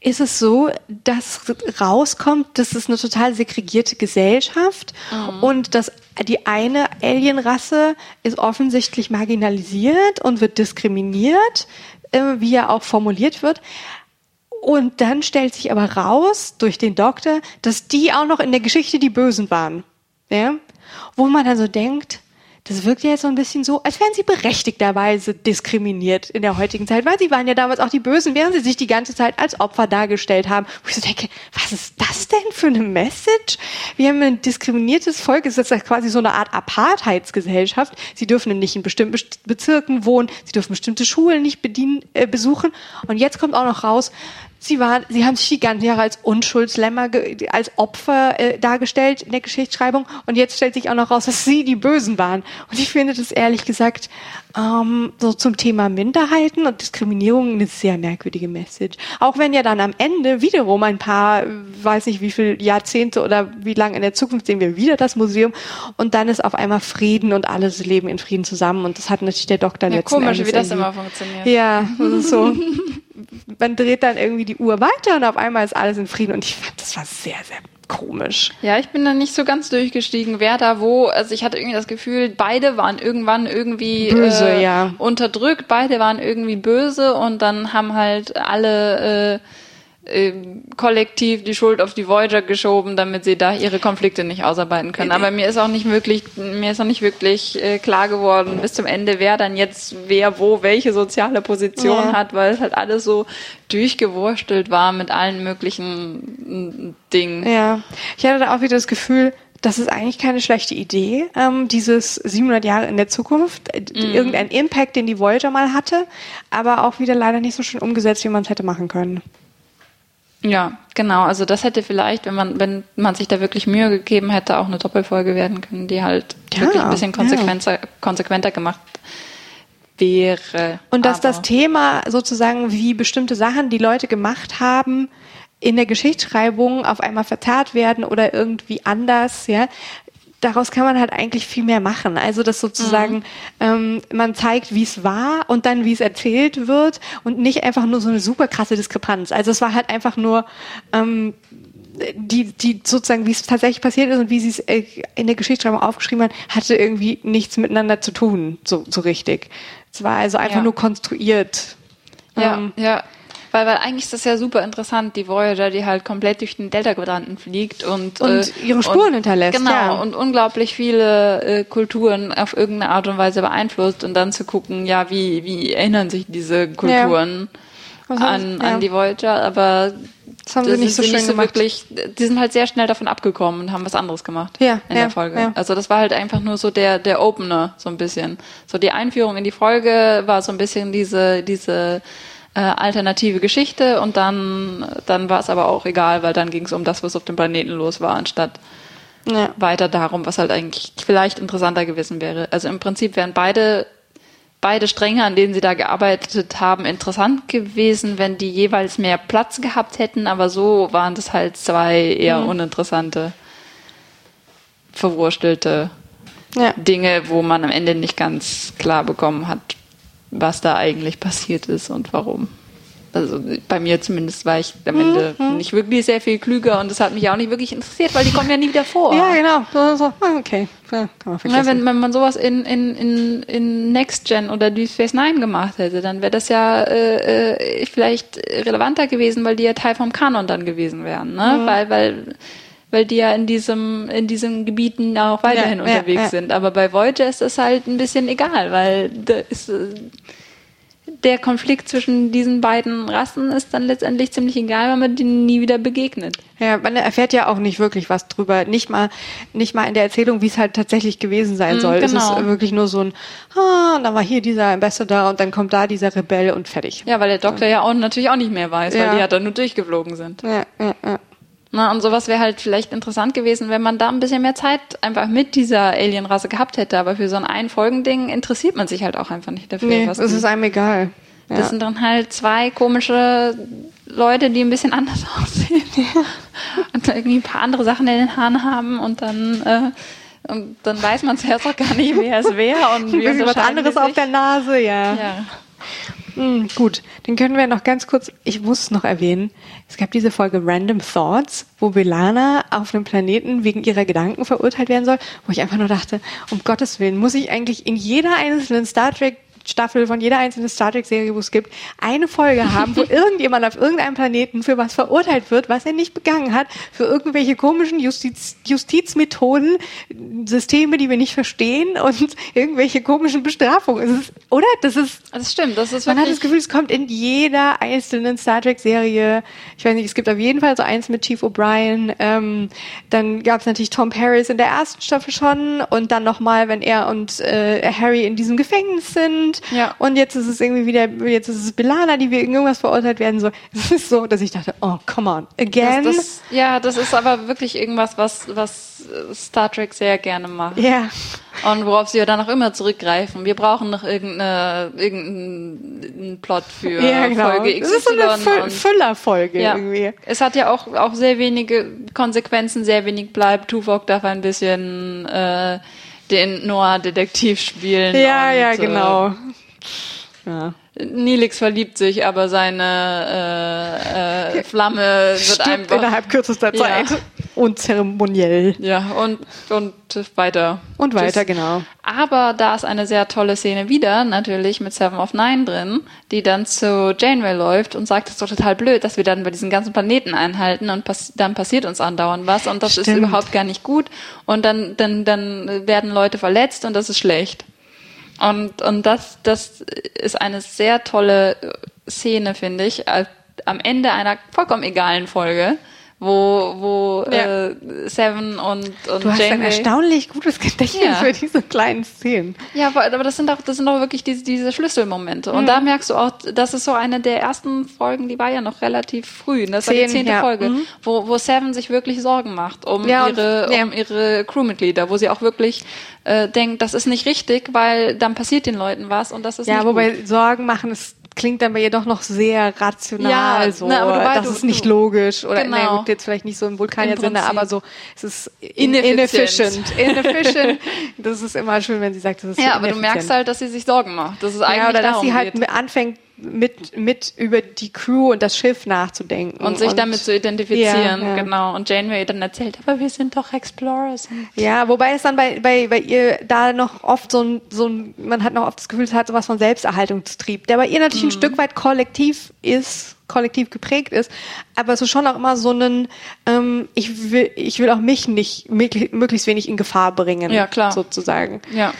ist es so, dass rauskommt, dass es eine total segregierte Gesellschaft mhm. und dass die eine Alienrasse ist offensichtlich marginalisiert und wird diskriminiert, wie ja auch formuliert wird. Und dann stellt sich aber raus durch den Doktor, dass die auch noch in der Geschichte die Bösen waren. Ja? Wo man dann so denkt, das wirkt ja jetzt so ein bisschen so, als wären sie berechtigterweise diskriminiert in der heutigen Zeit, weil sie waren ja damals auch die Bösen, während sie sich die ganze Zeit als Opfer dargestellt haben. Wo ich so denke, was ist das denn für eine Message? Wir haben ein diskriminiertes Volk, es ist jetzt quasi so eine Art Apartheidsgesellschaft. Sie dürfen nicht in bestimmten Bezirken wohnen, sie dürfen bestimmte Schulen nicht bedienen, äh, besuchen. Und jetzt kommt auch noch raus, Sie waren, sie haben sich die ganzen Jahre als Unschuldslämmer, als Opfer äh, dargestellt in der Geschichtsschreibung und jetzt stellt sich auch noch raus, dass sie die Bösen waren. Und ich finde das ehrlich gesagt ähm, so zum Thema Minderheiten und Diskriminierung eine sehr merkwürdige Message. Auch wenn ja dann am Ende wiederum ein paar, weiß nicht wie viele Jahrzehnte oder wie lange in der Zukunft sehen wir wieder das Museum und dann ist auf einmal Frieden und alles leben in Frieden zusammen und das hat natürlich der Doktor ja, letzten komisch, Endes wie das immer funktioniert. Ja, das ist so. man dreht dann irgendwie die Uhr weiter und auf einmal ist alles in Frieden. Und ich fand, das war sehr, sehr komisch. Ja, ich bin da nicht so ganz durchgestiegen, wer da wo. Also ich hatte irgendwie das Gefühl, beide waren irgendwann irgendwie böse, äh, ja. unterdrückt, beide waren irgendwie böse und dann haben halt alle äh, äh, kollektiv die Schuld auf die Voyager geschoben, damit sie da ihre Konflikte nicht ausarbeiten können. Aber mir ist auch nicht wirklich, mir ist auch nicht wirklich äh, klar geworden bis zum Ende, wer dann jetzt wer wo welche soziale Position ja. hat, weil es halt alles so durchgewurstelt war mit allen möglichen Dingen. Ja, ich hatte da auch wieder das Gefühl, das ist eigentlich keine schlechte Idee, ähm, dieses 700 Jahre in der Zukunft, äh, mm. irgendein Impact, den die Voyager mal hatte, aber auch wieder leider nicht so schön umgesetzt, wie man es hätte machen können. Ja, genau. Also das hätte vielleicht, wenn man, wenn man sich da wirklich Mühe gegeben hätte, auch eine Doppelfolge werden können, die halt ja, wirklich ein bisschen konsequenter, ja. konsequenter gemacht wäre. Und dass das Thema sozusagen, wie bestimmte Sachen die Leute gemacht haben, in der Geschichtsschreibung auf einmal verzerrt werden oder irgendwie anders, ja, daraus kann man halt eigentlich viel mehr machen. Also dass sozusagen mhm. ähm, man zeigt, wie es war und dann wie es erzählt wird und nicht einfach nur so eine super krasse Diskrepanz. Also es war halt einfach nur ähm, die, die sozusagen, wie es tatsächlich passiert ist und wie sie es äh, in der Geschichtsschreibung aufgeschrieben hat, hatte irgendwie nichts miteinander zu tun, so, so richtig. Es war also einfach ja. nur konstruiert. Ja, ähm, ja. Weil, weil eigentlich ist das ja super interessant, die Voyager, die halt komplett durch den Delta-Quadranten fliegt und, und äh, ihre Spuren und, hinterlässt. Genau, ja. und unglaublich viele äh, Kulturen auf irgendeine Art und Weise beeinflusst und dann zu gucken, ja, wie, wie erinnern sich diese Kulturen ja. an, ja. an die Voyager, aber das haben sie nicht so schön nicht so gemacht. Wirklich, die sind halt sehr schnell davon abgekommen und haben was anderes gemacht ja, in ja, der Folge. Ja. Also das war halt einfach nur so der der Opener so ein bisschen. So die Einführung in die Folge war so ein bisschen diese diese äh, alternative Geschichte und dann, dann war es aber auch egal, weil dann ging es um das, was auf dem Planeten los war, anstatt ja. weiter darum, was halt eigentlich vielleicht interessanter gewesen wäre. Also im Prinzip wären beide beide Stränge, an denen sie da gearbeitet haben, interessant gewesen, wenn die jeweils mehr Platz gehabt hätten, aber so waren das halt zwei eher mhm. uninteressante, verwurstelte ja. Dinge, wo man am Ende nicht ganz klar bekommen hat, was da eigentlich passiert ist und warum. Also bei mir zumindest war ich am Ende mhm. nicht wirklich sehr viel klüger und das hat mich auch nicht wirklich interessiert, weil die kommen ja nie wieder vor. Ja, genau. So, ah, okay, ja, kann man vergessen. wenn, wenn man sowas in, in, in, in Next Gen oder Deep Space Nine gemacht hätte, dann wäre das ja äh, äh, vielleicht relevanter gewesen, weil die ja Teil vom Kanon dann gewesen wären. Ne? Mhm. Weil, weil weil die ja in diesem, in diesen Gebieten auch weiterhin ja, unterwegs ja, ja. sind. Aber bei Voyager ist das halt ein bisschen egal, weil da ist, der Konflikt zwischen diesen beiden Rassen ist dann letztendlich ziemlich egal, weil man denen nie wieder begegnet. Ja, man erfährt ja auch nicht wirklich was drüber. Nicht mal, nicht mal in der Erzählung, wie es halt tatsächlich gewesen sein mm, soll. Genau. Es ist genau. wirklich nur so ein, ah, da war hier dieser Ambassador und dann kommt da dieser Rebell und fertig. Ja, weil der Doktor ja, ja auch natürlich auch nicht mehr weiß, weil die ja dann nur durchgeflogen sind. Ja, ja, ja. Na, und sowas wäre halt vielleicht interessant gewesen, wenn man da ein bisschen mehr Zeit einfach mit dieser Alienrasse gehabt hätte. Aber für so ein Einfolgending interessiert man sich halt auch einfach nicht dafür. Nee, es ist einem egal. Ja. Das sind dann halt zwei komische Leute, die ein bisschen anders aussehen. und irgendwie ein paar andere Sachen in den Haaren haben und dann, äh, und dann weiß man zuerst auch gar nicht, wer es wäre und wie was anderes auf der Nase, ja. ja. Mm, gut, dann können wir noch ganz kurz, ich muss noch erwähnen, es gab diese Folge Random Thoughts, wo Belana auf einem Planeten wegen ihrer Gedanken verurteilt werden soll, wo ich einfach nur dachte, um Gottes Willen, muss ich eigentlich in jeder einzelnen Star Trek Staffel von jeder einzelnen Star Trek Serie, wo es gibt, eine Folge haben, wo irgendjemand auf irgendeinem Planeten für was verurteilt wird, was er nicht begangen hat, für irgendwelche komischen Justiz Justizmethoden, Systeme, die wir nicht verstehen und irgendwelche komischen Bestrafungen. Ist, oder? Das ist. Das stimmt. Das ist man hat das Gefühl, es kommt in jeder einzelnen Star Trek Serie. Ich weiß nicht, es gibt auf jeden Fall so eins mit Chief O'Brien. Ähm, dann gab es natürlich Tom Paris in der ersten Staffel schon und dann nochmal, wenn er und äh, Harry in diesem Gefängnis sind sind. Ja. Und jetzt ist es irgendwie wieder, jetzt ist es Belana, die wegen irgendwas verurteilt werden soll. Es ist so, dass ich dachte, oh, come on, again. Das, das, ja, das ist aber wirklich irgendwas, was, was Star Trek sehr gerne macht. Ja. Und worauf sie ja dann auch immer zurückgreifen. Wir brauchen noch irgendeine, irgendeinen Plot für ja, genau. Folge XY. Das ist so eine Füllerfolge ja. irgendwie. Es hat ja auch, auch sehr wenige Konsequenzen, sehr wenig bleibt. Tuvok darf ein bisschen äh, den Noir-Detektiv spielen. Ja, ja, genau. Ja. Nilix verliebt sich, aber seine äh, äh, Flamme wird Stirbt einfach innerhalb kürzester Zeit. Ja. Unzeremoniell. Ja, und, und weiter. Und weiter, Tschüss. genau. Aber da ist eine sehr tolle Szene wieder, natürlich mit Seven of Nine drin, die dann zu Janeway läuft und sagt, es ist doch total blöd, dass wir dann bei diesen ganzen Planeten einhalten und pass dann passiert uns andauernd was und das Stimmt. ist überhaupt gar nicht gut und dann, dann, dann werden Leute verletzt und das ist schlecht. Und, und das, das ist eine sehr tolle Szene, finde ich, am Ende einer vollkommen egalen Folge wo, wo ja. äh, Seven und, und Du hast Janeway ein erstaunlich gutes Gedächtnis ja. für diese kleinen Szenen. Ja, aber, aber das sind auch, das sind auch wirklich diese, diese Schlüsselmomente. Und mhm. da merkst du auch, das ist so eine der ersten Folgen, die war ja noch relativ früh. Das Zehn, war die zehnte ja. Folge, mhm. wo, wo Seven sich wirklich Sorgen macht um ihre, und, um ihre Crewmitglieder, wo sie auch wirklich äh, denkt, das ist nicht richtig, weil dann passiert den Leuten was und das ist ja, nicht wobei gut. Sorgen machen ist klingt dann bei ihr doch noch sehr rational, ja, so. Na, aber weißt, das du, ist nicht logisch oder genau. na, gut, jetzt vielleicht nicht so im Vulkanier-Sinne, aber so, es ist inefficient. Inefficient. das ist immer schön, wenn sie sagt, das ist Ja, so aber du merkst halt, dass sie sich Sorgen macht. Das ist eigentlich ja, oder dass sie halt anfängt, mit, mit über die Crew und das Schiff nachzudenken. Und sich und, damit zu identifizieren, ja, ja. genau. Und Janeway dann erzählt, aber wir sind doch Explorers. Ja, wobei es dann bei, bei, bei ihr da noch oft so ein, so ein, man hat noch oft das Gefühl, es hat sowas von Selbsterhaltungstrieb, der bei ihr natürlich mhm. ein Stück weit kollektiv ist, kollektiv geprägt ist, aber so schon auch immer so einen, ähm, ich will, ich will auch mich nicht möglichst wenig in Gefahr bringen, ja, klar. sozusagen. Ja.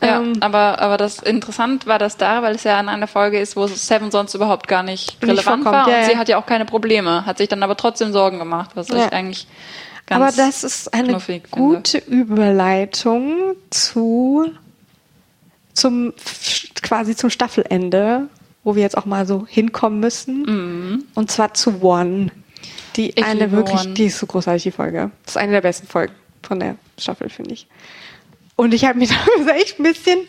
Ja, ähm, aber, aber das interessant war das da, weil es ja an einer Folge ist, wo Seven sonst überhaupt gar nicht relevant nicht war. Ja, und ja. sie hat ja auch keine Probleme, hat sich dann aber trotzdem Sorgen gemacht, was ja. ich eigentlich ganz Aber das ist eine gute finde. Überleitung zu zum quasi zum Staffelende, wo wir jetzt auch mal so hinkommen müssen. Mhm. Und zwar zu One. Die ich eine wirklich, One. die ist so großartig, die Folge. Das ist eine der besten Folgen von der Staffel, finde ich. Und ich habe mir da echt ein bisschen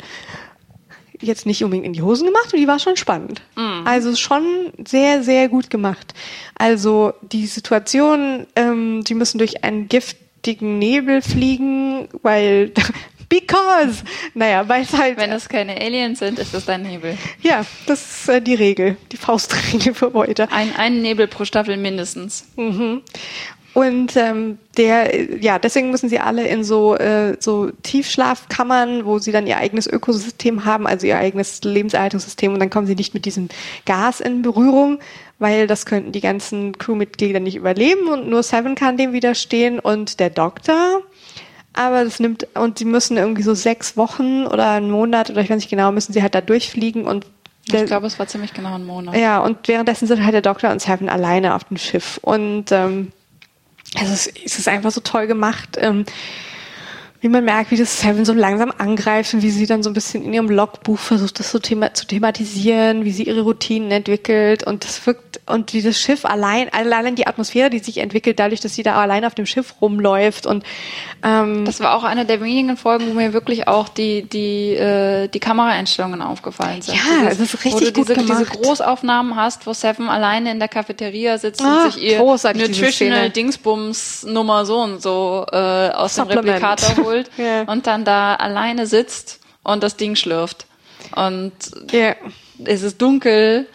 jetzt nicht unbedingt in die Hosen gemacht und die war schon spannend. Mhm. Also schon sehr, sehr gut gemacht. Also die Situation, ähm, die müssen durch einen giftigen Nebel fliegen, weil because, naja, weil es halt. Wenn es keine Aliens sind, ist es ein Nebel. Ja, das ist äh, die Regel, die Faustregel für heute. Ein, ein Nebel pro Staffel mindestens. Mhm. Und ähm, der, ja, deswegen müssen sie alle in so, äh, so Tiefschlafkammern, wo sie dann ihr eigenes Ökosystem haben, also ihr eigenes Lebenserhaltungssystem und dann kommen sie nicht mit diesem Gas in Berührung, weil das könnten die ganzen Crewmitglieder nicht überleben und nur Seven kann dem widerstehen und der Doktor. Aber das nimmt, und sie müssen irgendwie so sechs Wochen oder einen Monat oder ich weiß nicht genau, müssen sie halt da durchfliegen und ich glaube, es war ziemlich genau ein Monat. Ja, und währenddessen sind halt der Doktor und Seven alleine auf dem Schiff. Und ähm, ist, es ist einfach so toll gemacht. Ähm, wie man merkt, wie das Seven so langsam angreifen, wie sie dann so ein bisschen in ihrem Logbuch versucht, das so thema zu thematisieren, wie sie ihre Routinen entwickelt und das wirkt und wie das Schiff allein, allein die Atmosphäre, die sich entwickelt, dadurch, dass sie da allein auf dem Schiff rumläuft und ähm, das war auch eine der wenigen Folgen, wo mir wirklich auch die die äh, die Kameraeinstellungen aufgefallen sind. Ja, Dieses, das ist richtig wo du diese, diese Großaufnahmen hast, wo Seven alleine in der Cafeteria sitzt ah, und sich ihr Nutritional Dingsbums Nummer so und so äh, aus Supplement. dem Replikator holt holt ja. und dann da alleine sitzt und das Ding schlürft. Und ja. es ist dunkel.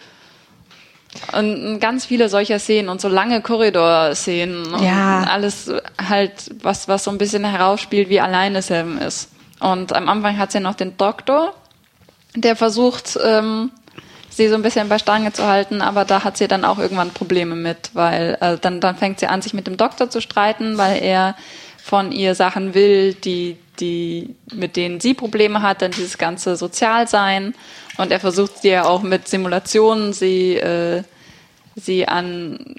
Und ganz viele solcher Szenen und so lange Korridor-Szenen und Ja. alles halt, was, was so ein bisschen herausspielt, wie alleine Sam ist. Und am Anfang hat sie noch den Doktor, der versucht, ähm, sie so ein bisschen bei Stange zu halten, aber da hat sie dann auch irgendwann Probleme mit, weil äh, dann, dann fängt sie an, sich mit dem Doktor zu streiten, weil er von ihr Sachen will, die, die, mit denen sie Probleme hat, dann dieses ganze Sozialsein. Und er versucht sie ja auch mit Simulationen, sie, äh, sie an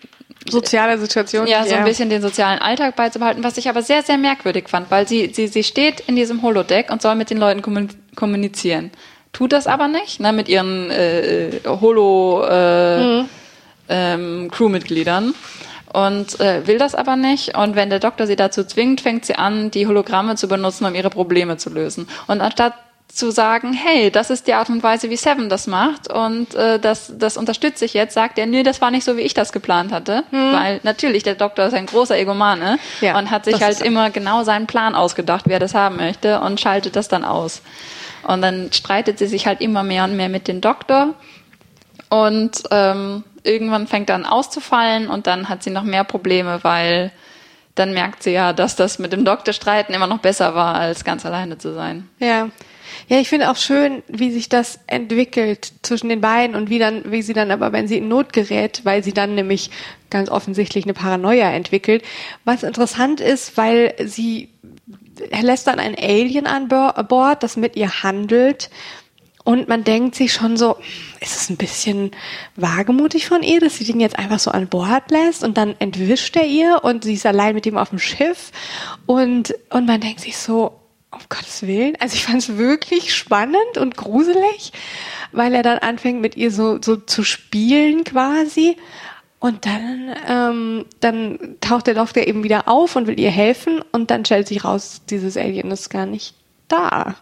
Soziale Situation. ja, so ein bisschen den sozialen Alltag beizubehalten, was ich aber sehr, sehr merkwürdig fand, weil sie, sie, sie steht in diesem Holodeck und soll mit den Leuten kommun- kommunizieren. Tut das aber nicht, ne, mit ihren äh, Holo äh, ähm, Crewmitgliedern und äh, will das aber nicht. Und wenn der Doktor sie dazu zwingt, fängt sie an, die Hologramme zu benutzen, um ihre Probleme zu lösen. Und anstatt zu sagen, hey, das ist die Art und Weise, wie Seven das macht und äh, das, das unterstütze ich jetzt, sagt er, nee, das war nicht so, wie ich das geplant hatte. Weil natürlich, der Doktor ist ein großer Egomane Ja, und hat sich halt immer genau seinen Plan ausgedacht, wer das haben möchte und schaltet das dann aus. Und dann streitet sie sich halt immer mehr und mehr mit dem Doktor und ähm, irgendwann fängt an auszufallen und dann hat sie noch mehr Probleme, weil dann merkt sie ja, dass das mit dem Doktor streiten immer noch besser war, als ganz alleine zu sein. Ja. Ja, ich finde auch schön, wie sich das entwickelt zwischen den beiden und wie dann, wie sie dann aber, wenn sie in Not gerät, weil sie dann nämlich ganz offensichtlich eine Paranoia entwickelt. Was interessant ist, weil sie lässt dann ein Alien an Bo- Bord, das mit ihr handelt. Und man denkt sich schon so, ist es ein bisschen wagemutig von ihr, dass sie den jetzt einfach so an Bord lässt und dann entwischt er ihr und sie ist allein mit ihm auf dem Schiff und, und man denkt sich so, um Gottes Willen. Also ich fand es wirklich spannend und gruselig, weil er dann anfängt mit ihr so, so zu spielen quasi. Und dann, ähm, dann taucht der Doktor eben wieder auf und will ihr helfen und dann stellt sich raus, dieses Alien ist gar nicht da.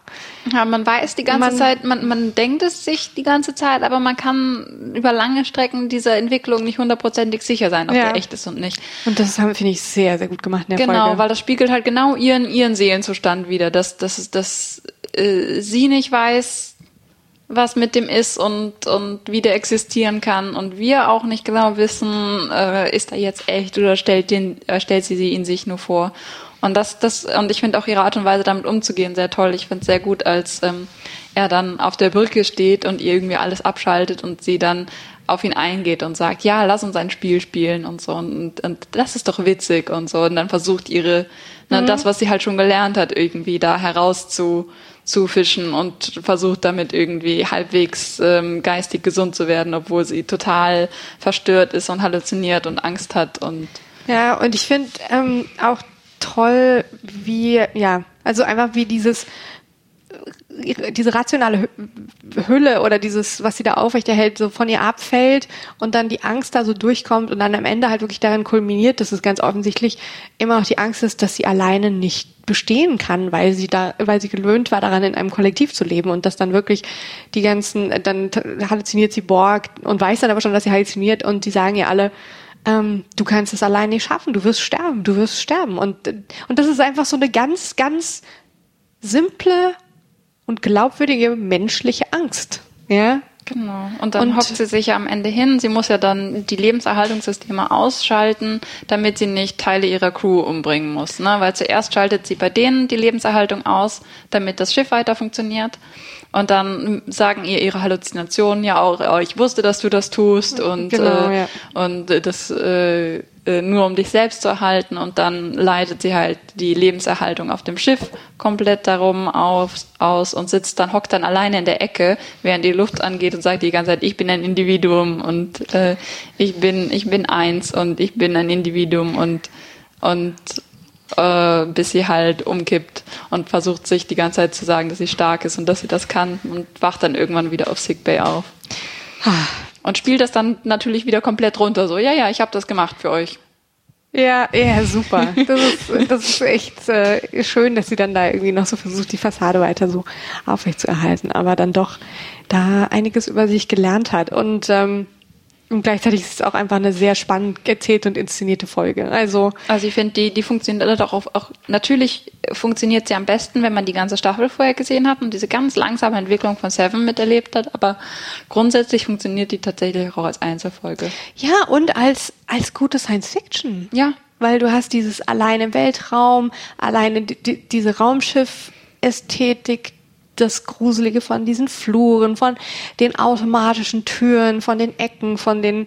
Ja, man weiß die ganze Man- Zeit, man, man denkt es sich die ganze Zeit, aber man kann über lange Strecken dieser Entwicklung nicht hundertprozentig sicher sein, ob Ja. der echt ist und nicht. Und das haben- finde ich sehr, sehr gut gemacht in der Genau, Folge. weil das spiegelt halt genau ihren, ihren Seelenzustand wieder, dass, dass, dass äh, sie nicht weiß, was mit dem ist und, und wie der existieren kann und wir auch nicht genau wissen, äh, ist er jetzt echt oder stellt, den, äh, stellt sie sie in sich nur vor. Und das, das, und ich finde auch ihre Art und Weise damit umzugehen sehr toll. Ich finde es sehr gut, als ähm, er dann auf der Brücke steht und ihr irgendwie alles abschaltet und sie dann auf ihn eingeht und sagt, ja, lass uns ein Spiel spielen und so. Und, und das ist doch witzig und so. Und dann versucht ihre, ne, das, was sie halt schon gelernt hat, irgendwie da heraus zu, zu fischen und versucht damit irgendwie halbwegs ähm, geistig gesund zu werden, obwohl sie total verstört ist und halluziniert und Angst hat und Ja, und ich finde ähm, auch toll, wie, ja, also einfach wie dieses, diese rationale Hü- Hülle oder dieses, was sie da aufrechterhält, so von ihr abfällt und dann die Angst da so durchkommt und dann am Ende halt wirklich darin kulminiert, dass es ganz offensichtlich immer noch die Angst ist, dass sie alleine nicht bestehen kann, weil sie da, weil sie gewöhnt war, daran in einem Kollektiv zu leben und dass dann wirklich die ganzen, dann halluziniert sie Borg und weiß dann aber schon, dass sie halluziniert und die sagen ihr alle, ähm, du kannst es allein nicht schaffen, du wirst sterben, du wirst sterben. Und, und das ist einfach so eine ganz, ganz simple und glaubwürdige menschliche Angst. Ja. Genau. Und dann Und- hockt sie sich ja am Ende hin. Sie muss ja dann die Lebenserhaltungssysteme ausschalten, damit sie nicht Teile ihrer Crew umbringen muss. Ne? Weil zuerst schaltet sie bei denen die Lebenserhaltung aus, damit das Schiff weiter funktioniert. Und dann sagen ihr ihre Halluzinationen ja auch, oh, ich wusste, dass du das tust und, Genau, äh, ja. und äh, das äh, äh, nur um dich selbst zu erhalten. Und dann leitet sie halt die Lebenserhaltung auf dem Schiff komplett darum auf, aus und sitzt dann, hockt dann alleine in der Ecke, während die Luft angeht und sagt die ganze Zeit, ich bin ein Individuum und äh, ich bin, ich bin eins und ich bin ein Individuum und und äh, bis sie halt umkippt und versucht sich die ganze Zeit zu sagen, dass sie stark ist und dass sie das kann und wacht dann irgendwann wieder auf Sickbay auf. Und spielt das dann natürlich wieder komplett runter. So, ja, ja, ich habe das gemacht für euch. Ja, ja, super. Das ist, das ist echt äh, schön, dass sie dann da irgendwie noch so versucht, die Fassade weiter so aufrecht zu erhalten, aber dann doch da einiges über sich gelernt hat. Und ähm, und gleichzeitig ist es auch einfach eine sehr spannend erzählte und inszenierte Folge. Also, also ich finde, die, die funktioniert auch, auch, natürlich funktioniert sie am besten, wenn man die ganze Staffel vorher gesehen hat und diese ganz langsame Entwicklung von Seven miterlebt hat, aber grundsätzlich funktioniert die tatsächlich auch als Einzelfolge. Ja, und als, als gute Science Fiction. Ja. Weil du hast dieses alleine im Weltraum, alleine die, diese Raumschiff-Ästhetik, das Gruselige von diesen Fluren, von den automatischen Türen, von den Ecken, von den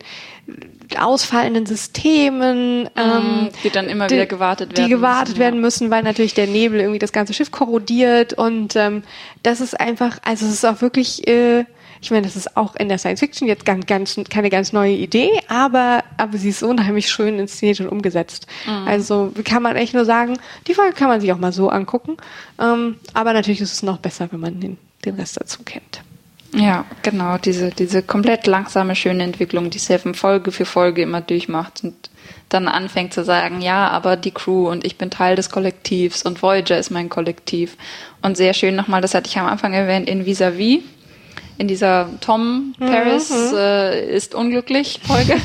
ausfallenden Systemen, mm, ähm, die dann immer die, wieder gewartet werden. Die gewartet müssen, werden ja. müssen, weil natürlich der Nebel irgendwie das ganze Schiff korrodiert und ähm, das ist einfach, also es ist auch wirklich äh, ich meine, das ist auch in der Science Fiction jetzt ganz, ganz, keine ganz neue Idee, aber, aber sie ist so unheimlich schön inszeniert und umgesetzt. Mhm. Also kann man echt nur sagen, die Folge kann man sich auch mal so angucken. Ähm, aber natürlich ist es noch besser, wenn man den, den Rest dazu kennt. Ja, genau, diese, diese komplett langsame, schöne Entwicklung, die Seven Folge für Folge immer durchmacht und dann anfängt zu sagen, ja, aber die Crew und ich bin Teil des Kollektivs und Voyager ist mein Kollektiv. Und sehr schön nochmal, das hatte ich am Anfang erwähnt, in Vis-a-vis. -vis in dieser Tom Paris mhm. äh, ist unglücklich Folge.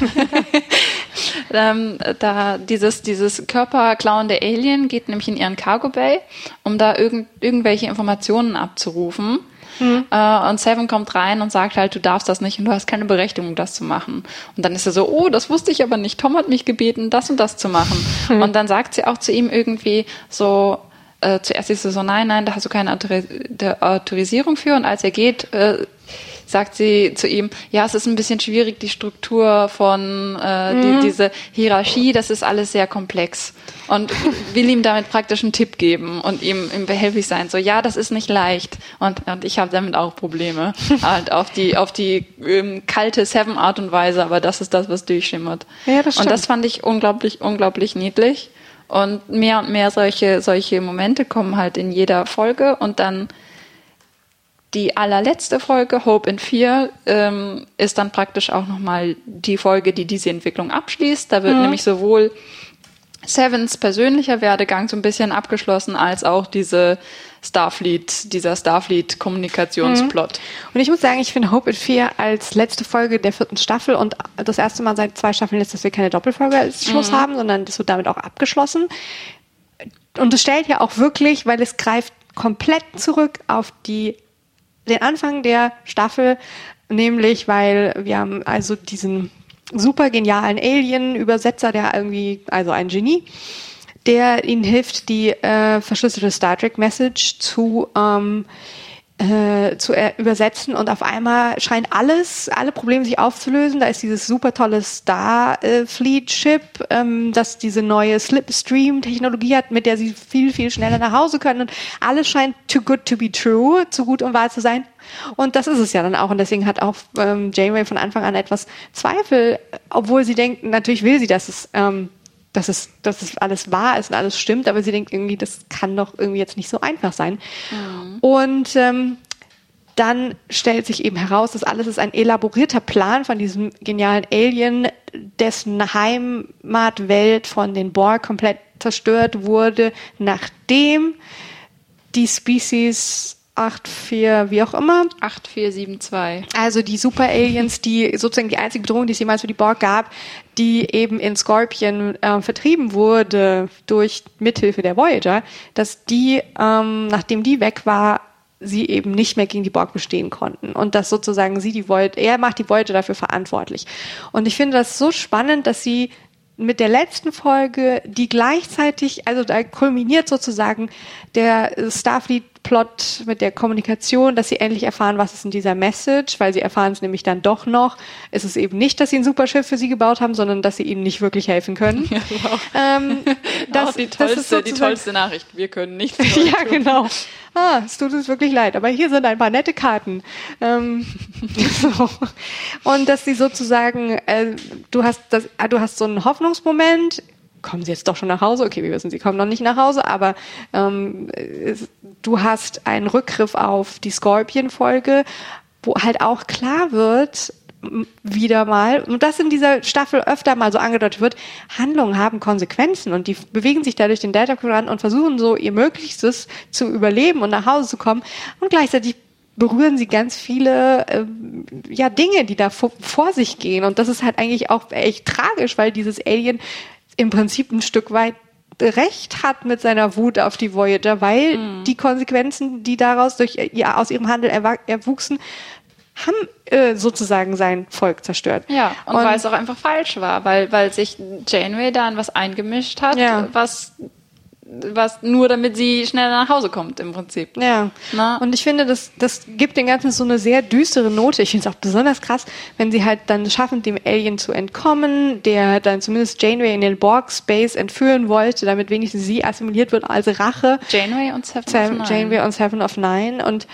ähm, da dieses, dieses körperklauende Alien geht nämlich in ihren Cargo Bay, um da irgend, irgendwelche Informationen abzurufen. Mhm. Äh, und Seven kommt rein und sagt halt, du darfst das nicht und du hast keine Berechtigung, das zu machen. Und dann ist er so, oh, das wusste ich aber nicht. Tom hat mich gebeten, das und das zu machen. Mhm. Und dann sagt sie auch zu ihm irgendwie so, äh, zuerst ist sie so, nein, nein, da hast du keine Autorisierung für. Und als er geht, äh, sagt sie zu ihm, ja, es ist ein bisschen schwierig, die Struktur von äh, mhm. die, diese Hierarchie, das ist alles sehr komplex. Und will ihm damit praktisch einen Tipp geben und ihm, ihm behilflich sein. So, ja, das ist nicht leicht. Und, und ich habe damit auch Probleme. halt auf die, auf die ähm, kalte Seven-Art und Weise, aber das ist das, was durchschimmert. Ja, das stimmt. Und das fand ich unglaublich, unglaublich niedlich. Und mehr und mehr solche, solche Momente kommen halt in jeder Folge und dann die allerletzte Folge, Hope in Fear, ähm, ist dann praktisch auch nochmal die Folge, die diese Entwicklung abschließt. Da wird mhm. nämlich sowohl Sevens persönlicher Werdegang so ein bisschen abgeschlossen, als auch diese Starfleet, dieser Starfleet-Kommunikationsplot. Mhm. Und ich muss sagen, ich finde Hope in Fear als letzte Folge der vierten Staffel und das erste Mal seit zwei Staffeln ist, dass wir keine Doppelfolge als Schluss mhm. haben, sondern das wird damit auch abgeschlossen. Und es stellt ja auch wirklich, weil es greift komplett zurück auf die den Anfang der Staffel, nämlich weil wir haben also diesen super genialen Alien-Übersetzer, der irgendwie, also ein Genie, der ihnen hilft, die äh, verschlüsselte Star Trek Message zu ähm, äh, zu äh, übersetzen und auf einmal scheint alles, alle Probleme sich aufzulösen. Da ist dieses super tolle Starfleet-Ship, äh, ähm, das diese neue Slipstream-Technologie hat, mit der sie viel, viel schneller nach Hause können und alles scheint too good to be true, zu gut um wahr zu sein. Und das ist es ja dann auch. Und deswegen hat auch ähm, Janeway von Anfang an etwas Zweifel, obwohl sie denkt, natürlich will sie, dass es ähm, dass es, dass es alles wahr ist und alles stimmt, aber sie denkt irgendwie, das kann doch irgendwie jetzt nicht so einfach sein. Mhm. Und ähm, dann stellt sich eben heraus, dass alles ist ein elaborierter Plan von diesem genialen Alien, dessen Heimatwelt von den Borg komplett zerstört wurde, nachdem die Species 84, wie auch immer. 8472. Also die Super Aliens, die sozusagen die einzige Bedrohung, die es jemals für die Borg gab, die eben in Scorpion äh, vertrieben wurde durch Mithilfe der Voyager, dass die, ähm, nachdem die weg war, sie eben nicht mehr gegen die Borg bestehen konnten und dass sozusagen sie die Voyager, er macht die Voyager dafür verantwortlich. Und ich finde das so spannend, dass sie mit der letzten Folge, die gleichzeitig, also da kulminiert sozusagen der Starfleet Plot mit der Kommunikation, dass sie endlich erfahren, was ist in dieser Message, weil sie erfahren es nämlich dann doch noch. Es ist eben nicht, dass sie ein Superschiff für sie gebaut haben, sondern dass sie ihnen nicht wirklich helfen können. Ja, wow. ähm, das, Auch die tollste, die tollste Nachricht. Wir können nichts. ja, genau. Ah, es tut uns wirklich leid, aber hier sind ein paar nette Karten. Ähm, so. Und dass sie sozusagen, äh, du hast das, du hast so einen Hoffnungsmoment, kommen sie jetzt doch schon nach Hause? Okay, wir wissen, sie kommen noch nicht nach Hause, aber ähm, du hast einen Rückgriff auf die Scorpion-Folge, wo halt auch klar wird, wieder mal, und das in dieser Staffel öfter mal so angedeutet wird, Handlungen haben Konsequenzen und die bewegen sich dadurch den Delta Quadrant und versuchen so ihr Möglichstes zu überleben und nach Hause zu kommen und gleichzeitig berühren sie ganz viele äh, ja Dinge, die da vor, vor sich gehen und das ist halt eigentlich auch echt tragisch, weil dieses Alien im Prinzip ein Stück weit recht hat mit seiner Wut auf die Voyager, weil mhm. die Konsequenzen, die daraus durch ja aus ihrem Handel erwuchsen, haben äh, sozusagen sein Volk zerstört. Ja, und, und weil es auch einfach falsch war, weil weil sich Janeway da in was eingemischt hat, ja. was was nur damit sie schnell nach Hause kommt im Prinzip. Ja. Na? Und ich finde, das, das gibt den Ganzen so eine sehr düstere Note. Ich finde es auch besonders krass, wenn sie halt dann schaffen, dem Alien zu entkommen, der dann zumindest Janeway in den Borg-Space entführen wollte, damit wenigstens sie assimiliert wird als Rache. Janeway und Seven, Seven of Nine. Janeway und Seven of Nine. Und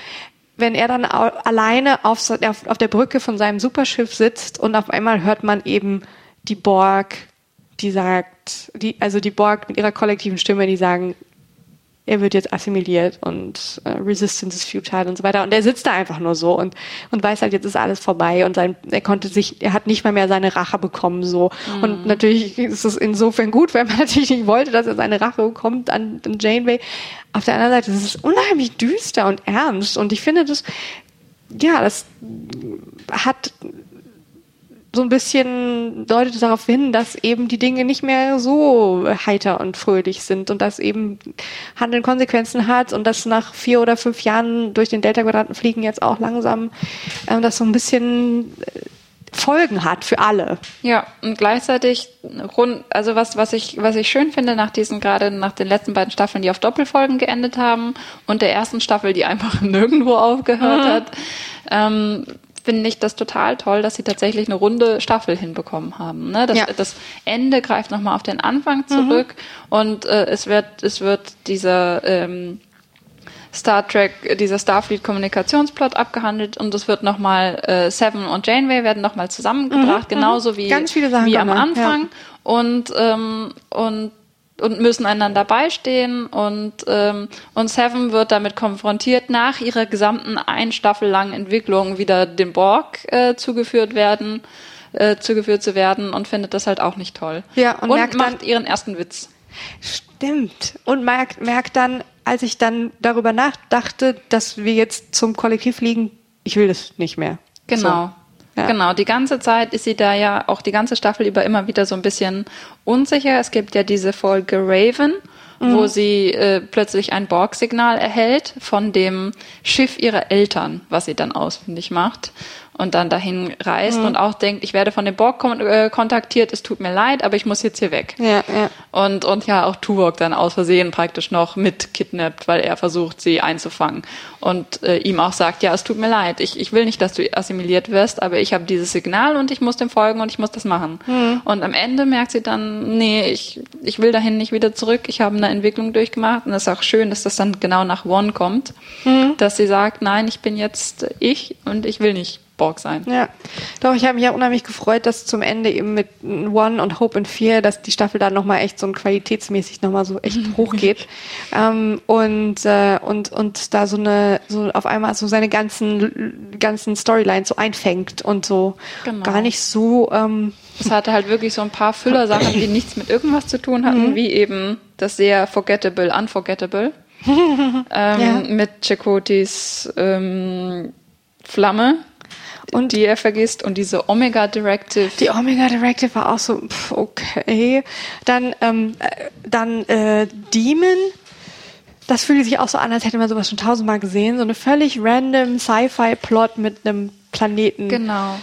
wenn er dann alleine auf, auf, auf der Brücke von seinem Superschiff sitzt und auf einmal hört man eben die Borg die sagt, die, also die Borg mit ihrer kollektiven Stimme, die sagen, er wird jetzt assimiliert und äh, Resistance ist futile und so weiter. Und er sitzt da einfach nur so und, und weiß halt, jetzt ist alles vorbei und sein, er konnte sich, er hat nicht mal mehr seine Rache bekommen, so. Mhm. Und natürlich ist es insofern gut, weil man natürlich nicht wollte, dass er seine Rache bekommt an, an Janeway. Auf der anderen Seite ist es unheimlich düster und ernst und ich finde das, ja, das hat so ein bisschen deutet darauf hin, dass eben die Dinge nicht mehr so heiter und fröhlich sind und dass eben Handeln Konsequenzen hat und dass nach vier oder fünf Jahren durch den Delta-Quadranten fliegen jetzt auch langsam äh, das so ein bisschen äh, Folgen hat für alle. Ja, und gleichzeitig rund, also was, was ich, was ich schön finde nach diesen, gerade nach den letzten beiden Staffeln, die auf Doppelfolgen geendet haben und der ersten Staffel, die einfach nirgendwo aufgehört mhm. hat, ähm, finde ich das total toll, dass sie tatsächlich eine runde Staffel hinbekommen haben. Ne? Das, ja. das Ende greift nochmal auf den Anfang zurück mhm. und äh, es wird, es wird dieser ähm, Star Trek, dieser Starfleet Kommunikationsplot abgehandelt und es wird nochmal äh, Seven und Janeway werden nochmal zusammengebracht, mhm. genauso wie, wie am Anfang. Ja. Und, ähm, und und müssen einander beistehen und ähm, und Seven wird damit konfrontiert, nach ihrer gesamten ein Staffel langen Entwicklung wieder dem Borg äh, zugeführt werden, äh, zugeführt zu werden und findet das halt auch nicht toll. Ja und, und macht dann, ihren ersten Witz. Stimmt und merkt merkt dann, als ich dann darüber nachdachte, dass wir jetzt zum Kollektiv liegen, ich will das nicht mehr. Genau. So. Ja. Genau, die ganze Zeit ist sie da ja auch die ganze Staffel über immer wieder so ein bisschen unsicher. Es gibt ja diese Folge Raven, mhm. wo sie äh, plötzlich ein Borg-Signal erhält von dem Schiff ihrer Eltern, was sie dann ausfindig macht und dann dahin reist mhm. und auch denkt, ich werde von dem Borg äh, kontaktiert, es tut mir leid, aber ich muss jetzt hier weg. Ja, ja. Und, und ja, auch Tuvok dann aus Versehen praktisch noch mit kidnappt, weil er versucht, sie einzufangen. Und äh, ihm auch sagt, ja, es tut mir leid, ich, ich will nicht, dass du assimiliert wirst, aber ich habe dieses Signal und ich muss dem folgen und ich muss das machen. Mhm. Und am Ende merkt sie dann, nee, ich, ich will dahin nicht wieder zurück, ich habe eine Entwicklung durchgemacht und es ist auch schön, dass das dann genau nach One kommt, mhm. dass sie sagt, nein, ich bin jetzt ich und ich will nicht Borg sein. Ja, doch, ich habe mich ja unheimlich gefreut, dass zum Ende eben mit One und Hope and Fear, dass die Staffel da nochmal echt so ein qualitätsmäßig nochmal so echt hochgeht. ähm, und, äh, und, und da so eine, so auf einmal so seine ganzen, ganzen Storylines so einfängt und so genau. gar nicht so, ähm, es hatte halt wirklich so ein paar Füllersachen, die nichts mit irgendwas zu tun hatten, mhm. wie eben das sehr forgettable, unforgettable. ähm, ja. Mit Chakotis ähm, Flamme, und die er vergisst und diese Omega Directive. Die Omega Directive war auch so pff, okay. Dann ähm, äh, dann äh, Demon. Das fühlt sich auch so an, als hätte man sowas schon tausendmal gesehen. So eine völlig random Sci-Fi-Plot mit einem Planeten. Genau.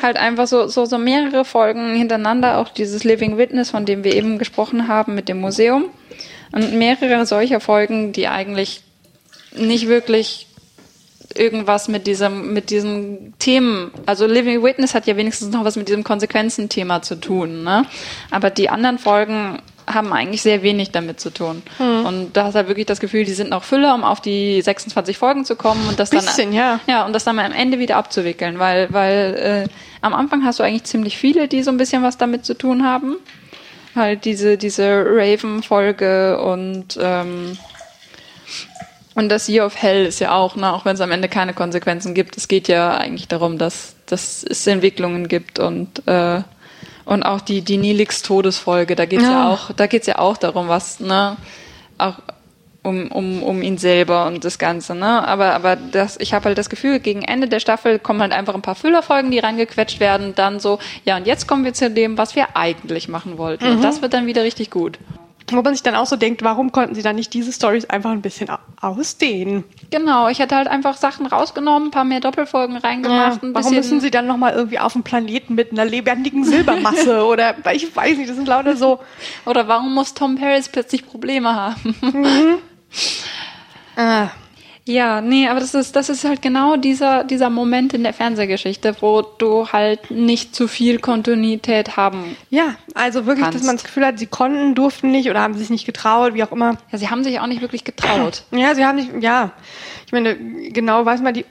Halt einfach so, so, so mehrere Folgen hintereinander, auch dieses Living Witness, von dem wir eben gesprochen haben mit dem Museum. Und mehrere solcher Folgen, die eigentlich nicht wirklich irgendwas mit diesem, mit diesen Themen. Also Living Witness hat ja wenigstens noch was mit diesem Konsequenzen-Thema zu tun, ne? Aber die anderen Folgen haben eigentlich sehr wenig damit zu tun. Hm. Und da hast du halt wirklich das Gefühl, die sind noch Füller, um auf die 26 Folgen zu kommen und das Bisschen, dann, ja. ja, und das dann am Ende wieder abzuwickeln, weil, weil äh, am Anfang hast du eigentlich ziemlich viele, die so ein bisschen was damit zu tun haben. Halt diese, diese Raven-Folge und ähm, und das Year of Hell ist ja auch, ne, auch wenn es am Ende keine Konsequenzen gibt, es geht ja eigentlich darum, dass, dass es Entwicklungen gibt und äh, und auch die die Nilix Todesfolge, da geht's ja. ja auch, da geht's ja auch darum, was ne auch um, um, um ihn selber und das Ganze, ne? Aber, aber das, ich habe halt das Gefühl, gegen Ende der Staffel kommen halt einfach ein paar Füllerfolgen, die reingequetscht werden, dann so, ja, und jetzt kommen wir zu dem, was wir eigentlich machen wollten. Mhm. Und das wird dann wieder richtig gut. Wo man sich dann auch so denkt, warum konnten sie dann nicht diese Stories einfach ein bisschen ausdehnen? Genau, ich hätte halt einfach Sachen rausgenommen, ein paar mehr Doppelfolgen reingemacht. Ja, warum müssen sie dann nochmal irgendwie auf dem Planeten mit einer lebendigen Silbermasse oder ich weiß nicht, das sind lauter so. Oder warum muss Tom Paris plötzlich Probleme haben? Mhm. Äh. Ja, nee, aber das ist, das ist halt genau dieser, dieser Moment in der Fernsehgeschichte, wo du halt nicht zu viel Kontinuität haben. Ja, also wirklich, kannst. dass man das Gefühl hat, sie konnten, durften nicht oder haben sich nicht getraut, wie auch immer. Ja, sie haben sich auch nicht wirklich getraut. Ja, sie haben sich, ja. Ich meine, genau weiß man die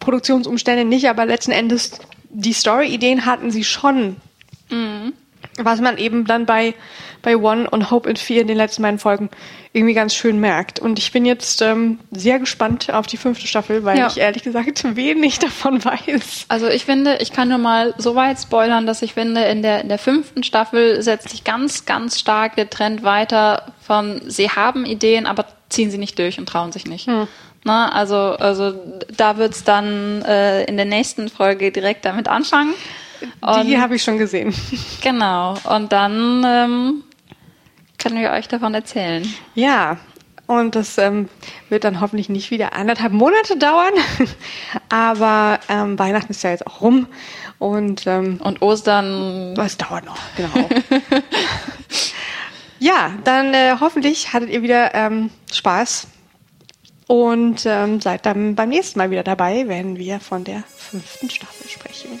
Produktionsumstände nicht, aber letzten Endes die Story-Ideen hatten sie schon. Mhm. Was man eben dann bei, bei One und Hope and Fear in den letzten beiden Folgen irgendwie ganz schön merkt. Und ich bin jetzt ähm, sehr gespannt auf die fünfte Staffel, weil ja. ich ehrlich gesagt wenig davon weiß. Also ich finde, ich kann nur mal so weit spoilern, dass ich finde, in der, in der fünften Staffel setzt sich ganz, ganz stark der Trend weiter von, sie haben Ideen, aber ziehen sie nicht durch und trauen sich nicht. Hm. Na, also, also da wird's dann äh, in der nächsten Folge direkt damit anfangen. Die habe ich schon gesehen. Genau. Und dann ähm, können wir euch davon erzählen. Ja. Und das ähm, wird dann hoffentlich nicht wieder anderthalb Monate dauern. Aber ähm, Weihnachten ist ja jetzt auch rum. Und, ähm, und Ostern. Das dauert noch, genau. ja, dann äh, hoffentlich hattet ihr wieder ähm, Spaß. Und ähm, seid dann beim nächsten Mal wieder dabei, wenn wir von der fünften Staffel sprechen.